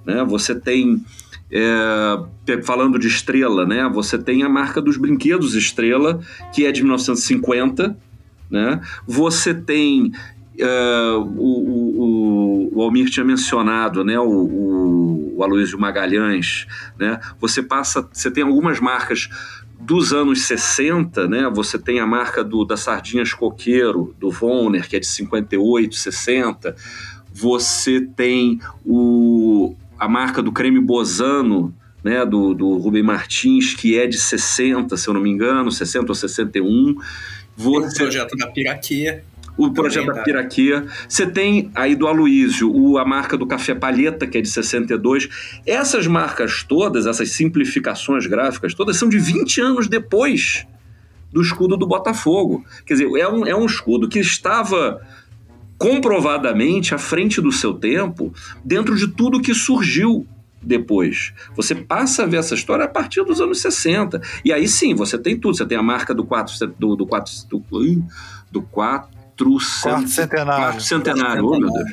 Né? Você tem, é, falando de Estrela, né? você tem a marca dos brinquedos Estrela, que é de 1950. Né? Você tem Uh, o, o, o, Almir tinha mencionado, né, o, o, o Aloysio Magalhães, né, você passa, você tem algumas marcas dos anos 60, né, você tem a marca do, da Sardinhas Coqueiro, do Vonner, que é de 58, 60. Você tem o, a marca do creme Bozano, né, do, do Rubem Martins, que é de 60, se eu não me engano, 60 ou 61. Você... Tem o projeto da Piraquê o projeto da Piraquê. Você tem aí do Aloísio o, a marca do Café Palheta, que é de 62. Essas marcas todas, essas simplificações gráficas todas, são de 20 anos depois do escudo do Botafogo. Quer dizer, é um, é um escudo que estava comprovadamente à frente do seu tempo dentro de tudo que surgiu depois. Você passa a ver essa história a partir dos anos 60. E aí sim, você tem tudo. Você tem a marca do 4 do, do 4 do, do 4 Quarto centenário. Centenário, oh meu Deus.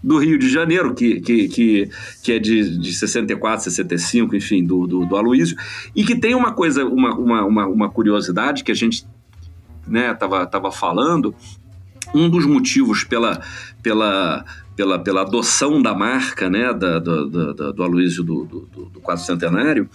do Rio de Janeiro, que, que, que, que é de, de 64, 65, enfim, do, do, do Aloysio, e que tem uma coisa, uma, uma, uma, uma curiosidade que a gente né, tava, tava falando, um dos motivos pela, pela, pela, pela adoção da marca né, da, do, do, do Aloysio do, do, do quadro centenário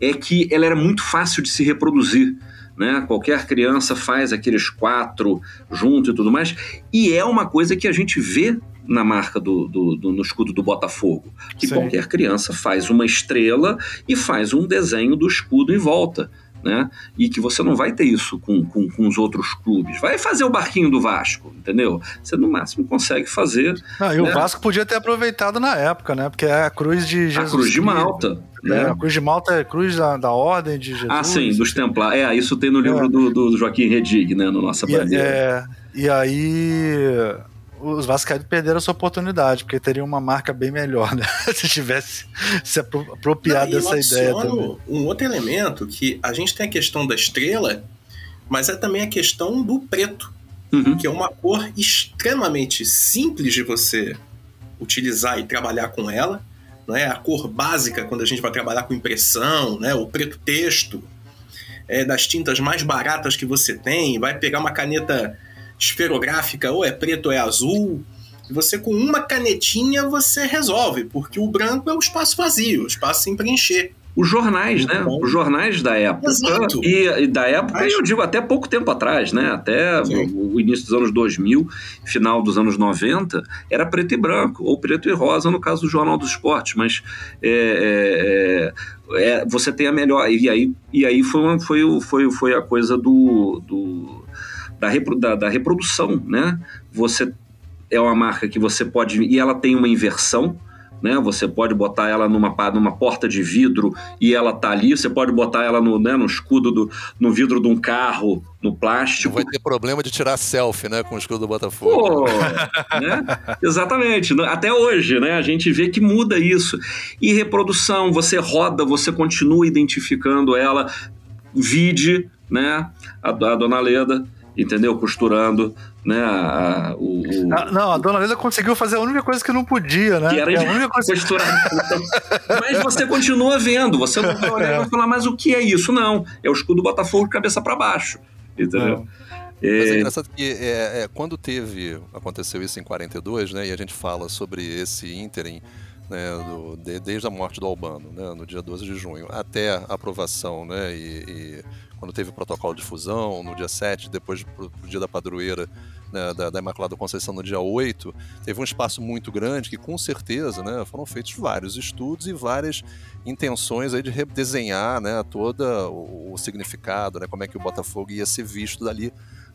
é que ela era muito fácil de se reproduzir. Né? Qualquer criança faz aqueles quatro junto e tudo mais. E é uma coisa que a gente vê na marca do, do, do no escudo do Botafogo. Que Sim. qualquer criança faz uma estrela e faz um desenho do escudo em volta né? E que você não vai ter isso com, com, com, os outros clubes. Vai fazer o barquinho do Vasco, entendeu? Você no máximo consegue fazer. Não, e né? o Vasco podia ter aproveitado na época, né? Porque é a cruz de Jesus. A cruz de Malta. Né? É, a cruz de Malta é a cruz da, da Ordem de Jesus. Ah, sim, dos Templários. É, isso tem no livro é. do, do Joaquim Redig, né? No Nossa Bandeira. É, e aí os Vascaínos perderam a sua oportunidade, porque teria uma marca bem melhor, né? se tivesse se apropriado Não, dessa ideia também. Um outro elemento que a gente tem a questão da estrela, mas é também a questão do preto, uhum. que é uma cor extremamente simples de você utilizar e trabalhar com ela. Né? A cor básica quando a gente vai trabalhar com impressão, né? o preto texto, é das tintas mais baratas que você tem, vai pegar uma caneta esferográfica, ou é preto ou é azul. E você com uma canetinha você resolve, porque o branco é o espaço vazio, o espaço sem preencher. Os jornais, né? Os jornais da época. Exato. E, e da época, Mas... eu digo até pouco tempo atrás, né? Até o, o, início dos anos 2000, final dos anos 90, era preto e branco, ou preto e rosa no caso do Jornal dos Esportes. Mas é, é, é, é você tem a melhor. E aí, e aí foi, foi, foi, foi a coisa do, do da, repro, da, da reprodução, né? Você é uma marca que você pode e ela tem uma inversão, né? Você pode botar ela numa, numa porta de vidro e ela tá ali. Você pode botar ela no, né, no escudo do no vidro de um carro, no plástico. Não vai ter problema de tirar selfie, né, com o escudo do Botafogo. Pô, né? Exatamente. Até hoje, né? A gente vê que muda isso. E reprodução, você roda, você continua identificando ela. Vide, né? A, a dona Leda entendeu? Costurando, né? A, o, o... Ah, não, a dona Leda conseguiu fazer a única coisa que não podia, né? Que era é a única coisa... costurar. mas você continua vendo, você não vai olhar e vai falar, mas o que é isso? Não, é o escudo Botafogo de cabeça para baixo, entendeu? É. Mas é engraçado que é, é, quando teve, aconteceu isso em 42, né, e a gente fala sobre esse ínterim, né, do, de, desde a morte do Albano, né, no dia 12 de junho, até a aprovação, né, e, e quando teve o protocolo de fusão, no dia 7, depois pro, pro dia da padroeira né, da, da, Imaculada Conceição no dia 8, teve um espaço muito grande que com certeza né, foram feitos vários estudos e várias intenções aí de redesenhar né, todo o, o significado, né, como é que o Botafogo ia ser visto dali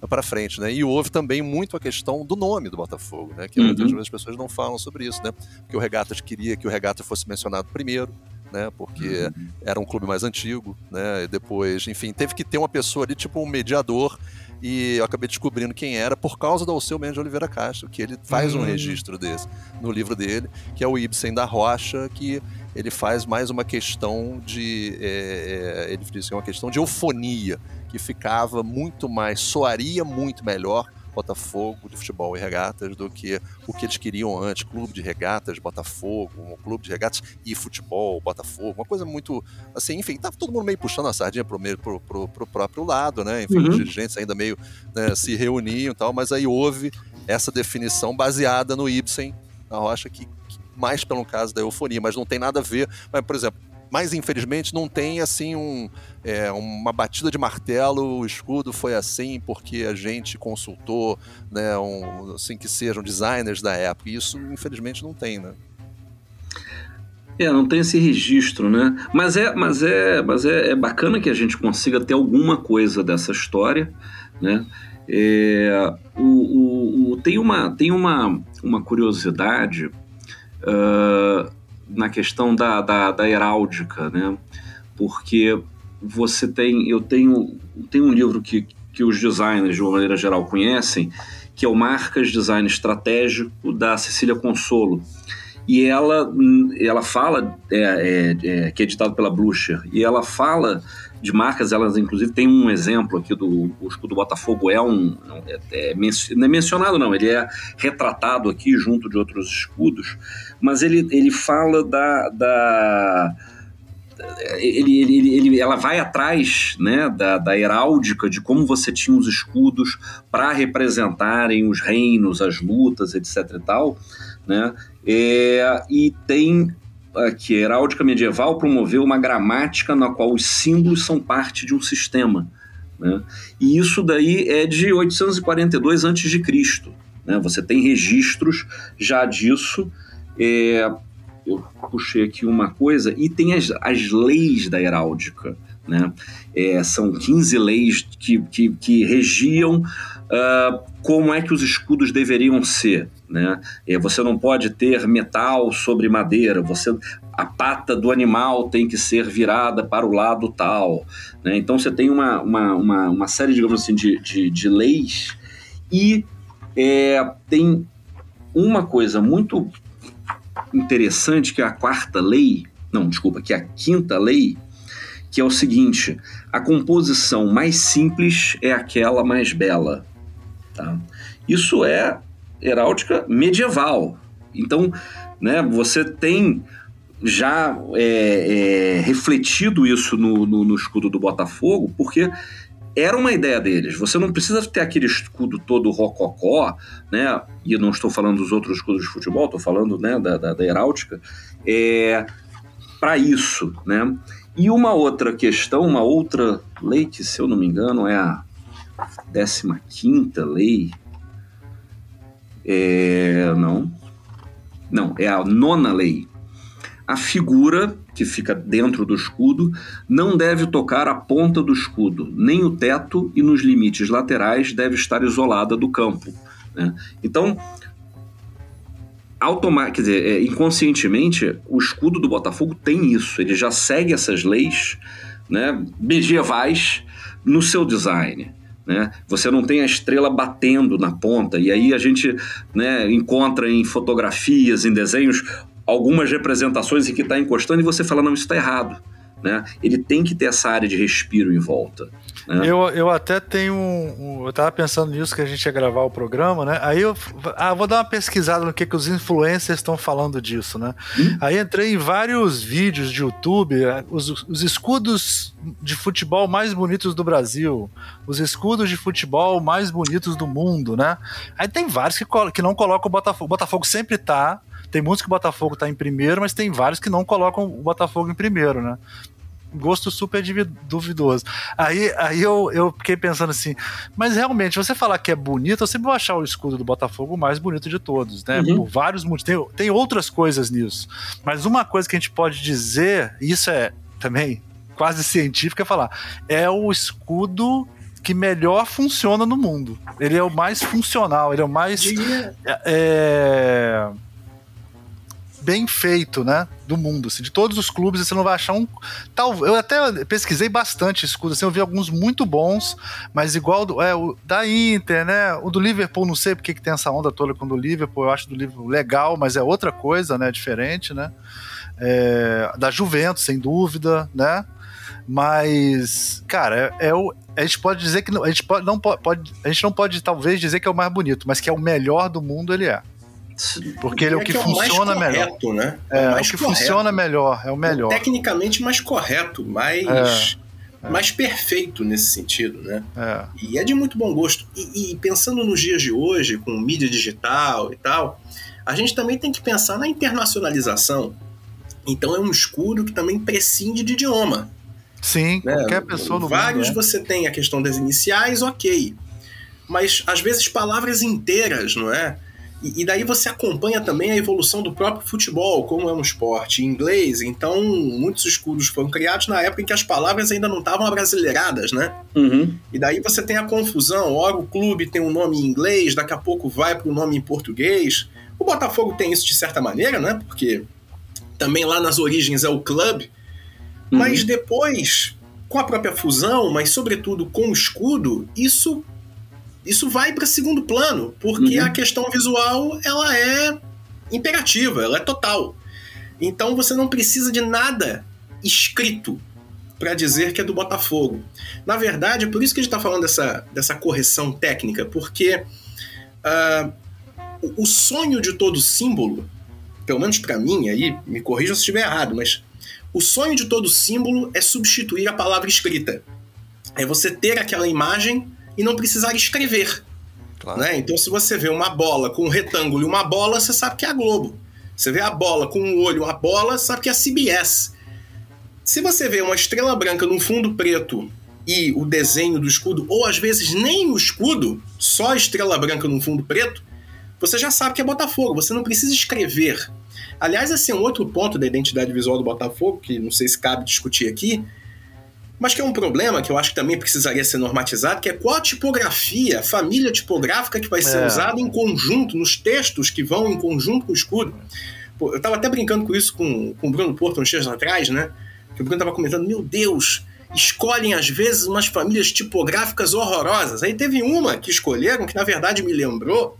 para frente, né? E houve também muito a questão do nome do Botafogo, né? Que uhum. muitas vezes as pessoas não falam sobre isso, né? Porque o Regatas queria que o Regatas fosse mencionado primeiro, né? Porque uhum. era um clube mais antigo, né? E depois, enfim, teve que ter uma pessoa ali, tipo um mediador, e eu acabei descobrindo quem era por causa do Alceu Mendes de Oliveira Castro, que ele faz uhum. um registro desse no livro dele, que é o Ibsen da Rocha, que ele faz mais uma questão de. É, é, ele diz que é uma questão de eufonia, que ficava muito mais, soaria muito melhor Botafogo de futebol e regatas do que o que eles queriam antes, clube de regatas, Botafogo, um clube de regatas e futebol, Botafogo, uma coisa muito, assim, enfim, tava todo mundo meio puxando a sardinha pro, meio, pro, pro, pro próprio lado, né, enfim, uhum. os dirigentes ainda meio né, se reuniam e tal, mas aí houve essa definição baseada no Ibsen, na Rocha, que, que mais pelo caso da eufonia, mas não tem nada a ver, mas, por exemplo, mas infelizmente não tem assim um, é, uma batida de martelo, o escudo foi assim porque a gente consultou, né, um, assim que sejam designers da época. Isso infelizmente não tem, né? É, não tem esse registro, né? Mas é, mas é, mas é, é bacana que a gente consiga ter alguma coisa dessa história, né? É, o, o, o, tem uma, tem uma, uma curiosidade uh, na questão da, da, da heráldica, né? Porque você tem, eu tenho, tenho um livro que, que os designers de uma maneira geral conhecem, que é o Marcas Design Estratégico da Cecília Consolo. e ela, ela fala, é, é, é, que é editado pela Blucher, e ela fala de marcas, elas inclusive tem um exemplo aqui do o escudo Botafogo é um é, é, não é mencionado não, ele é retratado aqui junto de outros escudos, mas ele, ele fala da, da ele, ele, ele, ela vai atrás né, da, da heráldica, de como você tinha os escudos para representarem os reinos, as lutas, etc e tal, né? É, e tem que a heráldica medieval promoveu uma gramática na qual os símbolos são parte de um sistema. Né? E isso daí é de 842 a.C. Né? Você tem registros já disso. É, eu puxei aqui uma coisa, e tem as, as leis da heráldica. Né? É, são 15 leis que, que, que regiam uh, como é que os escudos deveriam ser. Né? É, você não pode ter metal sobre madeira, você a pata do animal tem que ser virada para o lado tal. Né? Então você tem uma, uma, uma, uma, série, digamos assim, de, de, de leis e é, tem uma coisa muito interessante que é a quarta lei, não, desculpa, que é a quinta lei, que é o seguinte: a composição mais simples é aquela mais bela. Tá? Isso é heráldica medieval. Então, né, você tem já é, é, refletido isso no, no, no, escudo do Botafogo, porque era uma ideia deles. Você não precisa ter aquele escudo todo rococó, né? E não estou falando dos outros escudos de futebol, estou falando né, da, da, da heráldica, é, para isso, né? E uma outra questão, uma outra lei que, se eu não me engano, é a 15 lei, é, não. Não, é a nona lei. A figura que fica dentro do escudo não deve tocar a ponta do escudo, nem o teto e nos limites laterais deve estar isolada do campo. Né? Então, automa quer dizer, é, inconscientemente, o escudo do Botafogo tem isso. Ele já segue essas leis né, medievais no seu design. Né? Você não tem a estrela batendo na ponta, e aí a gente né, encontra em fotografias, em desenhos, algumas representações em que está encostando e você fala, não, isso está errado. Né? Ele tem que ter essa área de respiro em volta. Né? Eu, eu até tenho um, Eu tava pensando nisso que a gente ia gravar o programa, né? Aí eu ah, vou dar uma pesquisada no que, que os influencers estão falando disso, né? Hum? Aí entrei em vários vídeos de YouTube, é, os, os escudos de futebol mais bonitos do Brasil, os escudos de futebol mais bonitos do mundo, né? Aí tem vários que, que não colocam o Botafogo. O Botafogo sempre tá. Tem muitos que o Botafogo tá em primeiro, mas tem vários que não colocam o Botafogo em primeiro, né? gosto super duvidoso. Aí, aí eu, eu fiquei pensando assim, mas realmente, você falar que é bonito, eu sempre vou achar o escudo do Botafogo o mais bonito de todos, né? Uhum. Por vários motivos. Tem, tem outras coisas nisso. Mas uma coisa que a gente pode dizer, isso é também quase científico, é falar, é o escudo que melhor funciona no mundo. Ele é o mais funcional, ele é o mais. É, é bem feito, né? Do mundo. Assim, de todos os clubes, você não vai achar um. Tal, eu até pesquisei bastante escudo, assim, eu vi alguns muito bons, mas igual do, é, o da Inter, né? O do Liverpool, não sei porque que tem essa onda toda com o do Liverpool, eu acho do Liverpool legal, mas é outra coisa, né? Diferente, né? É, da Juventus, sem dúvida, né? Mas, cara, é, é, o. A gente pode dizer que. A gente pode, não pode, a gente não pode, talvez, dizer que é o mais bonito, mas que é o melhor do mundo, ele é. Porque ele é o que, é que funciona é correto, melhor. Né? É, é o que correto. funciona melhor, é o melhor. Tecnicamente mais correto, mais, é, é. mais perfeito nesse sentido, né? É. E é de muito bom gosto. E, e, pensando nos dias de hoje, com mídia digital e tal, a gente também tem que pensar na internacionalização. Então é um escudo que também prescinde de idioma. Sim, né? qualquer pessoa no Vários mundo, você tem a questão das iniciais, ok. Mas às vezes palavras inteiras, não é? E, daí você acompanha também a evolução do próprio futebol, como é um esporte em inglês. Então, muitos escudos foram criados na época em que as palavras ainda não estavam abrasileiradas, né? Uhum. E daí você tem a confusão. Ora, o clube tem um nome em inglês, daqui a pouco vai para o nome em português. O Botafogo tem isso de certa maneira, né? Porque também lá nas origens é o clube. Uhum. Mas depois, com a própria fusão, mas sobretudo com o escudo, isso isso vai para segundo plano, porque uhum. a questão visual ela é imperativa, ela é total. Então você não precisa de nada escrito para dizer que é do Botafogo. Na verdade, é por isso que a gente está falando dessa, dessa correção técnica, porque uh, o sonho de todo símbolo, pelo menos para mim, aí me corrija se estiver errado, mas o sonho de todo símbolo é substituir a palavra escrita. É você ter aquela imagem e não precisar escrever. Claro. Né? Então, se você vê uma bola com um retângulo e uma bola, você sabe que é a Globo. Você vê a bola com um olho e uma bola, sabe que é a CBS. Se você vê uma estrela branca num fundo preto e o desenho do escudo, ou às vezes nem o escudo, só a estrela branca num fundo preto, você já sabe que é Botafogo, você não precisa escrever. Aliás, esse é um outro ponto da identidade visual do Botafogo, que não sei se cabe discutir aqui, mas que é um problema que eu acho que também precisaria ser normatizado, que é qual a tipografia, a família tipográfica que vai ser é. usada em conjunto, nos textos que vão em conjunto com o escudo. Pô, eu estava até brincando com isso com, com o Bruno Porto uns dias atrás, né? Que o Bruno estava comentando, meu Deus, escolhem às vezes umas famílias tipográficas horrorosas. Aí teve uma que escolheram que na verdade me lembrou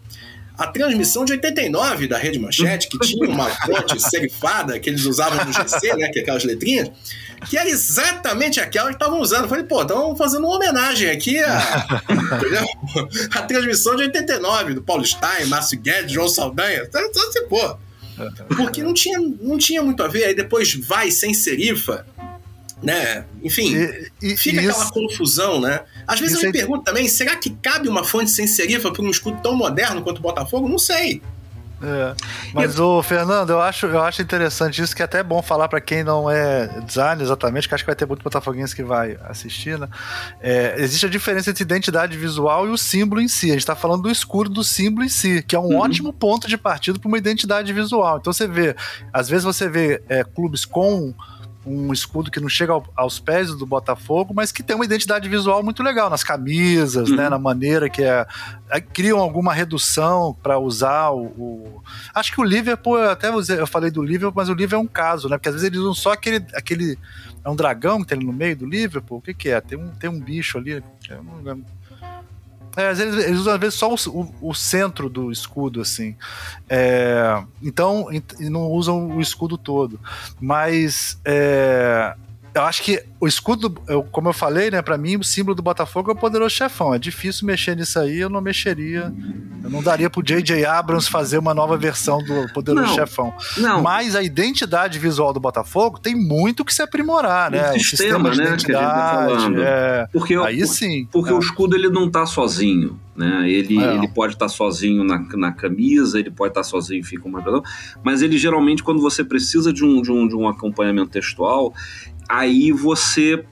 a transmissão de 89 da Rede Manchete, que tinha uma fonte serifada que eles usavam no GC, né, que é aquelas letrinhas, que era exatamente aquela que estavam usando. Eu falei, pô, estão fazendo uma homenagem aqui à, a transmissão de 89 do Paulo Stein, Márcio Guedes, João Saldanha. Então, então assim, pô, porque não tinha, não tinha muito a ver. Aí depois vai sem serifa, né? Enfim, e, e, fica aquela isso, confusão, né? Às vezes eu me é... pergunto também, será que cabe uma fonte sem serifa para um escudo tão moderno quanto o Botafogo? Não sei. É, mas o Fernando, eu acho, eu acho interessante isso, que é até bom falar para quem não é design exatamente, que acho que vai ter muito botafoguense que vai assistir, né? É, existe a diferença entre identidade visual e o símbolo em si. A gente está falando do escuro do símbolo em si, que é um uhum. ótimo ponto de partida para uma identidade visual. Então você vê, às vezes você vê é, clubes com um escudo que não chega ao, aos pés do Botafogo, mas que tem uma identidade visual muito legal nas camisas, né, uhum. né, na maneira que é, é criam alguma redução para usar o, o, acho que o Liverpool até eu falei do Liverpool, mas o Liverpool é um caso, né? Porque às vezes eles usam só aquele aquele é um dragão que tem ali no meio do Liverpool, o que que é? Tem um tem um bicho ali, eu não lembro é, eles, eles, usam às vezes só o, o, o centro do escudo, assim. É, então, não usam o escudo todo. Mas é, eu acho que o escudo, eu, como eu falei, né, para mim o símbolo do Botafogo é o poderoso chefão. É difícil mexer nisso aí, eu não mexeria. Eu não daria pro J.J. Abrams fazer uma nova versão do poderoso não, chefão. Não. Mas a identidade visual do Botafogo tem muito que se aprimorar, né? O sistema, o sistema de né, identidade. Tá é... Porque aí sim. Porque é. o escudo ele não tá sozinho. Né? Ele, é. ele pode estar tá sozinho na, na camisa, ele pode estar tá sozinho fica um marcador, mas ele geralmente, quando você precisa de um, de um, de um acompanhamento textual, aí você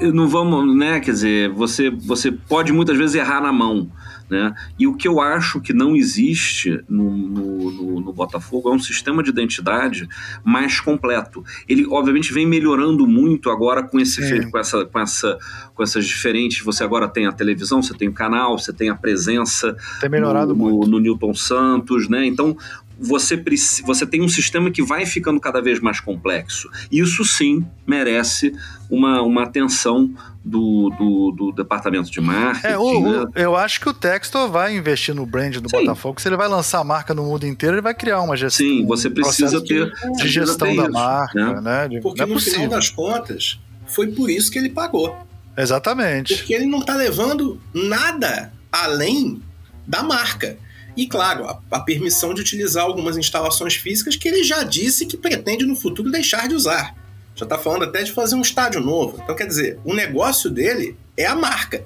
não vamos, né? Quer dizer, você, você pode muitas vezes errar na mão. Né? E o que eu acho que não existe no, no, no, no, Botafogo é um sistema de identidade mais completo. Ele, obviamente, vem melhorando muito agora com, esse, é. com, essa, com, essa, com essas diferentes. Você agora tem a televisão, você tem o canal, você tem a presença tem melhorado no, muito. no Newton Santos, né? Então, você, você tem um sistema que vai ficando cada vez mais complexo. Isso sim merece uma, uma atenção do, do, do departamento de marketing. É, o, né? eu acho que o Textor vai investir no brand do sim. Botafogo. Se ele vai lançar a marca no mundo inteiro, ele vai criar uma gestão. Sim, você precisa ter de, de gestão da isso, marca, né? né? Porque é no possível. final das contas, foi por isso que ele pagou. Exatamente. Porque ele não está levando nada além da marca. E, claro, a, a, permissão de utilizar algumas instalações físicas que ele já disse que pretende no futuro deixar de usar. Já está falando até de fazer um estádio novo. Então, quer dizer, o negócio dele é a marca.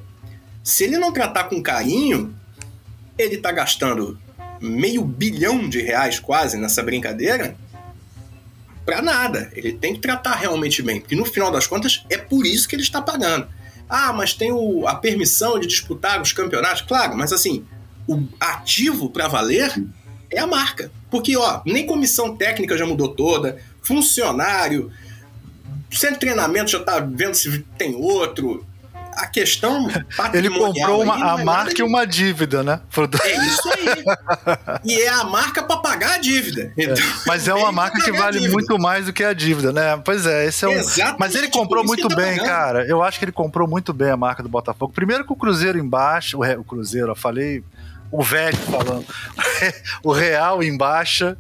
Se ele não tratar com carinho, ele está gastando meio bilhão de reais quase nessa brincadeira para nada. Ele tem que tratar realmente bem, porque no final das contas é por isso que ele está pagando. Ah, mas tem o, a permissão de disputar os campeonatos. Claro, mas assim, o ativo para valer é a marca. Porque, ó, nem comissão técnica já mudou toda, funcionário, centro de treinamento já tá vendo se tem outro. A questão Ele comprou uma, a é marca e uma dívida, né? É isso aí. e é a marca para pagar a dívida. É, então, é. Mas é uma marca que vale muito mais do que a dívida, né? Pois é, esse é um. Exatamente, mas ele comprou muito tá bem, cara. Eu acho que ele comprou muito bem a marca do Botafogo. Primeiro com o Cruzeiro embaixo, o Cruzeiro, eu falei o velho falando. o real em baixa.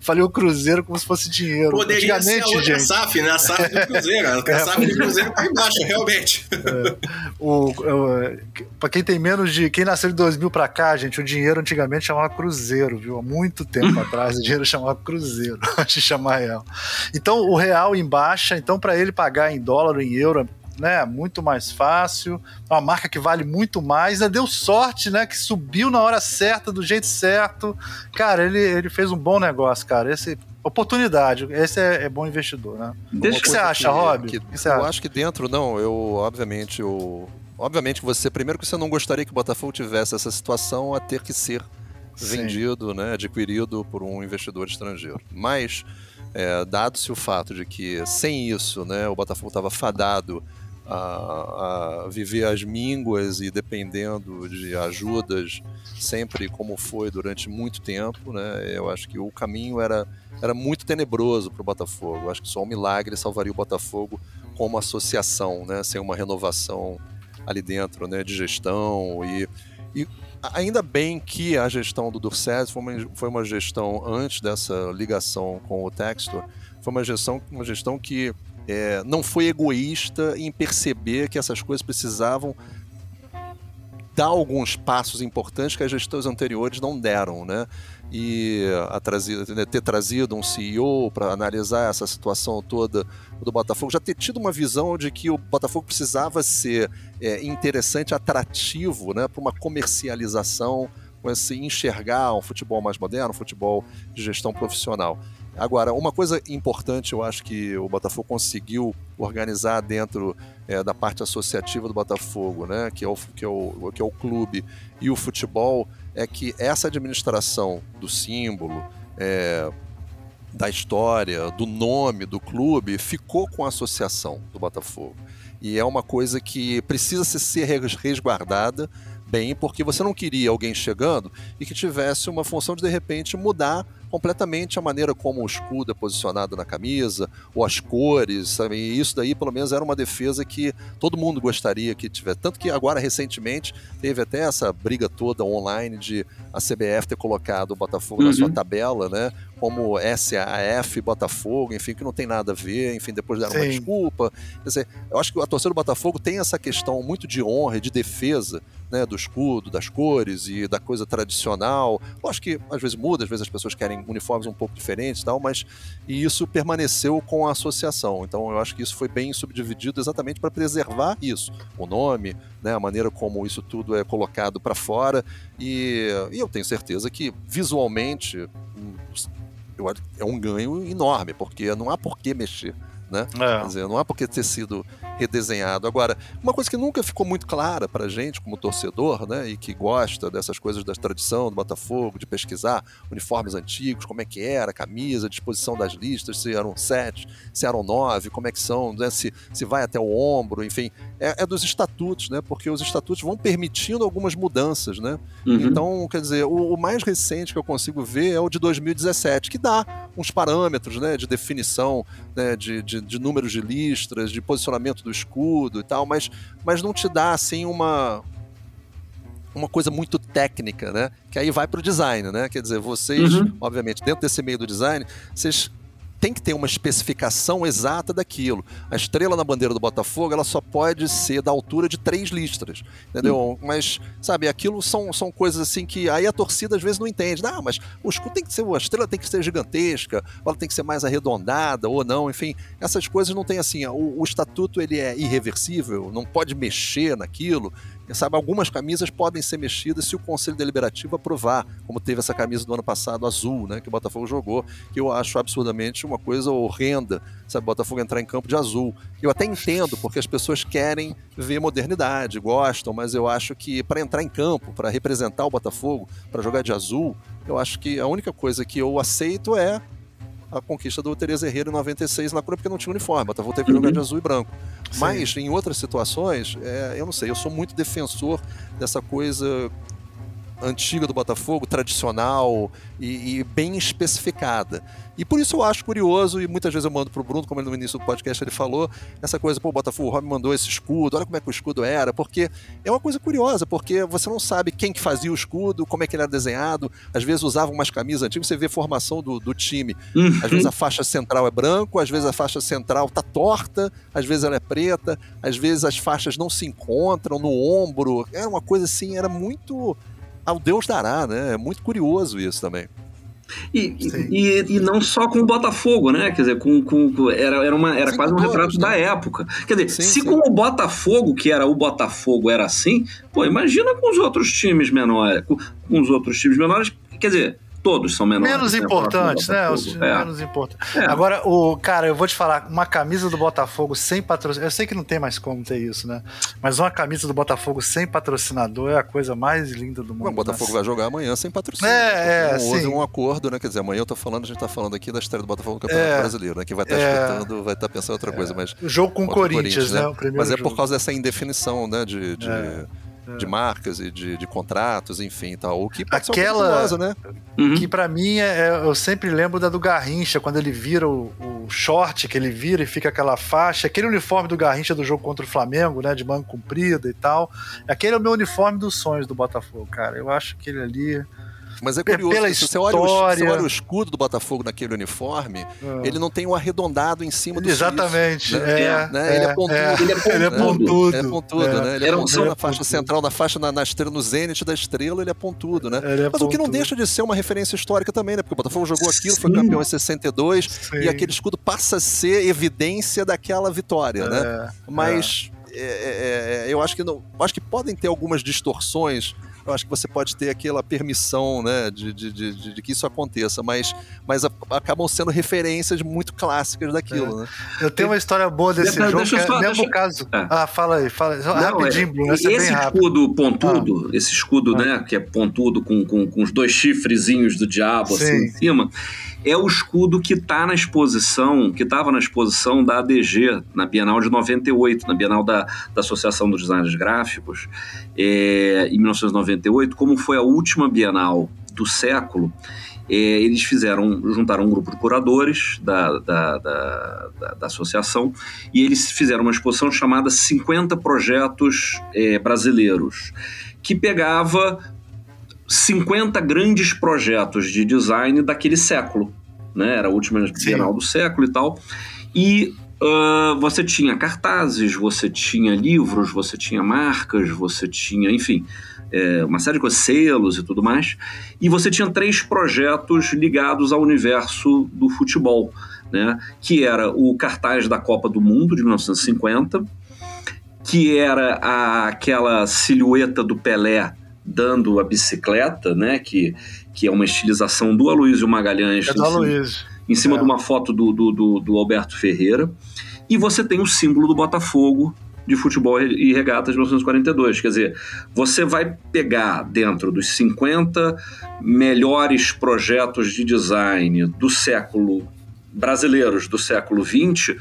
Falei o Cruzeiro como se fosse dinheiro. Poderia ser a outra gente. SAF, né? A SAF do Cruzeiro. A SAF do Cruzeiro tá embaixo, realmente. É, o, o, pra quem tem menos de. Quem nasceu de 2000 pra cá, gente, o dinheiro antigamente chamava Cruzeiro, viu? Há muito tempo atrás o dinheiro chamava Cruzeiro, antes de chamar real. Então o real em baixa, então para ele pagar em dólar em euro né, muito mais fácil, uma marca que vale muito mais, né, deu sorte, né, que subiu na hora certa, do jeito certo. Cara, ele, ele fez um bom negócio, cara. Esse oportunidade, esse é, é bom investidor, né? Deixa o que você acha, que, Rob? que- que você eu acha? acho que dentro, não, eu, obviamente, eu, obviamente você, primeiro que você não gostaria que o Botafogo tivesse essa situação a ter que ser Sim. vendido, né, adquirido por um investidor estrangeiro. Mas, é, dado-se o fato de que sem isso, né, o Botafogo estava fadado a, a viver as mínguas e dependendo de ajudas sempre como foi durante muito tempo, né, eu acho que o caminho era, era muito tenebroso para o Botafogo. Eu acho que só um milagre salvaria o Botafogo como associação, né, sem uma renovação ali dentro, né, de gestão e, e ainda bem que a gestão do Durcés foi uma, foi uma gestão antes dessa ligação com o Textor, foi uma gestão, uma gestão que é, não foi egoísta em perceber que essas coisas precisavam dar alguns passos importantes que as gestões anteriores não deram, né? E né, ter trazido um CEO para analisar essa situação toda do Botafogo, já ter tido uma visão de que o Botafogo precisava ser é, interessante, atrativo, né, para uma comercialização, com esse enxergar um futebol mais moderno, um futebol de gestão profissional. Agora, uma coisa importante, eu acho que o Botafogo conseguiu organizar dentro é, da parte associativa do Botafogo, né, que é, o, que, é o, que é o clube e o futebol, é que essa administração do símbolo, é, da história, do nome do clube, ficou com a associação do Botafogo. E é uma coisa que precisa ser resguardada bem, porque você não queria alguém chegando e que tivesse uma função de, de repente, mudar completamente a maneira como o escudo é posicionado na camisa, ou as cores, sabe? E isso daí, pelo menos, era uma defesa que todo mundo gostaria que tivesse. Tanto que agora, recentemente, teve até essa briga toda online de a CBF ter colocado o Botafogo na Uhum. sua tabela, né? Como SAF, Botafogo, enfim, que não tem nada a ver, enfim, depois deram uma Sim. desculpa. Quer dizer, eu acho que a torcida do Botafogo tem essa questão muito de honra e de defesa né, do escudo, das cores e da coisa tradicional. Lógico que às vezes muda, às vezes as pessoas querem uniformes um pouco diferentes tal, mas e isso permaneceu com a associação. Então eu acho que isso foi bem subdividido exatamente para preservar isso. O nome, né, a maneira como isso tudo é colocado para fora. E, e eu tenho certeza que visualmente hum, acho é um ganho enorme, porque não há por que mexer. Né? Quer É. dizer, não há por que ter sido redesenhado. Agora, uma coisa que nunca ficou muito clara pra gente como torcedor, né, e que gosta dessas coisas da tradição do Botafogo, de pesquisar uniformes antigos, como é que era, a camisa, a disposição das listas, se eram sete, se eram nove, como é que são, né, se, se vai até o ombro, enfim, é, é dos estatutos, né, porque os estatutos vão permitindo algumas mudanças, né, Uhum. então, quer dizer, o, o mais recente que eu consigo ver é o de 2017, que dá uns parâmetros né, de definição né, de, de, de números de listras, de posicionamento do escudo e tal, mas, mas não te dá assim uma uma coisa muito técnica, né? Que aí vai para o design, né? Quer dizer, vocês, Uhum. obviamente, dentro desse meio do design, vocês têm que ter uma especificação exata daquilo. A estrela na bandeira do Botafogo, ela só pode ser da altura de três listras, entendeu? Mas, sabe, aquilo são, são coisas assim que aí a torcida às vezes não entende. Ah, mas o escudo tem que ser, a estrela tem que ser gigantesca, ou ela tem que ser mais arredondada, ou não, enfim, essas coisas não tem assim, o, o estatuto ele é irreversível, não pode mexer naquilo, sabe, algumas camisas podem ser mexidas se o Conselho Deliberativo aprovar, como teve essa camisa do ano passado azul, né, que o Botafogo jogou, que eu acho absurdamente uma coisa horrenda, sabe, o Botafogo entrar em campo de azul. Eu até entendo, porque as pessoas querem ver modernidade, gostam, mas eu acho que para entrar em campo, para representar o Botafogo, para jogar de azul, eu acho que a única coisa que eu aceito é a conquista do Tereza Herrera em 96 na cura porque não tinha uniforme. Botafogo teve que jogar de azul e branco. Mas em outras situações, é, eu não sei, eu sou muito defensor dessa coisa antiga do Botafogo, tradicional e, e, bem especificada. E por isso eu acho curioso, e muitas vezes eu mando pro Bruno, como ele no início do podcast ele falou, essa coisa, pô, o Botafogo, o Rob mandou esse escudo, olha como é que o escudo era, porque é uma coisa curiosa, porque você não sabe quem que fazia o escudo, como é que ele era desenhado, às vezes usavam umas camisas antigas, você vê a formação do, do time, Uhum. às vezes a faixa central é branco, às vezes a faixa central tá torta, às vezes ela é preta, às vezes as faixas não se encontram no ombro. Era uma coisa assim, era muito ao Deus dará, né? É muito curioso isso também. E, e, e, não só com o Botafogo, né? Quer dizer, com, com, com era, era, uma, era Sim, quase um todos, retrato né? da época. Quer dizer, Sim, se sim. com o Botafogo, que era o Botafogo, era assim, pô, imagina com os outros times menores. Com, com os outros times menores, quer dizer, todos são menores. Menos né? importantes, né? Os. É. menos importantes. É. Agora, o cara, eu vou te falar, uma camisa do Botafogo sem patrocinador. Eu sei que não tem mais como ter isso, né? Mas uma camisa do Botafogo sem patrocinador é a coisa mais linda do mundo. O Botafogo né? vai jogar amanhã sem patrocínio. É, é, Não houve sim. um acordo, né? Quer dizer, amanhã eu tô falando, a gente tá falando aqui da história do Botafogo no Campeonato É. Brasileiro, né? Quem vai estar É. escutando vai estar pensando outra coisa, mas. O jogo com o o Corinthians, né? O primeiro Mas é jogo. por causa dessa indefinição, né? De, de, É, de marcas e de, de contratos, enfim, tal. O que pode ser Aquela- curiosa, né? Uhum. Que pra mim, é, eu sempre lembro da do Garrincha, quando ele vira o, o short, que ele vira e fica aquela faixa, aquele uniforme do Garrincha do jogo contra o Flamengo, né, de manga comprida e tal. Aquele é o meu uniforme dos sonhos do Botafogo, cara. Eu acho que ele ali... Mas é curioso, pela se você olha, o, história- você olha o escudo do Botafogo naquele uniforme, ah, ele não tem o arredondado em cima do Exatamente. suíço, né? É, Né? Ele é pontudo. Ele é pontudo. Ele é pontudo. É pontudo, É. né? Ele é um pontudo na faixa pontudo. central, na faixa na, na estrela, no zênite da estrela, ele é pontudo, né? Ele é Mas o que não pontudo. deixa de ser uma referência histórica também, né? Porque o Botafogo jogou aquilo, foi Sim. campeão em 62, Sim. e aquele escudo passa a ser evidência daquela vitória, né? É, Mas é, é, é, eu acho que não, eu acho que podem ter algumas distorções. Eu acho que você pode ter aquela permissão, né, de, de, de, de- de que isso aconteça, mas, mas a- acabam sendo referências muito clássicas daquilo, né? Eu tenho uma história boa desse Deixa- jogo, deixa eu que é mesmo deixa- caso. É. Ah, fala aí, fala aí. Não, rapidinho, é, Bruno, é esse bem rápido. escudo pontudo, esse escudo, né, que é pontudo com, com, com os dois chifrezinhos do diabo assim Sim. em cima, é o escudo que tá na exposição, que estava na exposição da ADG, na Bienal de 98, na Bienal da, da Associação dos Designers Gráficos, é, em 1998, como foi a última Bienal do século, é, eles fizeram, juntaram um grupo de curadores da, da, da, da- da associação e eles fizeram uma exposição chamada 50 Projetos é, Brasileiros, que pegava 50 grandes projetos de design daquele século. Né? Era a última Bienal do século e tal. E ah, você tinha cartazes, você tinha livros, você tinha marcas, você tinha, enfim, é, uma série de coisas, selos e tudo mais. E você tinha três projetos ligados ao universo do futebol, né? Que era o cartaz da Copa do Mundo de 1950, que era a- aquela silhueta do Pelé dando a bicicleta, né? Que, que é uma estilização do Aloysio Magalhães É do em cima- Aloysio. em cima É. de uma foto do, do, do, do Alberto Ferreira. E você tem o símbolo do Botafogo de futebol e regatas de 1942. Quer dizer, você vai pegar dentro dos 50 melhores projetos de design do século brasileiros do século 20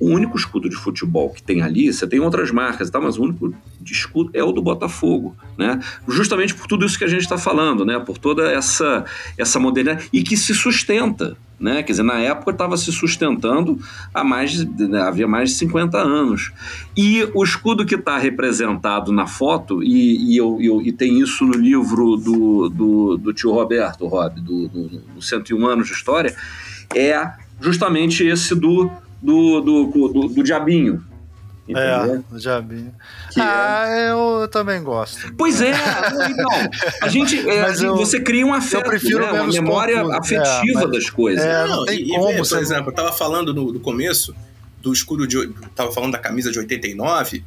o único escudo de futebol que tem ali, você tem outras marcas tal, mas o único escudo é o do Botafogo, né? Justamente por tudo isso que a gente está falando, né? Por toda essa essa modernidade e que se sustenta, né? Quer dizer, na época estava se sustentando há mais de, né, havia mais de 50 anos. E o escudo que está representado na foto, e, e, eu, eu- e tem isso no livro do, do, do tio Roberto, Rob, do, do, do 101 anos de história, é justamente esse do, do, do, do, do diabinho. Entendeu? É, o Diabinho. Que é- ah, eu também gosto. Pois é, então, a gente, é, Mas eu- você cria um afeto, prefiro né, uma memória pontudo. afetiva É, mas- das coisas. É, Não, não tem e, e como vê, por exemplo, eu tava falando no, no começo do escudo de. Tava falando da camisa de 89.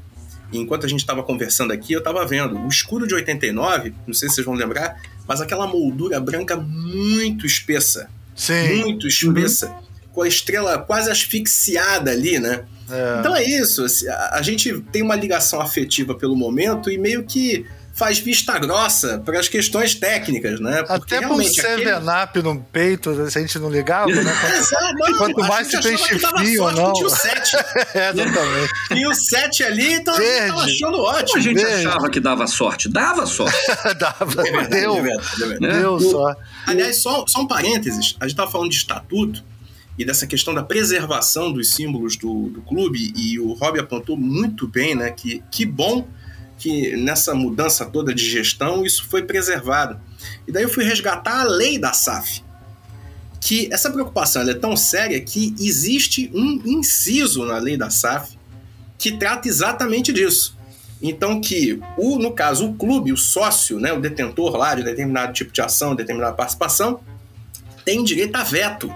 E enquanto a gente tava conversando aqui, eu tava vendo. O escudo de 89, não sei se vocês vão lembrar, mas aquela moldura branca muito espessa. Sim. Muito espessa. Com a estrela quase asfixiada ali, né? é. Então é isso. A, gente tem uma ligação afetiva pelo momento e meio que faz vista grossa para as questões técnicas, né? Porque Até para um 7-up aquele... no peito, se a gente não ligava, né? Quanto, quanto mais se tem chifrinho ou não. Tinha o 7. é, exatamente. E o 7 ali, então Verde. tava achando ótimo. A gente Verde. achava que dava sorte. Dava sorte. dava. É verdade, deu. É verdade, é verdade. Deu só. Aliás, só, só um parênteses. A gente tava falando de estatuto e dessa questão da preservação dos símbolos do, do clube, e o Rob apontou muito bem, né? Que, que bom que nessa mudança toda de gestão isso foi preservado. E daí eu fui resgatar a lei da SAF, que essa preocupação é tão séria que existe um inciso na lei da SAF que trata exatamente disso. Então que o, no caso, o clube, o sócio, né, o detentor lá de determinado tipo de ação, determinada participação, tem direito a veto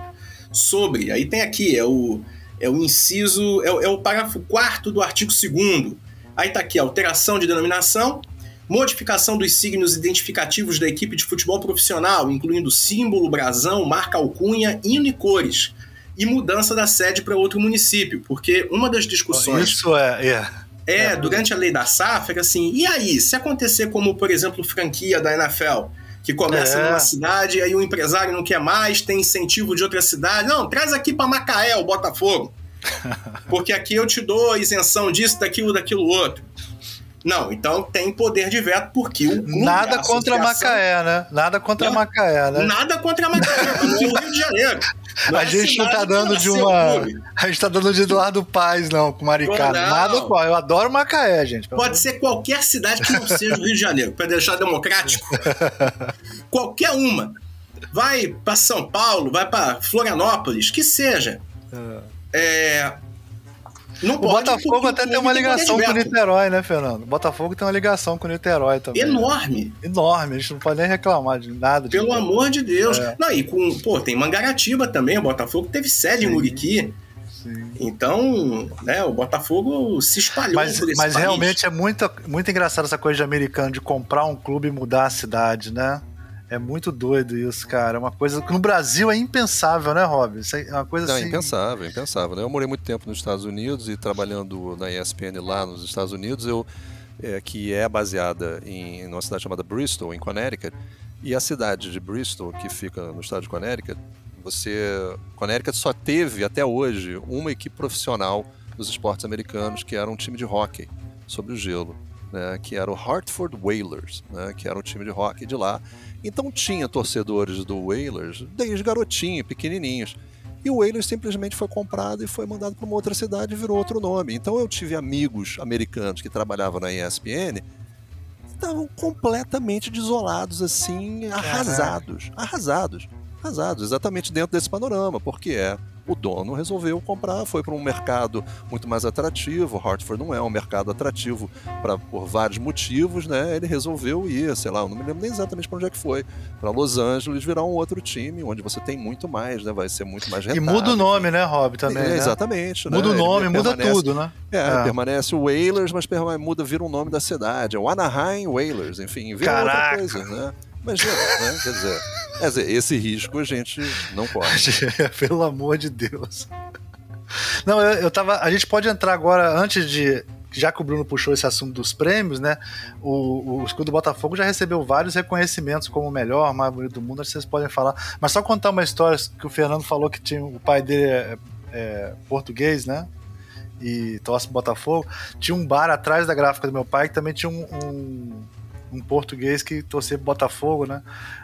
sobre. Aí tem aqui, é o, é o inciso, é, é o parágrafo 4 do artigo 2 Aí tá aqui, alteração de denominação, modificação dos signos identificativos da equipe de futebol profissional, incluindo símbolo, brasão, marca alcunha, hino e cores, e mudança da sede para outro município, porque uma das discussões... Isso é... é. É, é, durante a lei da SAF, era assim, e aí, se acontecer como, por exemplo, franquia da NFL, que começa é. numa cidade, aí o empresário não quer mais, tem incentivo de outra cidade, não, traz aqui para Macaé o Botafogo. Porque aqui eu te dou isenção disso, daquilo, daquilo outro. Não, então tem poder de veto porque o clube, Nada contra Macaé, né? Nada contra não, Macaé, né? Nada contra Macaé, no Rio de Janeiro. Não a é gente não tá dando de uma. A gente tá dando de Eduardo Paz, não, com Maricá. Nada qual. Eu adoro Macaé, gente. Pode ser qualquer cidade que não seja o Rio de Janeiro, para deixar democrático. qualquer uma. Vai para São Paulo, vai para Florianópolis, que seja. É. É, não o pode, Botafogo até tem uma ligação com o Niterói, né, Fernando? O Botafogo tem uma ligação com o Niterói também. Enorme. Né? Enorme, a gente não pode nem reclamar de nada. Pelo amor de Deus. É. Não, e com, pô, tem Mangaratiba também, o Botafogo teve sede Sim. em Muriqui. Sim. Então, né, o Botafogo se espalhou mas, por esse Mas país. realmente é muito, muito engraçado essa coisa de americano, de comprar um clube e mudar a cidade, né? É muito doido isso, cara. É uma coisa que no Brasil é impensável, né, Rob? Isso é uma coisa Não, assim. impensável, impensável. Né? Eu morei muito tempo nos Estados Unidos e trabalhando na ESPN lá nos Estados Unidos, eu é, que é baseada em, em uma cidade chamada Bristol, em Connecticut. E a cidade de Bristol, que fica no estado de Connecticut, você. Connecticut só teve até hoje uma equipe profissional dos esportes americanos que era um time de hockey sobre o gelo. Né, que era o Hartford Whalers, né, que era um time de hockey de lá. Então tinha torcedores do Whalers desde garotinho, pequenininhos. E o Whalers simplesmente foi comprado e foi mandado para uma outra cidade e virou outro nome. Então eu tive amigos americanos que trabalhavam na ESPN estavam completamente desolados, assim, arrasados. Arrasados. Arrasados, exatamente dentro desse panorama, porque é o dono resolveu comprar, foi para um mercado muito mais atrativo. Hartford não é um mercado atrativo pra, por vários motivos, né? Ele resolveu ir, sei lá, eu não me lembro nem exatamente para onde é que foi, para Los Angeles virar um outro time onde você tem muito mais, né? Vai ser muito mais rentável. E muda o nome, né, Rob, também. É, né? Exatamente. Muda né? o nome, muda tudo, né? É, é, permanece o Whalers, mas muda, vira o nome da cidade. É o Anaheim Whalers, enfim, vira Caraca. outra coisa, né? Imagina, né? Quer dizer, esse risco a gente não corre. Pelo amor de Deus. Não, eu, eu tava. A gente pode entrar agora, antes de. Já que o Bruno puxou esse assunto dos prêmios, né? O, o escudo do Botafogo já recebeu vários reconhecimentos como o melhor, mais bonito do mundo, vocês podem falar. Mas só contar uma história que o Fernando falou que tinha, o pai dele é, é português, né? E torce Botafogo. Tinha um bar atrás da gráfica do meu pai que também tinha um, um um português que torcia Botafogo, né?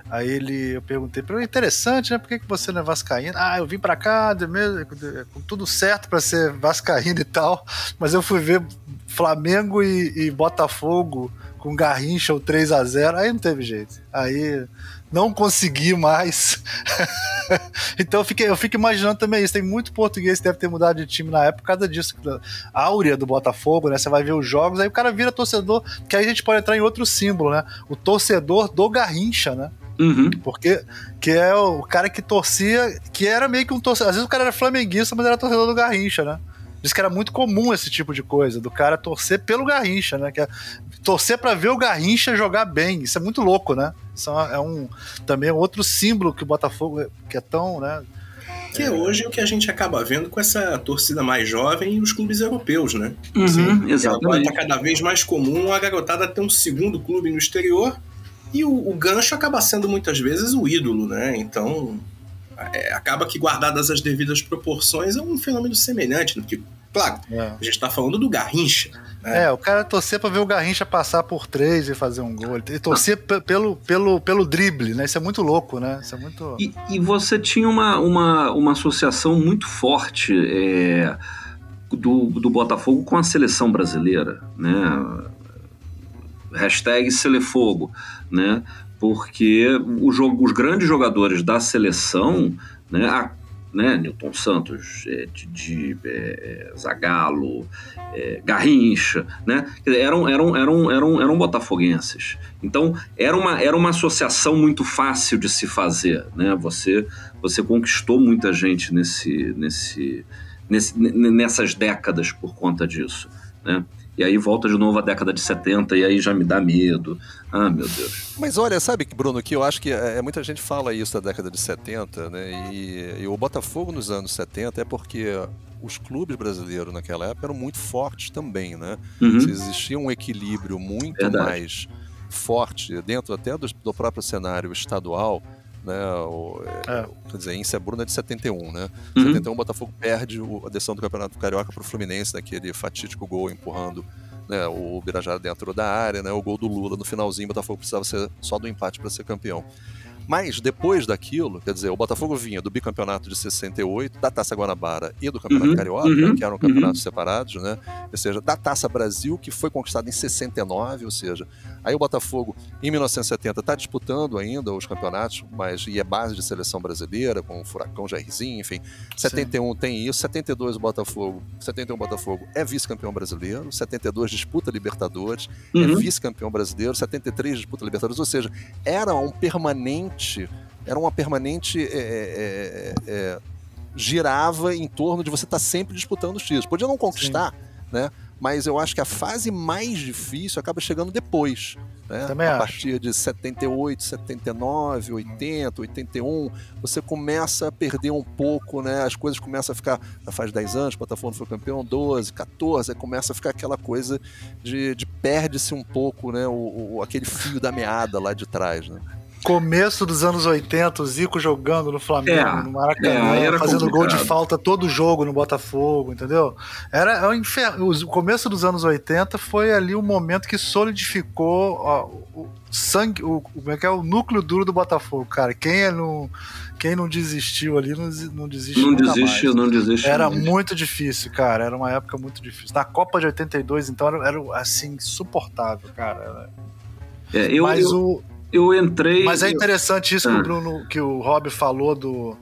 Aí ele, eu perguntei para ele, interessante, né? Por que, que você não é vascaíno? Ah, eu vim para cá de mesmo, com tudo certo para ser vascaíno e tal, mas eu fui ver Flamengo e, e Botafogo com Garrincha o 3 a 0 aí não teve jeito. Aí não consegui mais. então eu, fiquei, eu fico imaginando também isso. Tem muito português que deve ter mudado de time na época por causa disso. A áurea do Botafogo, né? Você vai ver os jogos, aí o cara vira torcedor, que aí a gente pode entrar em outro símbolo, né? O torcedor do Garrincha, né? Uhum. Porque que é o cara que torcia, que era meio que um torcedor. Às vezes o cara era flamenguista, mas era torcedor do Garrincha, né? Diz que era muito comum esse tipo de coisa, do cara torcer pelo Garrincha, né? Que é torcer para ver o Garrincha jogar bem. Isso é muito louco, né? Isso é um também é outro símbolo que o Botafogo que é tão, né? Que é hoje o que a gente acaba vendo com essa torcida mais jovem e os clubes europeus, né? Uhum, E agora exatamente. tá cada vez mais comum a garotada ter um segundo clube no exterior e o, o gancho acaba sendo muitas vezes o ídolo, né? Então é, acaba que guardadas as devidas proporções é um fenômeno semelhante, né? Porque, claro, É. a gente tá falando do Garrincha, né? É, o cara torcer pra ver o Garrincha passar por três e fazer um gol. Ele torcer pe- pelo, pelo, pelo drible, né? Isso é muito louco, né? Isso é muito. E, e você tinha uma, uma, uma associação muito forte é, do, do Botafogo com a seleção brasileira, né? Hashtag Selefogo, né? Porque jogo, os grandes jogadores da seleção, né? A, né? Newton Santos, é, Didi, é, Zagallo, é, Garrincha, né? Eram, eram, eram, eram, eram botafoguenses. Então, era uma, era uma associação muito fácil de se fazer, né? Você, você conquistou muita gente nesse, nesse, nesse, nessas décadas por conta disso, né? E aí volta de novo a década de 70 e aí já me dá medo. Ah, meu Deus. Mas olha, sabe, que, Bruno, que eu acho que é, muita gente fala isso da década de 70, né? E, e o Botafogo nos anos 70 é porque os clubes brasileiros naquela época eram muito fortes também, né? Uhum. Existia um equilíbrio muito Verdade. mais forte dentro até do, do próprio cenário estadual, né? O, É. Quer dizer, em Bruna é de 71, né? Uhum. 71 o Botafogo perde o- a decisão do Campeonato Carioca para o Fluminense, naquele fatídico gol empurrando né, o Birajara dentro da área, né? O gol do Lula no finalzinho, o Botafogo precisava ser só do empate para ser campeão. Mas depois daquilo, quer dizer, o Botafogo vinha do bicampeonato de 68, da Taça Guanabara e do Campeonato Uhum, Carioca, uhum, que eram campeonatos separados, né? Ou seja, da Taça Brasil, que foi conquistada em 69, ou seja, aí o Botafogo, em 1970, está disputando ainda os campeonatos, mas e é base de seleção brasileira, com o Furacão Jairzinho, enfim. 71 tem isso, 72 o Botafogo, 71 o Botafogo é vice-campeão brasileiro, 72 disputa Libertadores, é Uhum. vice-campeão brasileiro, 73 disputa Libertadores, ou seja, era um permanente, era uma permanente é, é, é, é, girava em torno de você estar sempre disputando os títulos. Podia não conquistar, né? Mas eu acho que a fase mais difícil acaba chegando depois. Né? Também a acho. partir de 78, 79, 80, 81, você começa a perder um pouco, né? As coisas começam a ficar. Já faz 10 anos, o Botafogo foi campeão, 12, 14, aí começa a ficar aquela coisa de, de perde-se um pouco, né? O, o- aquele fio da meada lá de trás, né? Começo dos anos 80, o Zico jogando no Flamengo, É, no Maracanã, é, era fazendo gol de complicado. falta todo jogo no Botafogo, entendeu? Era é um inferno. O começo dos anos 80 foi ali o momento que solidificou ó, o sangue, o, como é que é o núcleo duro do Botafogo, cara. Quem é não, quem não desistiu ali não, não desiste Não desiste, mais. não desiste. Era muito difícil, cara. Era uma época muito difícil. Na Copa de 82, então, era, era, assim, insuportável, cara. É, eu, Mas eu, o, eu entrei. mas é interessante isso que Ah. o Bruno, que o Rob falou do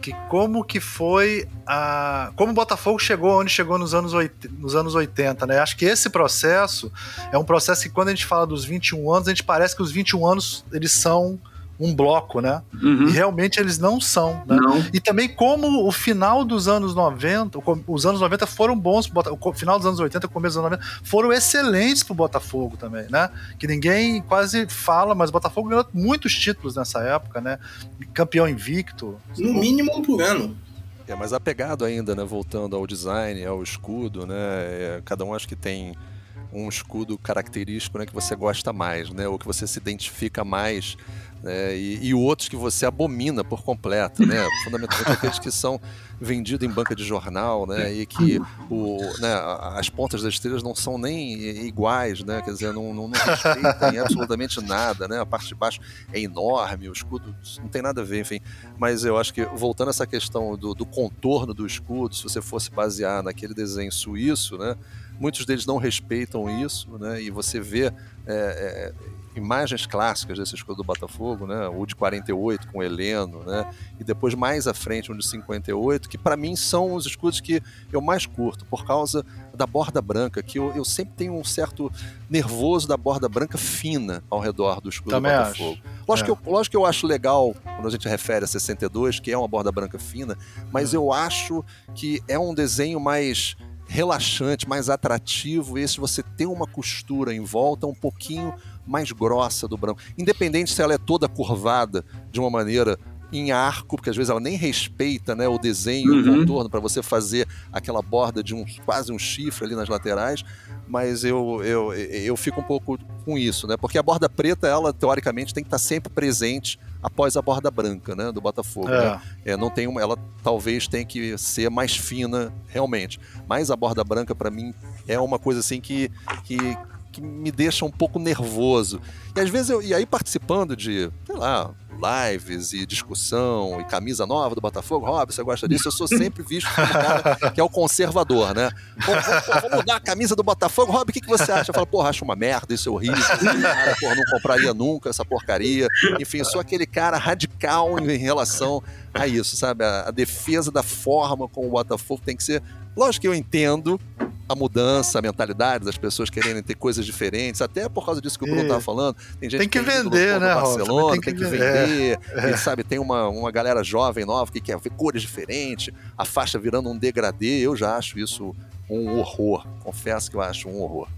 que como que foi a como o Botafogo chegou onde chegou nos anos 80, nos anos 80, né? Acho que esse processo é um processo que quando a gente fala dos 21 anos, a gente parece que os 21 anos eles são um bloco, né? Uhum. E realmente eles não são, né? Não. E também como o final dos anos 90, o com- os anos 90 foram bons, o final dos anos 80 e começo dos anos 90 foram excelentes pro Botafogo também, né? Que ninguém quase fala, mas o Botafogo ganhou muitos títulos nessa época, né? Campeão invicto. No mínimo um por ano. É, mas apegado ainda, né? Voltando ao design, ao escudo, né? é, cada um acho que tem um escudo característico né, que você gosta mais, né? Ou que você se identifica mais, né? E, e outros que você abomina por completo, né? Fundamentalmente aqueles que são vendidos em banca de jornal, né? E que o, né, as pontas das estrelas não são nem iguais, né? Quer dizer, não, não, não respeitam absolutamente nada, né? A parte de baixo é enorme, o escudo não tem nada a ver, enfim. Mas eu acho que, voltando a essa questão do, do contorno do escudo, se você fosse basear naquele desenho suíço, né? Muitos deles não respeitam isso, né? E você vê é, é, imagens clássicas desse escudo do Botafogo, né? O de 48 com o Heleno, né? E depois mais à frente um de 58, que para mim são os escudos que eu mais curto, por causa da borda branca, que eu, eu sempre tenho um certo nervoso da borda branca fina ao redor do escudo Também do acho. Botafogo. Lógico, É. que eu, lógico que eu acho legal quando a gente refere a 62, que é uma borda branca fina, mas Hum. eu acho que é um desenho mais relaxante, mais atrativo, esse você tem uma costura em volta um pouquinho mais grossa do branco. Independente se ela é toda curvada de uma maneira em arco, porque às vezes ela nem respeita né, o desenho, Uhum. o contorno, para você fazer aquela borda de um, quase um chifre ali nas laterais, mas eu, eu, eu fico um pouco com isso, né? Porque a borda preta, ela teoricamente tem que estar sempre presente após a borda branca, né, do Botafogo. né? É. É, não tem uma, ela talvez tenha que ser mais fina realmente. Mas a borda branca para mim é uma coisa assim que, que, que me deixa um pouco nervoso. E às vezes eu e aí participando de, sei lá, lives e discussão e camisa nova do Botafogo, Rob, você gosta disso? Eu sou sempre visto como cara que é o conservador, né? Vamos mudar a camisa do Botafogo, Rob, o que, que você acha? Eu falo, porra, acho uma merda, isso é horrível. Cara, porra, não compraria nunca essa porcaria. Enfim, eu sou aquele cara radical em relação a isso, sabe? A, a defesa da forma como o Botafogo tem que ser. Lógico que eu entendo a mudança, a mentalidade das pessoas querendo ter coisas diferentes, até por causa disso que o Bruno É. estava falando. Tem gente Tem que ídolo vender, né? Barcelona, tem tem que que vender. É. E, sabe, tem uma, uma galera jovem, nova, que quer ver cores diferentes, a faixa virando um degradê. Eu já acho isso um horror. Confesso que eu acho um horror.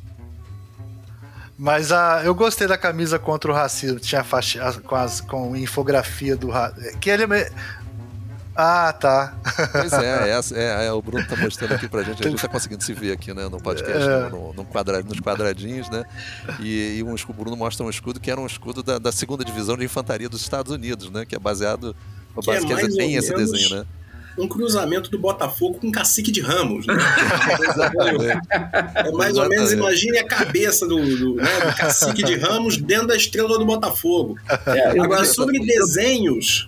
Mas a, eu gostei da camisa contra o racismo. Tinha faixa, as- com, as, com infografia do racismo. Que ele. Ah, tá. Pois é, essa, é, é, o Bruno tá mostrando aqui pra gente, a gente tá conseguindo se ver aqui, né, no podcast, É. no, no quadra, nos quadradinhos, né, e, e um, o Bruno mostra um escudo que era um escudo da, da segunda divisão de infantaria dos Estados Unidos, né, que é baseado, Que é base, quer mais dizer, tem esse desenho, né. Um cruzamento do Botafogo com cacique de Ramos. Né? É mais ou menos, imagine a cabeça do, do, né, do cacique de Ramos dentro da estrela do Botafogo. É, Agora, sobre desenhos.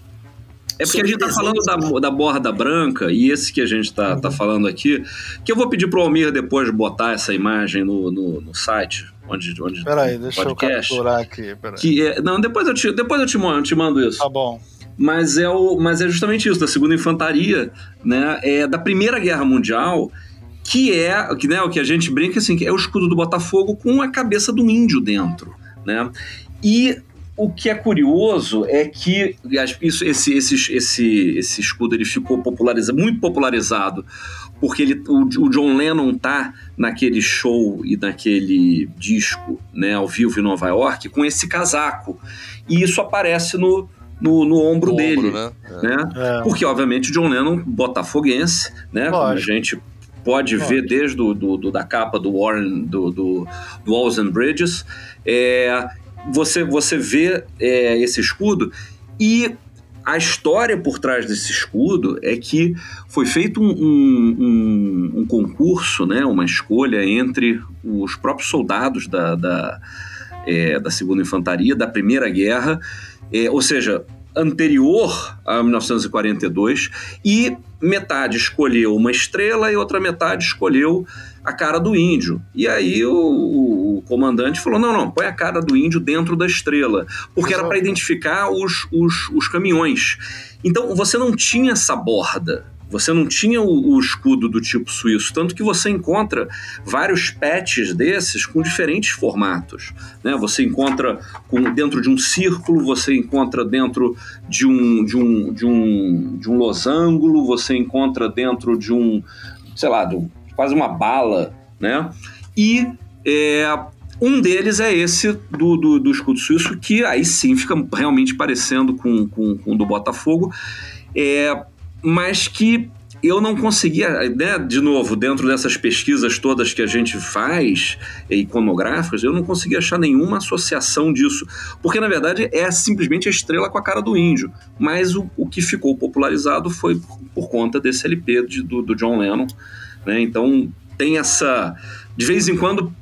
É porque a gente tá falando da, da borda branca e esse que a gente tá, tá falando aqui, que eu vou pedir pro Almir depois botar essa imagem no, no, no site, onde, onde Peraí, deixa podcast. eu capturar aqui. Peraí. Que é, não, depois eu te, depois eu te, mando, te mando isso. Tá bom. Mas é, o, mas é justamente isso, da segunda infantaria, né? É da Primeira Guerra Mundial, que é que, né, o que a gente brinca assim, que é o escudo do Botafogo com a cabeça do índio dentro, né? E o que é curioso é que isso, esse, esse, esse, esse escudo ele ficou popularizado, muito popularizado, porque ele, o, o John Lennon tá naquele show e naquele disco, né, ao vivo em Nova York, com esse casaco. E isso aparece no, no, no ombro No dele. ombro, né? É. né? É. Porque, obviamente, o John Lennon, botafoguense, né? Como a gente pode Lógico. ver desde o do, do- da capa do Warren, do, do, do Walls and Bridges, é, você, você vê é, esse escudo e a história por trás desse escudo é que foi feito um, um- um- concurso, né, uma escolha entre os próprios soldados da, da, é, da Segunda Infantaria, da Primeira Guerra, é, ou seja, anterior a 1942, e metade escolheu uma estrela e outra metade escolheu a cara do índio. E aí o, o comandante falou: não, não, põe a cara do índio dentro da estrela, porque era para identificar os, os, os caminhões. Então você não tinha essa borda. Você não tinha o, o escudo do tipo suíço, tanto que você encontra vários patches desses com diferentes formatos. Né? Você encontra com, dentro de um círculo, você encontra dentro de um, de, um, de, um, de um losango, você encontra dentro de um, sei lá, de um- quase uma bala, né? E é, um deles é esse do, do, do escudo suíço, que aí sim fica realmente parecendo com, com, com o do Botafogo, é, mas que eu não conseguia, né, de novo, dentro dessas pesquisas todas que a gente faz, eh, iconográficas, eu não conseguia achar nenhuma associação disso. Porque, na verdade, é simplesmente a estrela com a cara do índio. Mas o, o que ficou popularizado foi por conta desse LP de- do, do John Lennon. Né? Então, tem essa. De vez em quando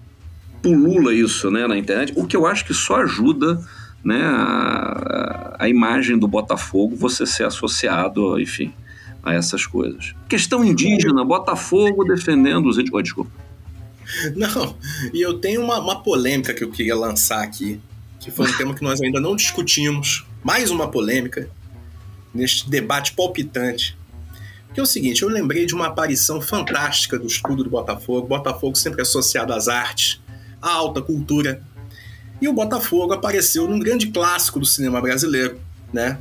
pulula isso né, na internet, o que eu acho que só ajuda né, a, a imagem do Botafogo você ser associado, enfim, a essas coisas. Questão indígena, Botafogo defendendo os índios. Desculpa. Não, e eu tenho uma, uma polêmica que eu queria lançar aqui, que foi um tema que nós ainda não discutimos. Mais uma polêmica neste debate palpitante. Que é o seguinte, eu lembrei de uma aparição fantástica do escudo do Botafogo. Botafogo sempre associado às artes, à alta cultura. E o Botafogo apareceu num grande clássico do cinema brasileiro, né?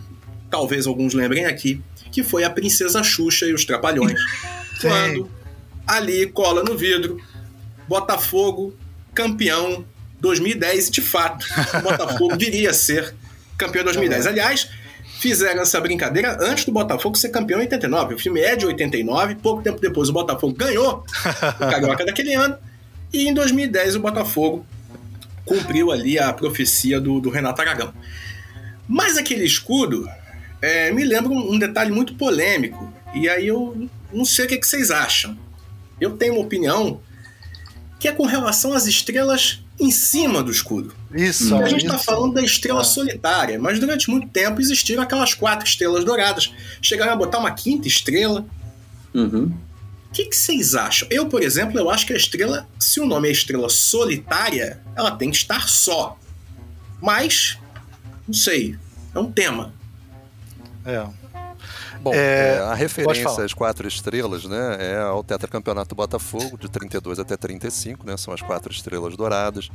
Talvez alguns lembrem aqui, que foi a Princesa Xuxa e os Trapalhões. Quando ali cola no vidro, Botafogo campeão 2010, e de fato, o Botafogo viria a ser campeão 2010. Aliás, fizeram essa brincadeira antes do Botafogo ser campeão em 89. O filme é de 89, pouco tempo depois o Botafogo ganhou o Carioca daquele ano, e em 2010 o Botafogo cumpriu ali a profecia do, do Renato Aragão. Mas aquele escudo é, me lembra um, detalhe muito polêmico, e aí eu não sei o que, que vocês acham. Eu tenho uma opinião que é com relação às estrelas em cima do escudo. Isso. a gente está falando da estrela ah. solitária, mas durante muito tempo existiram aquelas quatro estrelas douradas. Chegaram a botar uma quinta estrela. Uhum. O que, que, vocês acham? Eu, por exemplo, eu acho que a estrela, se o nome é estrela solitária, ela tem que estar só. Mas, não sei, é um tema. É. Bom, é, é a referência às quatro estrelas, né, é ao tetracampeonato do Botafogo, de 32 até 35, né, são as quatro estrelas douradas.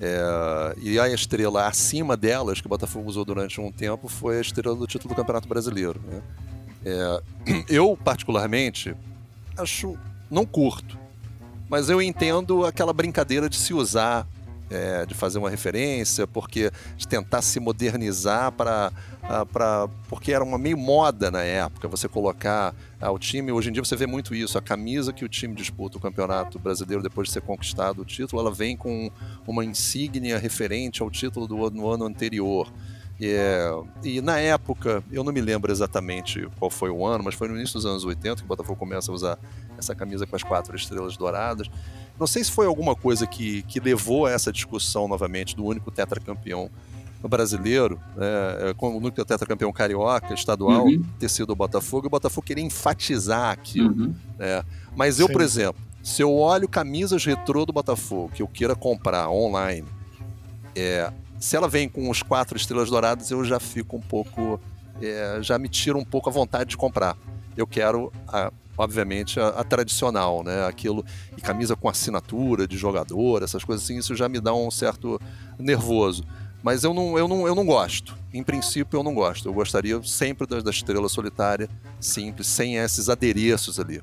É, e a estrela acima delas, que o Botafogo usou durante um tempo, foi a estrela do título do Campeonato Brasileiro. Né? É, eu, particularmente, acho. não curto, mas eu entendo aquela brincadeira de se usar é, de fazer uma referência, porque de tentar se modernizar para para porque era uma meio moda na época você colocar ah, o time hoje em dia você vê muito isso a camisa que o time disputa o campeonato brasileiro depois de ser conquistado o título ela vem com uma insígnia referente ao título do no ano anterior é, e na época, eu não me lembro exatamente qual foi o ano, mas foi no início dos anos 80 que o Botafogo começa a usar essa camisa com as quatro estrelas douradas. Não sei se foi alguma coisa que, que levou a essa discussão novamente do único tetracampeão brasileiro, né, é, com o único tetracampeão carioca, estadual, uhum. ter sido o Botafogo, e o Botafogo queria enfatizar aquilo. Uhum. Né? Mas eu, Sim. por exemplo, se eu olho camisas retrô do Botafogo que eu queira comprar online, é, se ela vem com os quatro estrelas douradas, eu já fico um pouco. É, já me tira um pouco a vontade de comprar. Eu quero a, obviamente, a, a, tradicional, né? Aquilo. E camisa com assinatura de jogador, essas coisas assim, isso já me dá um certo nervoso. Mas eu não, eu não, eu não gosto. Em princípio, eu não gosto. Eu gostaria sempre da, da estrela solitária, simples, sem esses adereços ali.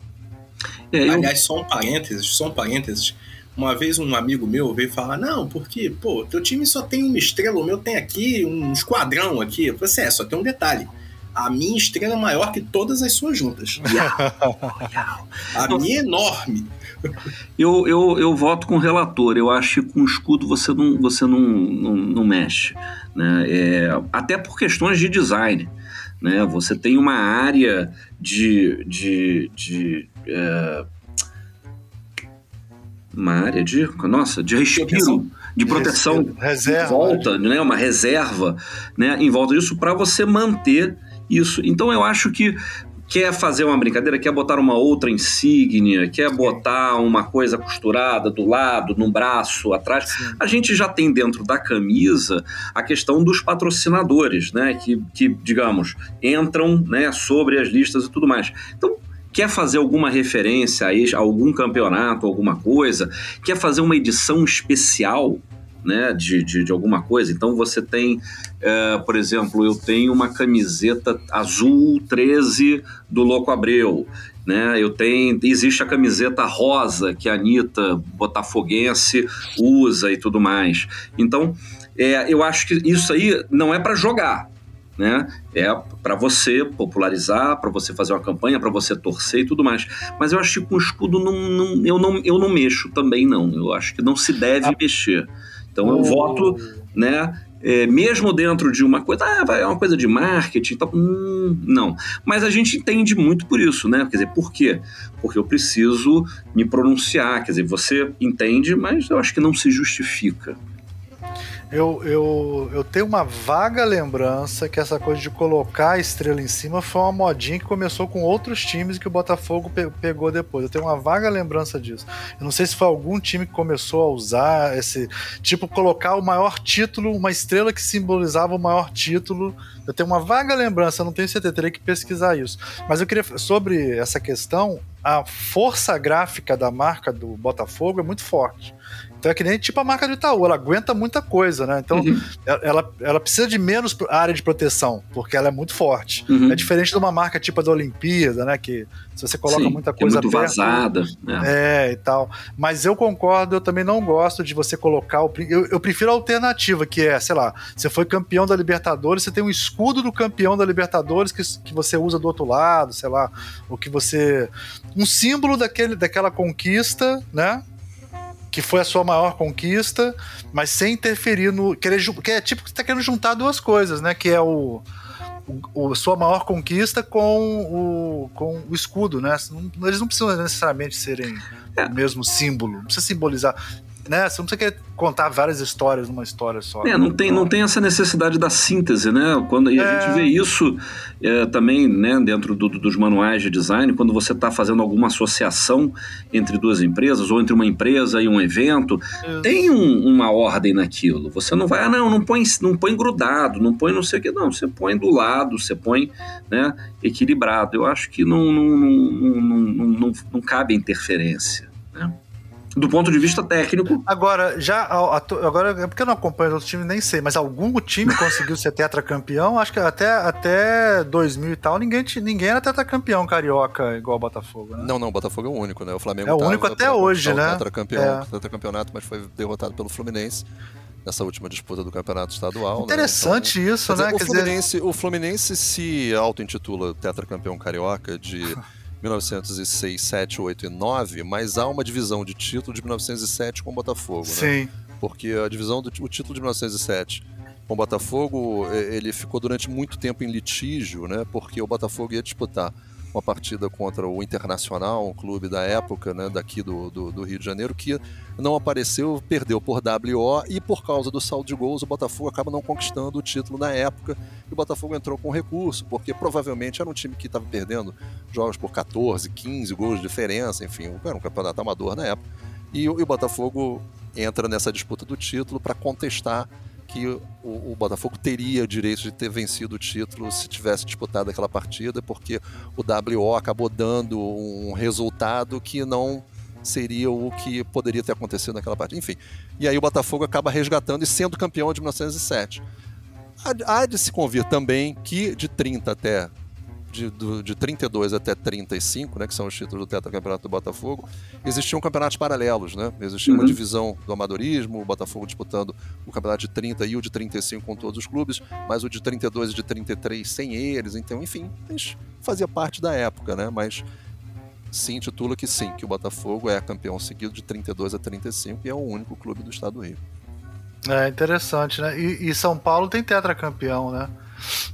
É, eu... Aliás, só um parênteses, só um parênteses. Uma vez um amigo meu veio falar, não, porque, pô, teu time só tem uma estrela, o meu tem aqui um esquadrão aqui. Eu falei assim, é, só tem um detalhe a minha estrela é maior que todas as suas juntas. a minha é enorme. Eu, eu, eu voto com o relator. Eu acho que com escudo você não, você não, não, não mexe. Né? É, até por questões de design. Né? Você tem uma área de. de, de é, uma área de. Nossa, de respiro de proteção reserva. volta, né? uma reserva né? em volta disso para você manter isso. Então eu acho que quer fazer uma brincadeira, quer botar uma outra insígnia, quer botar uma coisa costurada do lado, no braço, atrás. Sim. A gente já tem dentro da camisa a questão dos patrocinadores, né? Que, que digamos, entram né, sobre as listas e tudo mais. Então, quer fazer alguma referência a algum campeonato, alguma coisa, quer fazer uma edição especial né, de, de, de alguma coisa. Então você tem, é, por exemplo, eu tenho uma camiseta azul 13 do Louco Abreu. Né, eu tenho, existe a camiseta rosa que a Anitta Botafoguense usa e tudo mais. Então, é, eu acho que isso aí não é para jogar, né? É para você popularizar, para você fazer uma campanha, para você torcer e tudo mais. Mas eu acho que com o escudo não, não, eu, não, eu não mexo também, não. Eu acho que não se deve ah. mexer. Então eu voto, né? É, mesmo dentro de uma coisa, ah, é uma coisa de marketing, tal, hum, não. Mas a gente entende muito por isso, né? Quer dizer, por quê? Porque eu preciso me pronunciar. Quer dizer, você entende, mas eu acho que não se justifica. Eu, eu, eu tenho uma vaga lembrança que essa coisa de colocar a estrela em cima foi uma modinha que começou com outros times que o Botafogo pe pegou depois. Eu tenho uma vaga lembrança disso. Eu não sei se foi algum time que começou a usar esse. Tipo, colocar o maior título, uma estrela que simbolizava o maior título. Eu tenho uma vaga lembrança, não tenho certeza, teria que pesquisar isso. Mas eu queria. Sobre essa questão, a força gráfica da marca do Botafogo é muito forte. Então é que nem tipo a marca do Itaú, ela aguenta muita coisa, né? Então uhum. ela, ela precisa de menos área de proteção, porque ela é muito forte. Uhum. É diferente de uma marca tipo a da Olimpíada, né? Que se você coloca Sim, muita coisa é muito perto, vazada. Né? É, e tal. Mas eu concordo, eu também não gosto de você colocar o. Eu, eu prefiro a alternativa, que é, sei lá, você foi campeão da Libertadores, você tem um escudo do campeão da Libertadores que, que você usa do outro lado, sei lá, ou que você. Um símbolo daquele, daquela conquista, né? Que foi a sua maior conquista, mas sem interferir no. Querer, que é tipo que você tá querendo juntar duas coisas, né? Que é o, o, o sua maior conquista com o, com o escudo, né? Eles não precisam necessariamente serem é. o mesmo símbolo, não precisa simbolizar né? Você não precisa querer contar várias histórias numa história só. É, não tem, não tem essa necessidade da síntese, né? Quando, e a é... gente vê isso é, também né, dentro do, dos manuais de design, quando você está fazendo alguma associação entre duas empresas, ou entre uma empresa e um evento, isso. tem um, uma ordem naquilo. Você não vai, ah, não, não põe, não põe grudado, não põe não sei o que, não. Você põe do lado, você põe né, equilibrado. Eu acho que não, não, não, não, não, não, não cabe interferência. Né? Do ponto de vista técnico. Agora, já agora é porque eu não acompanho os outros times, nem sei, mas algum time conseguiu ser tetracampeão? Acho que até, até 2000 e tal, ninguém, ninguém era tetracampeão carioca igual o Botafogo, né? Não, não, o Botafogo é o único, né? O Flamengo é o único até hoje, né? Tetracampeão, é. tetracampeonato, mas foi derrotado pelo Fluminense nessa última disputa do campeonato estadual. Interessante né? então, isso, né? o, Fluminense, dizer... o Fluminense se auto-intitula tetracampeão carioca de 1906, 7, 8 e 9, mas há uma divisão de título de 1907 com o Botafogo, Sim. Né? Porque a divisão do o título de 1907 com o Botafogo, ele ficou durante muito tempo em litígio, né? Porque o Botafogo ia disputar uma partida contra o Internacional, um clube da época, né, daqui do, do, do, Rio de Janeiro, que não apareceu, perdeu por WO e por causa do saldo de gols, o Botafogo acaba não conquistando o título na época. E o Botafogo entrou com recurso, porque provavelmente era um time que estava perdendo jogos por 14, 15 gols de diferença, enfim, era um campeonato amador na época. E, e o Botafogo entra nessa disputa do título para contestar que o, o, Botafogo teria o direito de ter vencido o título se tivesse disputado aquela partida, porque o WO acabou dando um resultado que não seria o que poderia ter acontecido naquela partida. Enfim, e aí o Botafogo acaba resgatando e sendo campeão de 1907. Há de se convir também que de 30 até de, do, de 32 até 35, né, que são os títulos do tetracampeonato do Botafogo, existiam campeonatos paralelos, né? Existia uhum. uma divisão do amadorismo, o Botafogo disputando o campeonato de 30 e o de 35 com todos os clubes, mas o de 32 e de 33 sem eles, então, enfim, fazia parte da época, né? Mas se intitula que sim, que o Botafogo é campeão seguido de 32 a 35 e é o único clube do estado do Rio. É interessante, né? E, e São Paulo tem tetracampeão, né?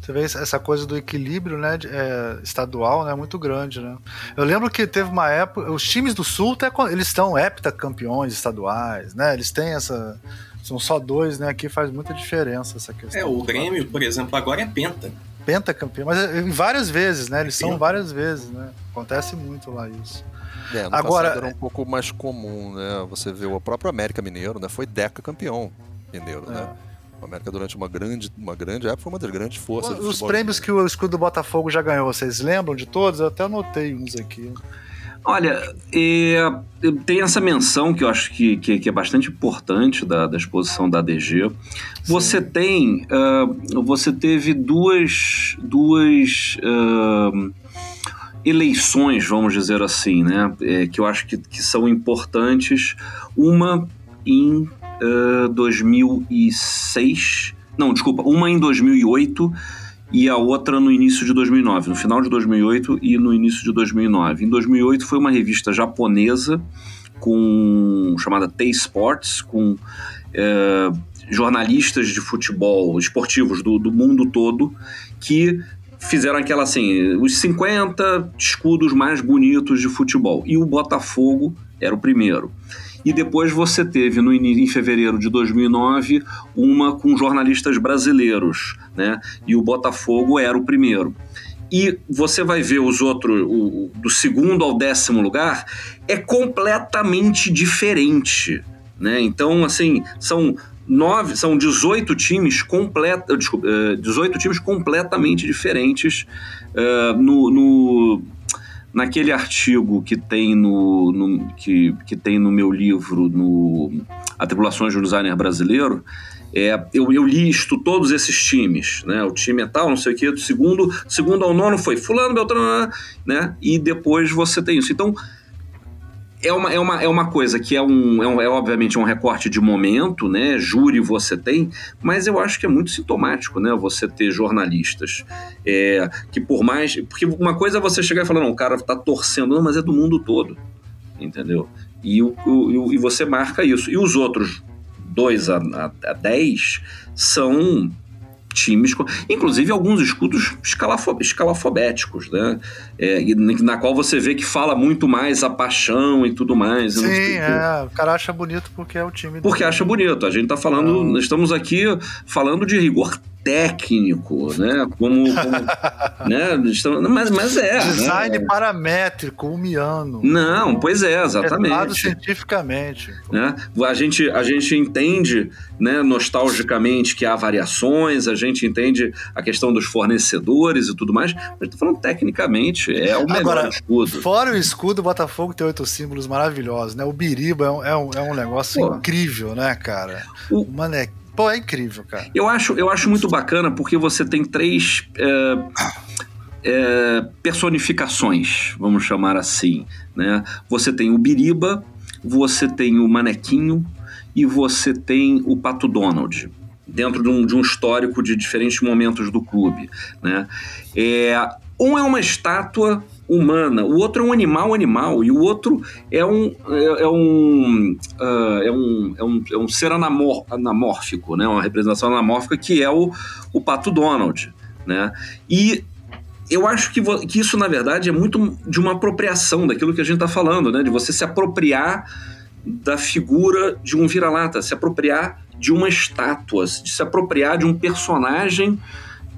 Você vê essa coisa do equilíbrio né, é, estadual né, muito grande. Né? Eu lembro que teve uma época. Os times do Sul eles estão heptacampeões estaduais, né? Eles têm essa. São só dois, né? Aqui faz muita diferença essa questão. É, o Grêmio, por exemplo, agora é penta. Pentacampeão, mas é, várias vezes, né? Eles são várias vezes, né? Acontece muito lá isso. É, no Agora era um pouco mais comum, né? Você vê o próprio América Mineiro, né? Foi deca campeão mineiro, né? é. né? O América durante uma grande, uma grande época foi uma das grandes forças. Os prêmios que o escudo do Botafogo já ganhou, vocês lembram de todos? Eu até anotei uns aqui. Olha, é, tem essa menção que eu acho que, que, que é bastante importante da, da, exposição da ADG. Você tem, uh, você teve duas, duas uh, eleições, vamos dizer assim, né? É, que eu acho que, que são importantes. Uma em 2006. Não, desculpa, uma em 2008 e a outra no início de 2009, no final de 2008 e no início de 2009. Em 2008 foi uma revista japonesa com chamada T-Sports, com é, jornalistas de futebol esportivos do, do mundo todo que fizeram aquela assim, os 50 escudos mais bonitos de futebol. E o Botafogo era o primeiro e depois você teve no em fevereiro de 2009 uma com jornalistas brasileiros, né? E o Botafogo era o primeiro. E você vai ver os outros, o, do segundo ao décimo lugar, é completamente diferente, né? Então, assim, são nove, são 18 times completa, desculpa, 18 times completamente diferentes uh, no, no naquele artigo que tem no, no que, que tem no meu livro, no Atribulações do Designer Brasileiro, é, eu, eu listo todos esses times, né? O time é tal, não sei o quê, do segundo, segundo ao nono foi fulano, beltrano, né? E depois você tem isso. Então, é uma, é uma, é uma coisa que é, um, é, um, é obviamente um recorte de momento, né? Júri você tem, mas eu acho que é muito sintomático, né? Você ter jornalistas é, que por mais... Porque uma coisa é você chegar e falar, não, o cara tá torcendo, não, mas é do mundo todo, entendeu? E, o, o, e você marca isso. E os outros 2 a, a, a 10 são times, inclusive alguns escudos escalafo, escalafobéticos, né? É, na qual você vê que fala muito mais a paixão e tudo mais. Sim, é, o cara acha bonito porque é o time. Porque acha bonito. A gente tá falando, ah. estamos aqui falando de rigor técnico, né? Como, como né? Mas, mas é. Né? Design né? paramétrico, umiano. Não, pois é, exatamente. cientificamente. Né? A, gente, a gente entende, né, nostalgicamente, que há variações, a gente entende a questão dos fornecedores e tudo mais, mas tô falando tecnicamente, é o melhor Agora, escudo. Fora o escudo, o Botafogo tem oito símbolos maravilhosos, né? O Biriba é um, é um, é um negócio Pô. incrível, né, cara? O, o manequim Pô, é incrível, cara. Eu acho, eu acho muito bacana porque você tem três é, é, personificações, vamos chamar assim. Né? Você tem o Biriba, você tem o Manequinho e você tem o Pato Donald dentro de um, de um histórico de diferentes momentos do clube. Né? É, um é uma estátua humana, o outro é um animal animal, e o outro é um, é, é um, uh, é, um, é, um, é um ser anamor, anamórfico, né? uma representação anamórfica que é o, o Pato Donald. Né? E eu acho que, que isso, na verdade, é muito de uma apropriação daquilo que a gente está falando, né? de você se apropriar da figura de um vira-lata, se apropriar de uma estátua, de se apropriar de um personagem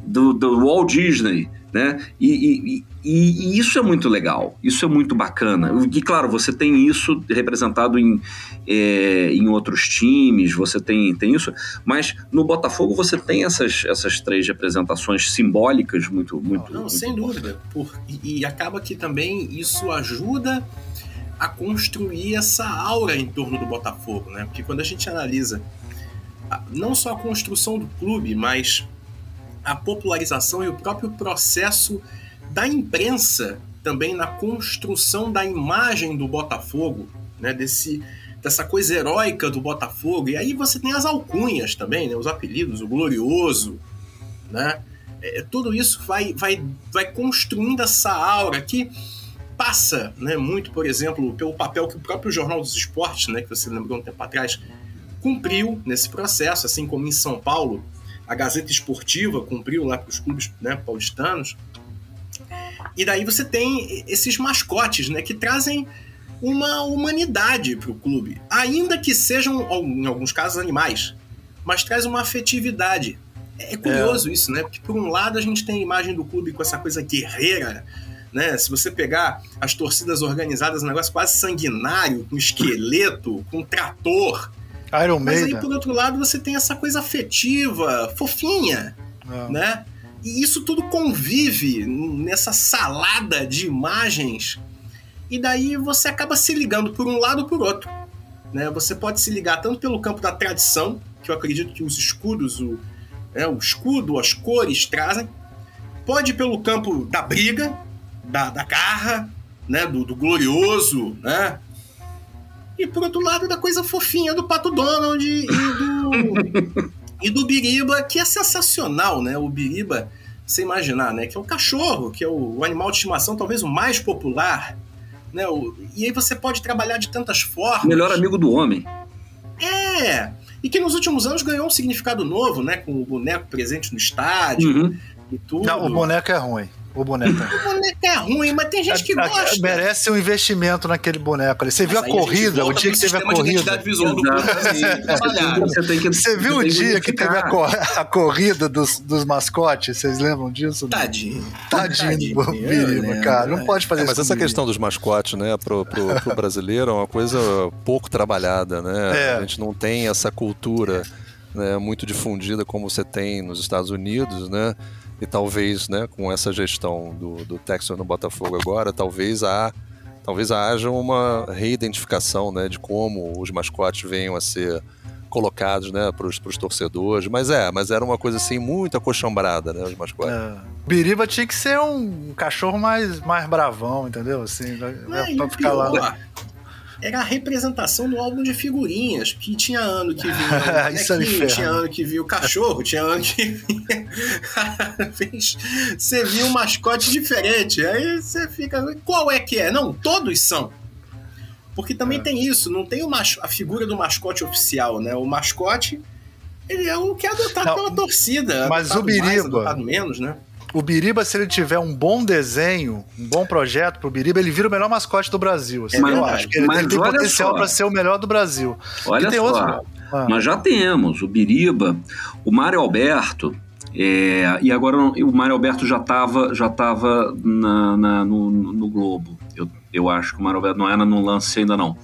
do, do Walt Disney, né? E, e, e, e, isso é muito legal, isso é muito bacana. E claro, você tem isso representado em, é, em outros times, você tem, tem isso, mas no Botafogo você tem essas, essas três representações simbólicas muito. muito Não, muito sem dúvida. Por, e, e acaba que também isso ajuda a construir essa aura em torno do Botafogo, né? Porque quando a gente analisa não só a construção do clube, mas a popularização e o próprio processo da imprensa também na construção da imagem do Botafogo, né, desse, dessa coisa heróica do Botafogo. E aí você tem as alcunhas também, né, os apelidos, o glorioso, né? É, tudo isso vai, vai, vai construindo essa aura que passa né, muito, por exemplo, pelo papel que o próprio Jornal dos Esportes, né, que você lembrou um tempo atrás, cumpriu nesse processo, assim como em São Paulo a Gazeta Esportiva cumpriu lá para os clubes né, paulistanos. E daí você tem esses mascotes, né, que trazem uma humanidade para o clube, ainda que sejam, em alguns casos, animais, mas traz uma afetividade. É curioso é. isso, né? Porque por um lado a gente tem a imagem do clube com essa coisa guerreira, né? Se você pegar as torcidas organizadas, um negócio quase sanguinário, com esqueleto, com trator, Iron Mas aí, por outro lado, você tem essa coisa afetiva, fofinha, é. né? E isso tudo convive nessa salada de imagens. E daí você acaba se ligando por um lado ou por outro. Né? Você pode se ligar tanto pelo campo da tradição, que eu acredito que os escudos, o, é, o escudo, as cores trazem. Pode ir pelo campo da briga, da, da garra, né? do, do glorioso, né? E por outro lado, da coisa fofinha do Pato Donald e do, e do Biriba, que é sensacional, né? O Biriba, você imaginar, né? Que é o cachorro, que é o, o animal de estimação talvez o mais popular. Né? O, e aí você pode trabalhar de tantas formas. Melhor amigo do homem. É! E que nos últimos anos ganhou um significado novo, né? Com o boneco presente no estádio uhum. e tudo. Não, o boneco é ruim. O boneco. o boneco é ruim, mas tem gente que a, gosta. Merece um investimento naquele boneco ali. Você viu a corrida, o dia que teve a corrida. Visual do você, tem que, você viu o dia que teve a, cor, a corrida dos, dos mascotes? Vocês lembram disso? Tadinho. Tadinho, Tadinho do Birima, cara. Não pode fazer é, mas isso. Mas essa questão dos mascotes, né, pro, pro, pro brasileiro é uma coisa pouco trabalhada, né? É. A gente não tem essa cultura né, muito difundida como você tem nos Estados Unidos, né? E talvez, né, com essa gestão do, do Texas no Botafogo agora, talvez há talvez haja uma reidentificação, né, de como os mascotes venham a ser colocados, né, para os torcedores. Mas é, mas era uma coisa assim muito acochambrada, né, os mascotes. É. Biriba tinha que ser um cachorro mais, mais bravão, entendeu? Assim, é, pra ficar lá era a representação do álbum de figurinhas, que tinha ano que vinha o Isso tinha ano que vinha o cachorro, tinha ano que vinha. você viu um mascote diferente. Aí você fica. Qual é que é? Não, todos são. Porque também é. tem isso, não tem a figura do mascote oficial, né? O mascote, ele é o que é adotado não, pela torcida. Mas o Biriba. Mais, menos, né? O Biriba, se ele tiver um bom desenho, um bom projeto pro Biriba, ele vira o melhor mascote do Brasil. Assim, mas, eu acho que ele, ele tem potencial para ser o melhor do Brasil. Olha só, outro... ah. nós já temos o Biriba, o Mário Alberto, é, e agora o Mário Alberto já estava já tava na, na no, no, Globo. Eu, eu acho que o Mário Alberto não era no lance ainda não.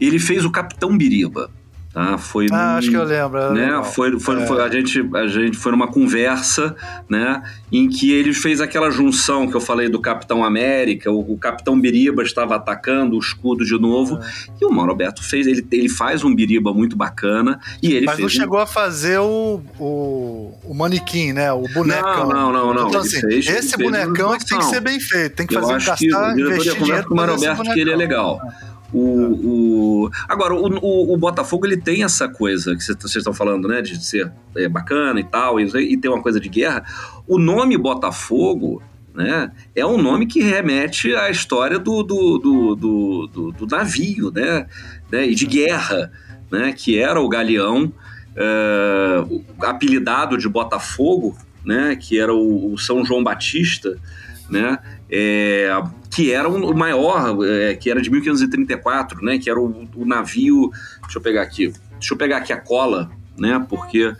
Ele fez o Capitão Biriba. Tá? Foi ah, acho que eu lembro. Né? Foi, foi, é. foi, a, gente, a gente foi numa conversa né? em que ele fez aquela junção que eu falei do Capitão América, o, o Capitão Biriba estava atacando o escudo de novo, é. e o Mauro Alberto fez, ele, ele faz um Biriba muito bacana, e ele Mas não chegou a fazer o, o, o manequim, né? O bonecão. Não, não, não. não. Então, assim, fez, esse bonecão é que tem que ser bem feito, tem que eu fazer gastar, que o diretor ia com o Mário Alberto que ele é legal. O, o... Agora, o, o, o, Botafogo ele tem essa coisa que vocês estão falando, né? De ser é, bacana e tal, e, e ter uma coisa de guerra. O nome Botafogo né, é um nome que remete à história do, do, do, do, do navio, né, né? E de guerra, né? Que era o galeão, uh, apelidado de Botafogo, né? Que era o, o São João Batista, né? É, que era o maior, é, que era de 1534, né? Que era o, o, navio. Deixa eu pegar aqui. Deixa eu pegar aqui a cola, né? Porque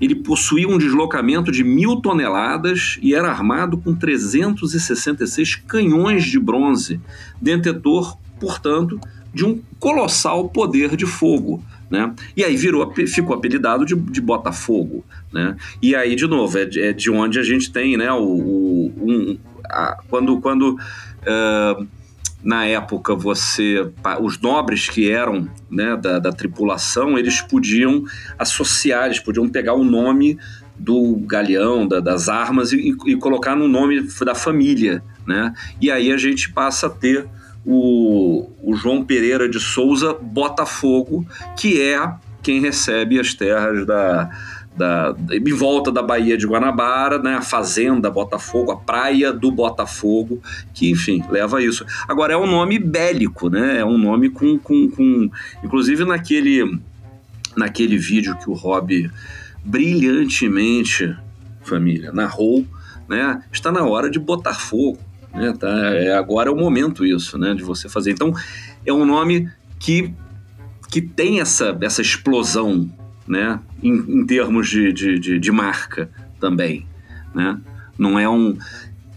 ele possuía um deslocamento de mil toneladas e era armado com 366 canhões de bronze, detentor, portanto, de um colossal poder de fogo. Né? E aí virou, ficou apelidado de, de Botafogo. Né? E aí, de novo, é, é de onde a gente tem né, o, o um, quando, quando uh, na época você os nobres que eram né, da, da, tripulação eles podiam associar eles podiam pegar o nome do galeão da, das armas e, e, colocar no nome da família né? E aí a gente passa a ter o, o João Pereira de Souza Botafogo que é quem recebe as terras da da, em volta da Baía de Guanabara, né, a fazenda Botafogo, a praia do Botafogo, que enfim leva a isso. Agora é um nome bélico, né? É um nome com, com, com inclusive naquele naquele vídeo que o Rob brilhantemente, família, narrou, né? Está na hora de botar fogo, né? Tá, é, agora é o momento isso, né? De você fazer. Então é um nome que que tem essa, essa explosão né? Em, em termos de, de, de, de, marca também, né? Não é um...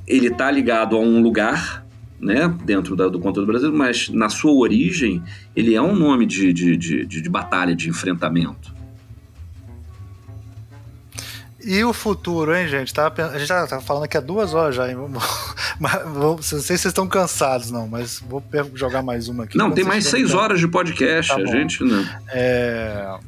Ele está ligado a um lugar, né? Dentro da, do conteúdo brasileiro, mas na sua origem ele é um nome de, de, de, de batalha, de enfrentamento. E o futuro, hein, gente? Tá, a gente já tá falando aqui há duas horas já, hein? Não sei se vocês estão cansados, não, mas vou jogar mais uma aqui. Não, tem mais seis horas de podcast. Tá a gente, né? É...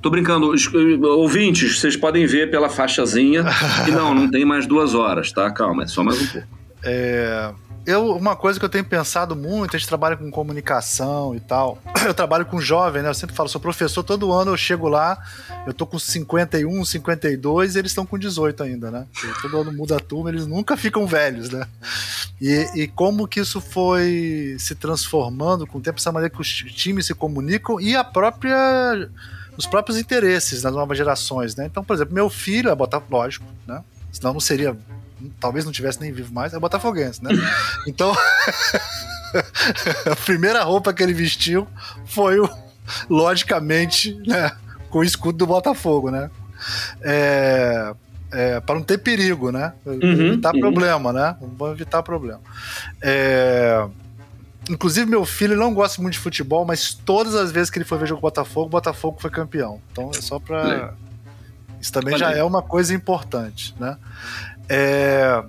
Tô brincando, os, ouvintes, vocês podem ver pela faixazinha que não, não tem mais duas horas, tá? Calma, é só mais um pouco. É, eu, uma coisa que eu tenho pensado muito, a gente trabalha com comunicação e tal. Eu trabalho com jovem, né? Eu sempre falo, sou professor, todo ano eu chego lá, eu tô com 51, 52 e eles estão com 18 ainda, né? todo ano muda a turma, eles nunca ficam velhos, né? E, e como que isso foi se transformando com o tempo, essa maneira que os times se comunicam e a própria os próprios interesses das novas gerações, né? Então, por exemplo, meu filho é botafogo, lógico, né? Senão não seria, talvez não tivesse nem vivo mais, é botafoguense, né? Então, a primeira roupa que ele vestiu foi o, logicamente, né, com o escudo do Botafogo, né? É, é, para não ter perigo, né? Uhum, evitar uhum. problema, né? Vamos evitar problema. É, Inclusive, meu filho não gosta muito de futebol, mas todas as vezes que ele foi ver jogo Botafogo, o Botafogo foi campeão. Então é só pra. Isso também já é uma coisa importante, né? É,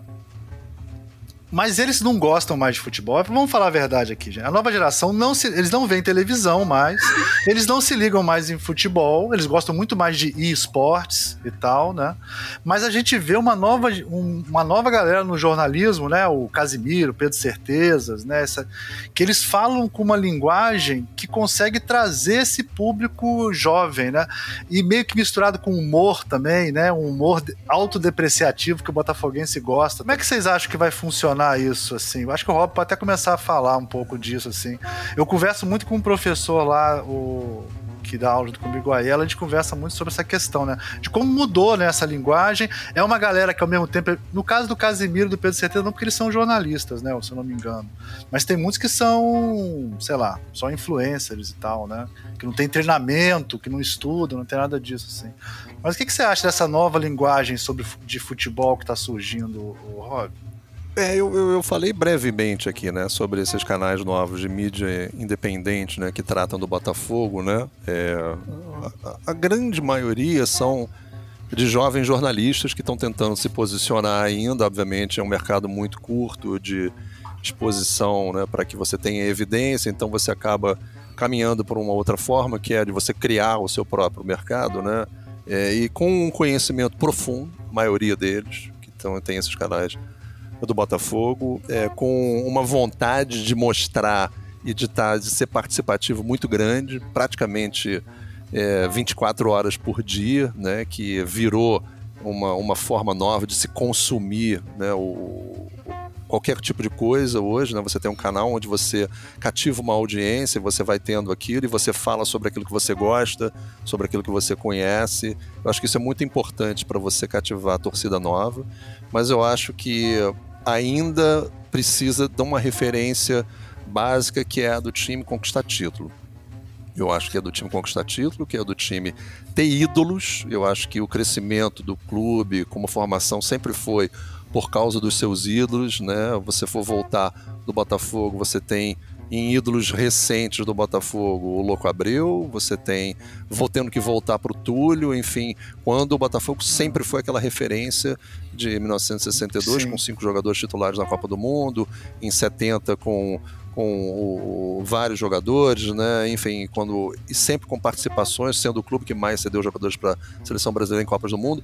mas eles não gostam mais de futebol. Vamos falar a verdade aqui, gente. A nova geração não se, eles não veem televisão mais, eles não se ligam mais em futebol, eles gostam muito mais de esportes e tal, né? Mas a gente vê uma nova, um, uma nova galera no jornalismo, né? O Casimiro, Pedro Certezas, né? Essa, que eles falam com uma linguagem que consegue trazer esse público jovem, né? E meio que misturado com humor também, né? Um humor autodepreciativo que o botafoguense gosta. Como é que vocês acham que vai funcionar? Isso, assim. Eu acho que o Rob pode até começar a falar um pouco disso, assim. Eu converso muito com um professor lá, o que dá aula comigo aí, ela a gente conversa muito sobre essa questão, né? De como mudou né, essa linguagem. É uma galera que ao mesmo tempo. No caso do Casimiro do Pedro Certeza, não porque eles são jornalistas, né? Se eu não me engano. Mas tem muitos que são, sei lá, só influencers e tal, né? Que não tem treinamento, que não estudam, não tem nada disso, assim. Mas o que, que você acha dessa nova linguagem sobre de futebol que está surgindo, Rob? É, eu, eu, eu, falei brevemente aqui, né, sobre esses canais novos de mídia independente, né, que tratam do Botafogo, né. É, a, a, grande maioria são de jovens jornalistas que estão tentando se posicionar ainda. Obviamente, é um mercado muito curto de exposição, né, para que você tenha evidência. Então, você acaba caminhando por uma outra forma, que é de você criar o seu próprio mercado, né, é, e com um conhecimento profundo, a maioria deles que estão tem esses canais do Botafogo, é, com uma vontade de mostrar e de, tá, de ser participativo muito grande, praticamente é, 24 horas por dia, né, que virou uma, uma forma nova de se consumir né, o, qualquer tipo de coisa hoje, né? Você tem um canal onde você cativa uma audiência, você vai tendo aquilo e você fala sobre aquilo que você gosta, sobre aquilo que você conhece. Eu acho que isso é muito importante para você cativar a torcida nova, mas eu acho que ainda precisa de uma referência básica que é a do time conquistar título. Eu acho que é do time conquistar título, que é do time ter ídolos. Eu acho que o crescimento do clube como formação sempre foi por causa dos seus ídolos, né? Você for voltar do Botafogo, você tem em ídolos recentes do Botafogo, o Louco Abreu, você tem vou tendo que voltar para o Túlio, enfim, quando o Botafogo sempre foi aquela referência de 1962 Sim. com cinco jogadores titulares na Copa do Mundo, em 70 com com o, vários jogadores, né? Enfim, quando e sempre com participações, sendo o clube que mais cedeu jogadores para a seleção brasileira em Copas do Mundo.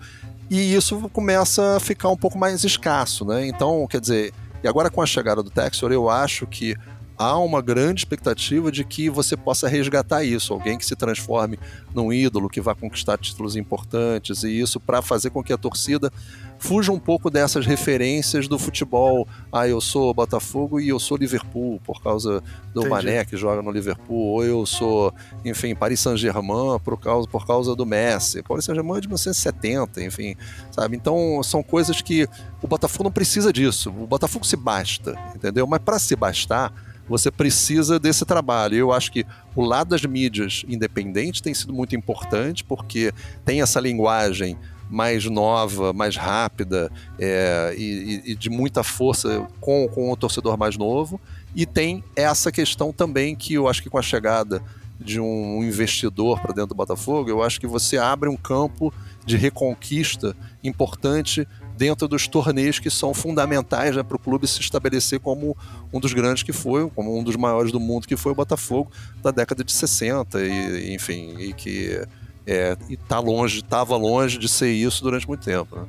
E isso começa a ficar um pouco mais escasso, né? Então, quer dizer, e agora com a chegada do Texor, eu acho que há uma grande expectativa de que você possa resgatar isso, alguém que se transforme num ídolo, que vá conquistar títulos importantes, e isso para fazer com que a torcida fuja um pouco dessas referências do futebol. Ah, eu sou Botafogo e eu sou Liverpool, por causa do Entendi. Mané que joga no Liverpool, ou eu sou, enfim, Paris Saint-Germain por causa, por causa do Messi. Paris Saint-Germain é de 1970, enfim, sabe? Então são coisas que o Botafogo não precisa disso. O Botafogo se basta, entendeu? Mas para se bastar, você precisa desse trabalho. Eu acho que o lado das mídias independentes tem sido muito importante, porque tem essa linguagem mais nova, mais rápida é, e, e, de muita força com, com o torcedor mais novo. E tem essa questão também que eu acho que com a chegada de um investidor para dentro do Botafogo, eu acho que você abre um campo de reconquista importante dentro dos torneios que são fundamentais né, para o clube se estabelecer como um dos grandes que foi, como um dos maiores do mundo que foi o Botafogo da década de 60 e enfim, e que é, está longe, estava longe de ser isso durante muito tempo. Né?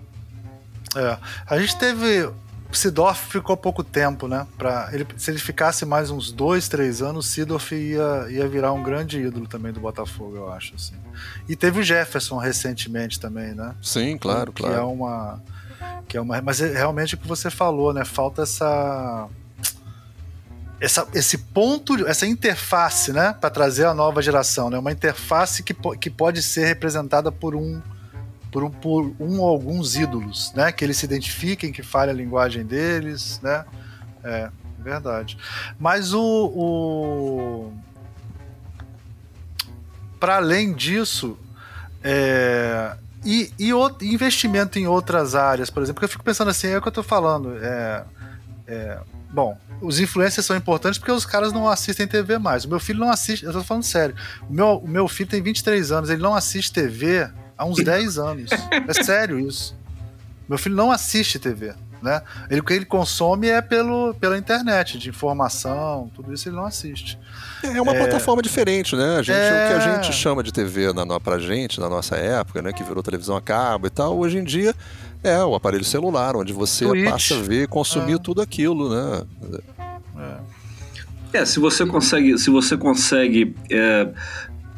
É, a gente teve Sidorf ficou pouco tempo, né? Pra ele, se ele ficasse mais uns dois, três anos, Sidorf ia, ia virar um grande ídolo também do Botafogo, eu acho. Assim. E teve o Jefferson recentemente também, né? Sim, claro, que claro. É uma, que é uma, mas é realmente o que você falou, né? Falta essa essa, esse ponto, essa interface, né, para trazer a nova geração, né, uma interface que, que pode ser representada por um, por um, por um ou alguns ídolos, né, que eles se identifiquem, que fale a linguagem deles, né, é verdade. Mas o, o... para além disso, é, e, e o, investimento em outras áreas, por exemplo, porque eu fico pensando assim, é o que eu estou falando, é, é Bom, os influencers são importantes porque os caras não assistem TV mais. O meu filho não assiste, eu tô falando sério. O meu, o meu filho tem 23 anos, ele não assiste TV há uns 10 anos. É sério isso. Meu filho não assiste TV. Né? Ele, o que ele consome é pelo, pela internet, de informação, tudo isso ele não assiste. É uma é... plataforma diferente, né? A gente, é... O que a gente chama de TV na, pra gente, na nossa época, né? Que virou televisão a cabo e tal, hoje em dia é o aparelho celular, onde você Twitch. passa a ver e consumir é. tudo aquilo, né? É. é, se você consegue, se você consegue é,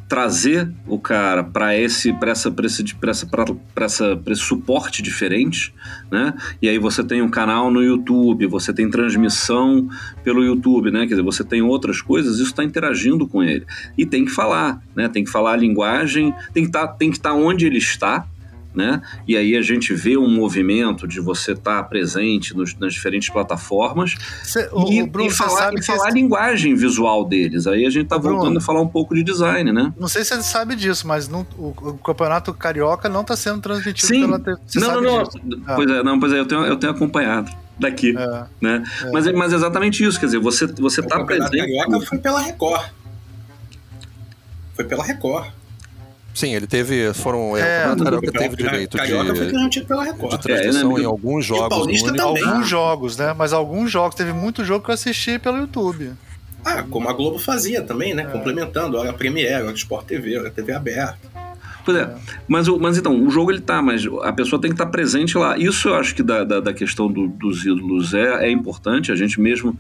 trazer o cara para esse para essa para esse para essa para essa pra esse suporte diferente, né? E aí você tem um canal no YouTube, você tem transmissão pelo YouTube, né? Quer dizer, você tem outras coisas, isso está interagindo com ele e tem que falar, né? Tem que falar a linguagem, tem que tá, estar tá onde ele está, né? E aí a gente vê um movimento de você estar tá presente nos, nas diferentes plataformas Cê, o, e, o Bruno, e falar, e falar a linguagem visual deles. Aí a gente está voltando a falar um pouco de design, né? Não sei se você sabe disso, mas não, o, o, campeonato carioca não está sendo transmitido Sim. pela TV. Não, não, não. Ah. Pois é, não, pois é, eu tenho, eu tenho acompanhado daqui, é, né? É. Mas, mas exatamente isso, quer dizer, você você está presente. O carioca foi pela Record. Foi pela Record. Sim, ele teve. Foram. É, é o Carioca teve direito Carioca de, foi pela Record. de transmissão é, em alguns jogos. E alguns jogos, né? Mas alguns jogos. Teve muito jogo que eu assisti pelo YouTube. Ah, como a Globo fazia também, né? É. Complementando. Hora Premiere, hora Sport TV, hora TV aberta. Pois é. Mas, mas então, o jogo ele tá, mas a pessoa tem que estar tá presente lá. Isso eu acho que da, da, da questão do, dos ídolos é, é importante. A gente mesmo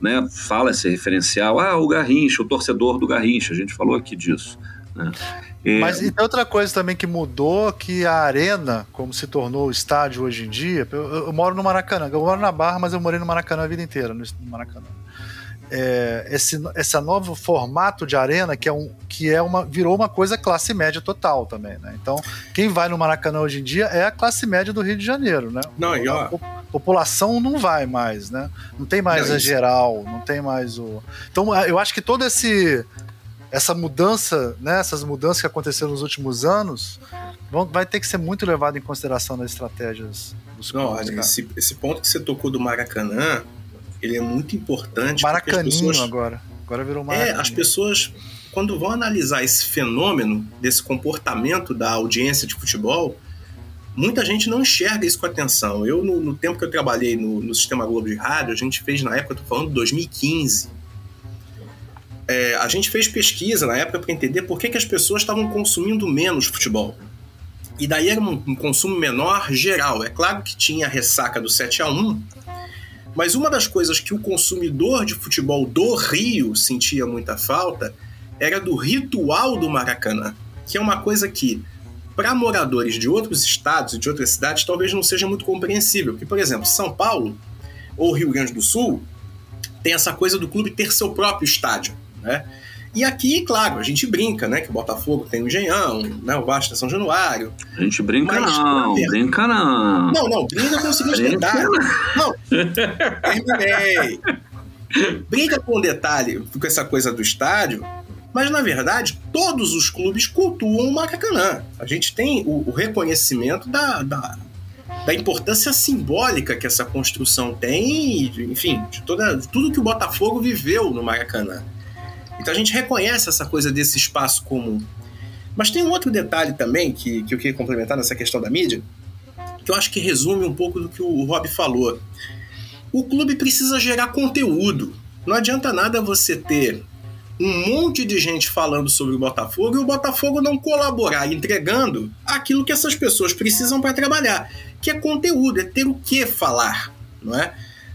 né, fala esse referencial. Ah, o Garrincha, o torcedor do Garrincha. A gente falou aqui disso. Né? Mas e tem outra coisa também que mudou, que a arena, como se tornou o estádio hoje em dia, eu, eu, moro no Maracanã, eu moro na Barra, mas eu morei no Maracanã a vida inteira, no, no Maracanã. É, esse, esse novo formato de arena que é um que é uma virou uma coisa classe média total também, né? Então quem vai no Maracanã hoje em dia é a classe média do Rio de Janeiro, né? Não, e ó, a população não vai mais, né? Não tem mais não, a geral, não tem mais o. Então eu acho que todo esse essa mudança, né, essas mudanças que aconteceram nos últimos anos, vão, vai ter que ser muito levado em consideração nas estratégias dos Não, clubes, olha, esse, esse, ponto que você tocou do Maracanã, ele é muito importante. Maracaninho pessoas, agora. Agora virou Maracanã. É, as pessoas, quando vão analisar esse fenômeno, desse comportamento da audiência de futebol, muita gente não enxerga isso com atenção. Eu, no, no tempo que eu trabalhei no, no Sistema Globo de Rádio, a gente fez na época, tô falando de 2015, é, a gente fez pesquisa na época para entender por que, que as pessoas estavam consumindo menos futebol. E daí era um, um, consumo menor geral. É claro que tinha a ressaca do 7 a 1 mas uma das coisas que o consumidor de futebol do Rio sentia muita falta era do ritual do Maracanã, que é uma coisa que, para moradores de outros estados e de outras cidades, talvez não seja muito compreensível. Porque, por exemplo, São Paulo ou Rio Grande do Sul tem essa coisa do clube ter seu próprio estádio né? E aqui, claro, a gente brinca, né? Que o Botafogo tem o Engenhão, né? o Vasco tem São Januário. A gente brinca mas, não, brinca não. Não, não, brinca com o seguinte detalhe. Não, terminei. Brinca com o detalhe, com essa coisa do estádio, mas na verdade todos os clubes cultuam o Maracanã. A gente tem o, o reconhecimento da, da, da, importância simbólica que essa construção tem, enfim, de toda, de tudo que o Botafogo viveu no Maracanã. Então a gente reconhece essa coisa desse espaço comum. Mas tem um outro detalhe também que, que eu queria complementar nessa questão da mídia, que eu acho que resume um pouco do que o Rob falou. O clube precisa gerar conteúdo. Não adianta nada você ter um monte de gente falando sobre o Botafogo e o Botafogo não colaborar entregando aquilo que essas pessoas precisam para trabalhar, que é conteúdo, é ter o que falar, não é?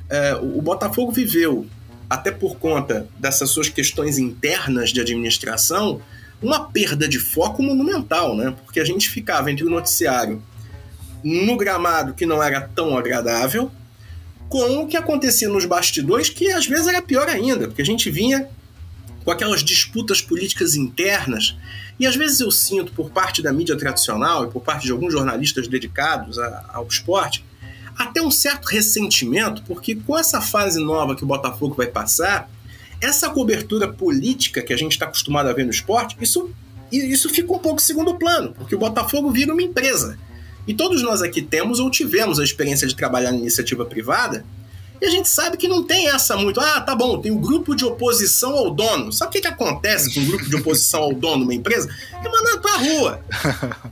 é o Botafogo viveu até por conta dessas suas questões internas de administração, uma perda de foco monumental, né? Porque a gente ficava entre o noticiário no gramado que não era tão agradável, com o que acontecia nos bastidores, que às vezes era pior ainda, porque a gente vinha com aquelas disputas políticas internas, e às vezes eu sinto por parte da mídia tradicional e por parte de alguns jornalistas dedicados ao esporte, até um certo ressentimento, porque com essa fase nova que o Botafogo vai passar, essa cobertura política que a gente está acostumado a ver no esporte, isso, isso fica um pouco segundo plano, porque o Botafogo vira uma empresa. E todos nós aqui temos ou tivemos a experiência de trabalhar na iniciativa privada, E a gente sabe que não tem essa muito. Ah, tá bom, tem o um grupo de oposição ao dono. Sabe o que, que acontece com o um grupo de oposição ao dono de uma empresa? É mandado pra rua.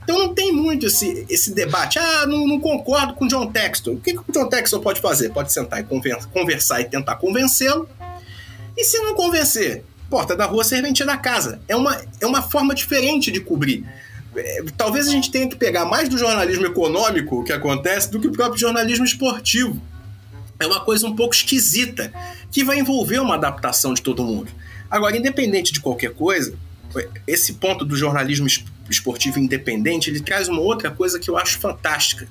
Então não tem muito esse, esse debate. Ah, não, não concordo com o John Textor. O que, que o John Textor pode fazer? Pode sentar e conversar e tentar convencê-lo. E se não convencer? Porta da rua, serventia da casa. É uma, é uma forma diferente de cobrir. É, talvez a gente tenha que pegar mais do jornalismo econômico que acontece do que o próprio jornalismo esportivo é uma coisa um pouco esquisita, que vai envolver uma adaptação de todo mundo. Agora, independente de qualquer coisa, esse ponto do jornalismo esportivo independente, ele traz uma outra coisa que eu acho fantástica,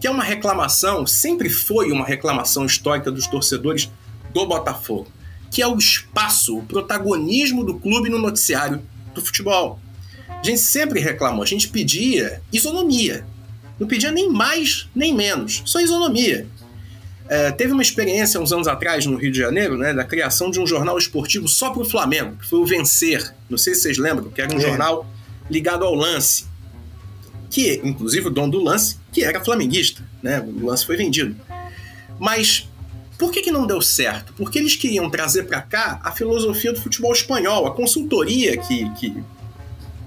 que é uma reclamação, sempre foi uma reclamação histórica dos torcedores do Botafogo, que é o espaço, o protagonismo do clube no noticiário do futebol. A gente sempre reclamou, a gente pedia isonomia. Não pedia nem mais nem menos, só isonomia. É, teve uma experiência uns anos atrás no Rio de Janeiro, né, da criação de um jornal esportivo só para o Flamengo, que foi o Vencer. Não sei se vocês lembram, que era um é. jornal ligado ao lance. Que, inclusive, o dono do lance, que era flamenguista, né? O lance foi vendido. Mas por que, que não deu certo? Porque eles queriam trazer para cá a filosofia do futebol espanhol, a consultoria que, que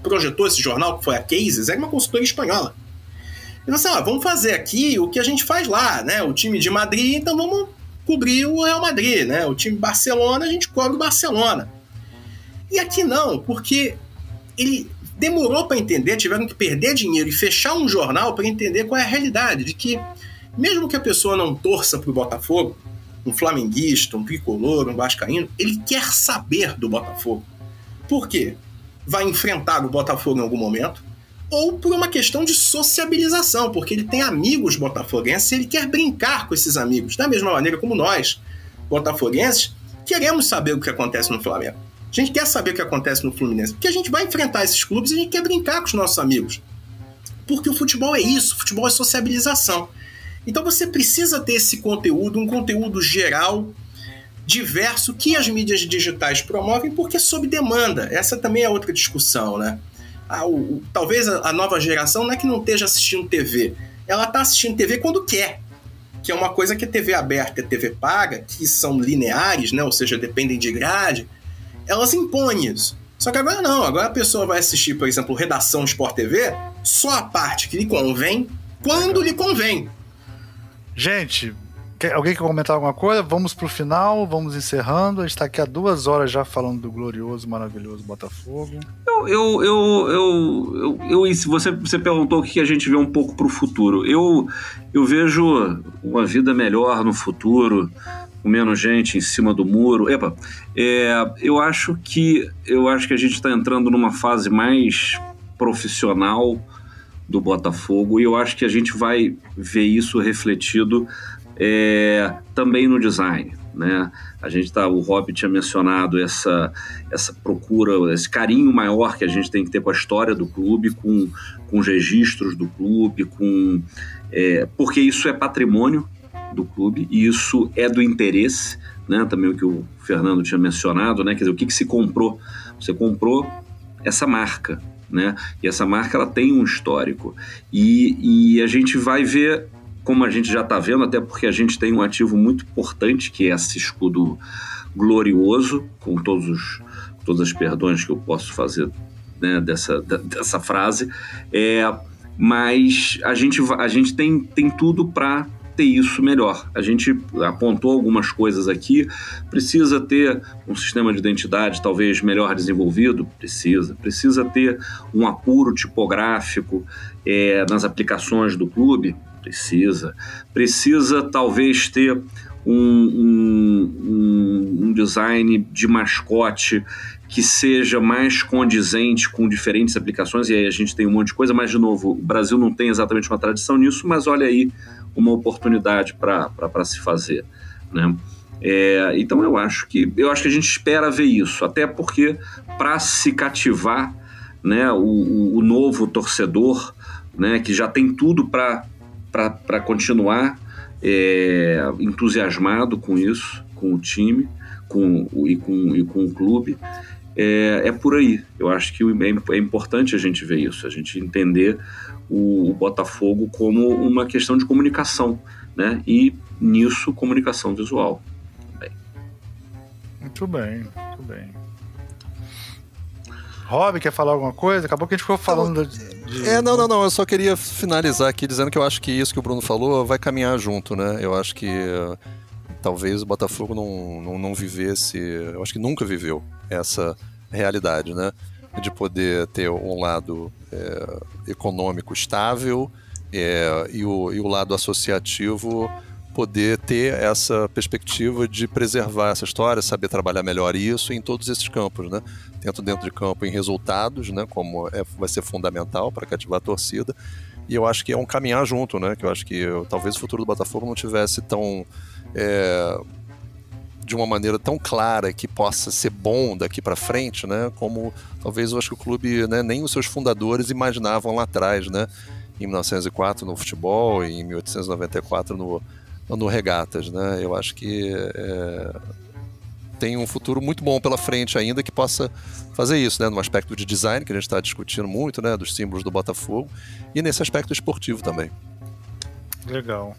projetou esse jornal, que foi a Cases, era uma consultoria espanhola. E assim, ó, vamos fazer aqui o que a gente faz lá, né? O time de Madrid, então vamos cobrir o Real Madrid, né? O time Barcelona, a gente cobre o Barcelona. E aqui não, porque ele demorou para entender, tiveram que perder dinheiro e fechar um jornal para entender qual é a realidade, de que mesmo que a pessoa não torça para o Botafogo, um flamenguista, um tricolor, um vascaíno, ele quer saber do Botafogo. Por quê? Vai enfrentar o Botafogo em algum momento, ou por uma questão de sociabilização, porque ele tem amigos botafoguenses e ele quer brincar com esses amigos, da mesma maneira como nós, botafoguenses, queremos saber o que acontece no Flamengo. A gente quer saber o que acontece no Fluminense, porque a gente vai enfrentar esses clubes e a gente quer brincar com os nossos amigos. Porque o futebol é isso, o futebol é sociabilização. Então você precisa ter esse conteúdo, um conteúdo geral, diverso, que as mídias digitais promovem, porque é sob demanda. Essa também é outra discussão, né? A, o, talvez a, a, nova geração não é que não esteja assistindo TV, ela está assistindo TV quando quer. Que é uma coisa que a TV aberta e TV paga, que são lineares, né? ou seja, dependem de grade, elas impõem isso. Só que agora não, agora a pessoa vai assistir, por exemplo, Redação Sport TV, só a parte que lhe convém, quando lhe convém. Gente, alguém quer comentar alguma coisa? Vamos pro final, vamos encerrando. A gente tá aqui há duas horas já falando do glorioso, maravilhoso Botafogo. Eu, eu, eu, eu, eu, você, você perguntou o que a gente vê um pouco pro futuro. Eu, eu vejo uma vida melhor no futuro, com menos gente em cima do muro. Epa, é, eu acho que eu acho que a gente está entrando numa fase mais profissional do Botafogo e eu acho que a gente vai ver isso refletido é, também no design. Né? A gente tá, o Rob tinha mencionado essa, essa procura, esse carinho maior que a gente tem que ter com a história do clube, com, com os registros do clube, com é, porque isso é patrimônio do clube e isso é do interesse, né? Também o que o Fernando tinha mencionado, né? Quer dizer, o que, que se comprou? Você comprou essa marca, né? E essa marca ela tem um histórico e, e a gente vai ver como a gente já está vendo, até porque a gente tem um ativo muito importante, que é esse escudo glorioso, com todos os, todas as perdões que eu posso fazer né, dessa, dessa frase, é, mas a gente, a gente tem, tem tudo para ter isso melhor. A gente apontou algumas coisas aqui. Precisa ter um sistema de identidade talvez melhor desenvolvido? Precisa. Precisa ter um apuro tipográfico é, nas aplicações do clube? Precisa. Precisa talvez ter um, um, um, design de mascote que seja mais condizente com diferentes aplicações, e aí a gente tem um monte de coisa, mas de novo, o Brasil não tem exatamente uma tradição nisso, mas olha aí uma oportunidade para se fazer. Né? É, então eu acho que eu acho que a gente espera ver isso, até porque para se cativar né, o, o novo torcedor, né, que já tem tudo para para continuar é, entusiasmado com isso, com o time com, e, com, e com o clube. É, é por aí. Eu acho que é, é importante a gente ver isso, a gente entender o, o Botafogo como uma questão de comunicação, né? E nisso comunicação visual. Bem. Muito bem, muito bem. Rob, quer falar alguma coisa? Acabou que a gente ficou falando É, não, não, não. Eu só queria finalizar aqui dizendo que eu acho que isso que o Bruno falou vai caminhar junto, né? Eu acho que uh, talvez o Botafogo não, não, não vivesse, eu acho que nunca viveu essa realidade, né? De poder ter um lado é, econômico estável é, e, o, e o lado associativo poder ter essa perspectiva de preservar essa história, saber trabalhar melhor isso em todos esses campos, né? Tanto dentro de campo em resultados, né? Como é, vai ser fundamental para cativar a torcida. E eu acho que é um caminhar junto, né? Que eu acho que talvez o futuro do Botafogo não tivesse tão é, de uma maneira tão clara que possa ser bom daqui para frente, né? Como talvez eu acho que o clube, né, nem os seus fundadores imaginavam lá atrás, né? Em 1904 no futebol, em 1894 no no regatas, né? Eu acho que é, tem um futuro muito bom pela frente ainda que possa fazer isso, né? No aspecto de design que a gente está discutindo muito, né? Dos símbolos do Botafogo e nesse aspecto esportivo também. Legal.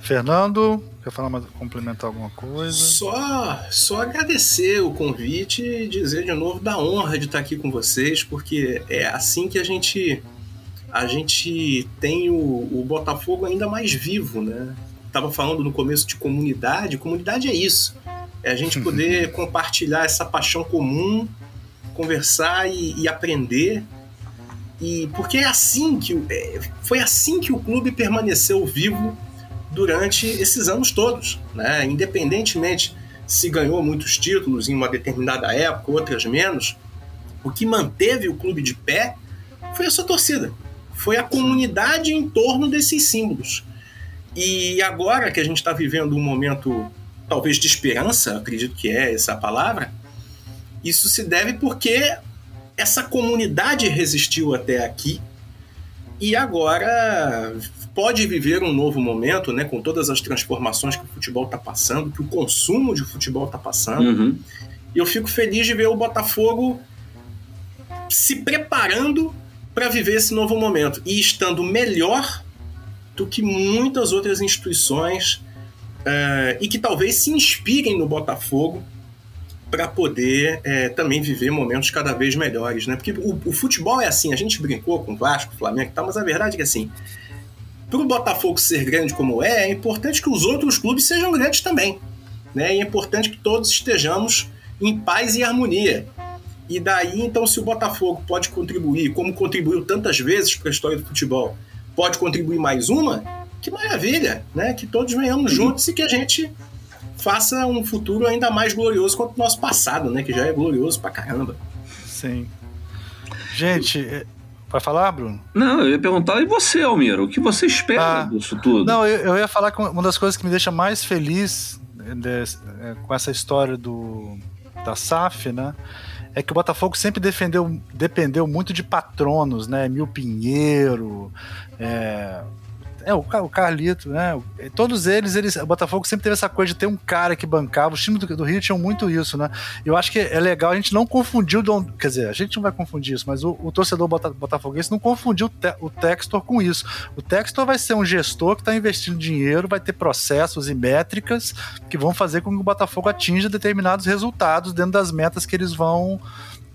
Fernando, quer falar mais, complementar alguma coisa? Só, só agradecer o convite e dizer de novo da honra de estar aqui com vocês, porque é assim que a gente a gente tem o, o Botafogo ainda mais vivo, né? Tava falando no começo de comunidade, comunidade é isso. É a gente poder compartilhar essa paixão comum, conversar e, e aprender. E porque é assim que é, foi assim que o clube permaneceu vivo durante esses anos todos, né? Independentemente se ganhou muitos títulos em uma determinada época, outras menos, o que manteve o clube de pé foi a sua torcida foi a comunidade em torno desses símbolos. E agora que a gente está vivendo um momento, talvez de esperança, acredito que é essa a palavra, isso se deve porque essa comunidade resistiu até aqui e agora pode viver um novo momento, né, com todas as transformações que o futebol está passando, que o consumo de futebol está passando. Uhum. E eu fico feliz de ver o Botafogo se preparando para viver esse novo momento e estando melhor do que muitas outras instituições uh, e que talvez se inspirem no Botafogo para poder é, também viver momentos cada vez melhores, né? Porque o, o, futebol é assim, a gente brincou com o Vasco, Flamengo e tal, mas a verdade é que assim, para o Botafogo ser grande como é, é importante que os outros clubes sejam grandes também, né? E é importante que todos estejamos em paz e harmonia. E daí, então, se o Botafogo pode contribuir, como contribuiu tantas vezes para a história do futebol, pode contribuir mais uma, que maravilha, né? Que todos venhamos juntos e que a gente faça um futuro ainda mais glorioso quanto o nosso passado, né? Que já é glorioso pra caramba. Sim. Gente, é, vai falar, Bruno? Não, eu ia perguntar, e você, Almiro? O que você espera ah, disso tudo? Não, eu, eu, ia falar que uma das coisas que me deixa mais feliz de, é, com essa história do, da SAF, né? É que o Botafogo sempre defendeu, dependeu muito de patronos, né? Mil Pinheiro, é, é, o, o Carlito, né? Todos eles, eles, o Botafogo sempre teve essa coisa de ter um cara que bancava. Os times do, do Rio tinham muito isso, né? Eu acho que é legal a gente não confundir o. Quer dizer, a gente não vai confundir isso, mas o, o torcedor bota, botafoguense não confundiu te, o Textor com isso. O Textor vai ser um gestor que está investindo dinheiro, vai ter processos e métricas que vão fazer com que o Botafogo atinja determinados resultados dentro das metas que eles vão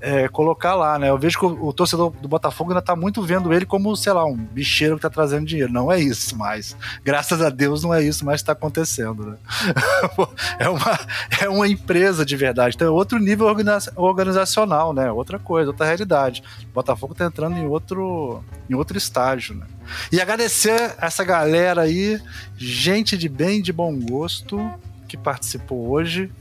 é, colocar lá, né? Eu vejo que o, o, torcedor do Botafogo ainda tá muito vendo ele como, sei lá, um bicheiro que tá trazendo dinheiro. Não é isso mais. Graças a Deus não é isso mais que tá acontecendo, né? é, uma, é uma empresa de verdade. Então é outro nível organizacional, né? Outra coisa, outra realidade. O Botafogo tá entrando em outro, em outro estágio, né? E agradecer essa galera aí, gente de bem, de bom gosto, que participou hoje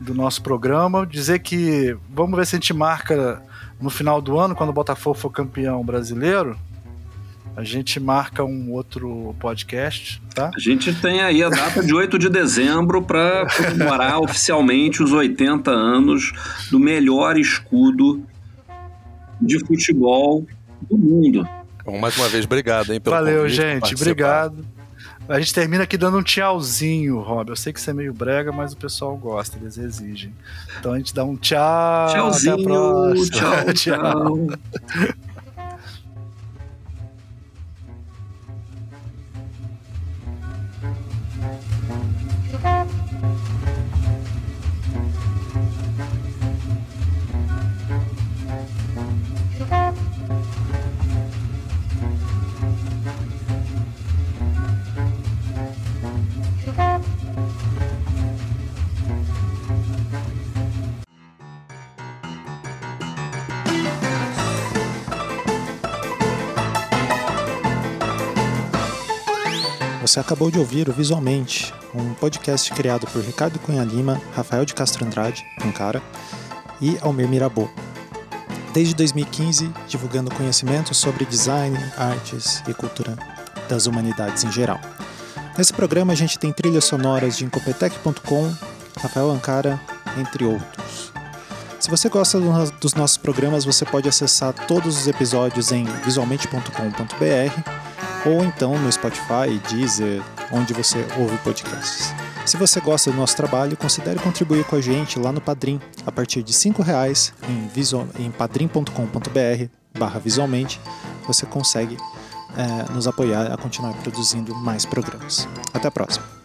do nosso programa. Dizer que vamos ver se a gente marca no final do ano, quando o Botafogo for campeão brasileiro. A gente marca um outro podcast, tá? A gente tem aí a data de 8 de dezembro para comemorar oficialmente os 80 anos do melhor escudo de futebol do mundo. Bom, mais uma vez, obrigado, hein, pelo Valeu, gente. Obrigado. A gente termina aqui dando um tchauzinho, Rob. Eu sei que você é meio brega, mas o pessoal gosta, eles exigem. Então a gente dá um tchau. Tchauzinho. Tchau, tchau. Você acabou de ouvir o Visualmente, um podcast criado por Ricardo Cunha Lima, Rafael de Castro Andrade, um cara, e Almir Mirabô. Desde 2015, divulgando conhecimentos sobre design, artes e cultura das humanidades em geral. Nesse programa a gente tem trilhas sonoras de Incopetec.com, Rafael Ancara, entre outros. Se você gosta dos nossos programas, você pode acessar todos os episódios em visualmente.com.br ou então no Spotify, Deezer, onde você ouve podcasts. Se você gosta do nosso trabalho, considere contribuir com a gente lá no Padrim, a partir de R$ reais em, em padrim.com.br barra visualmente, você consegue é, nos apoiar a continuar produzindo mais programas. Até a próxima!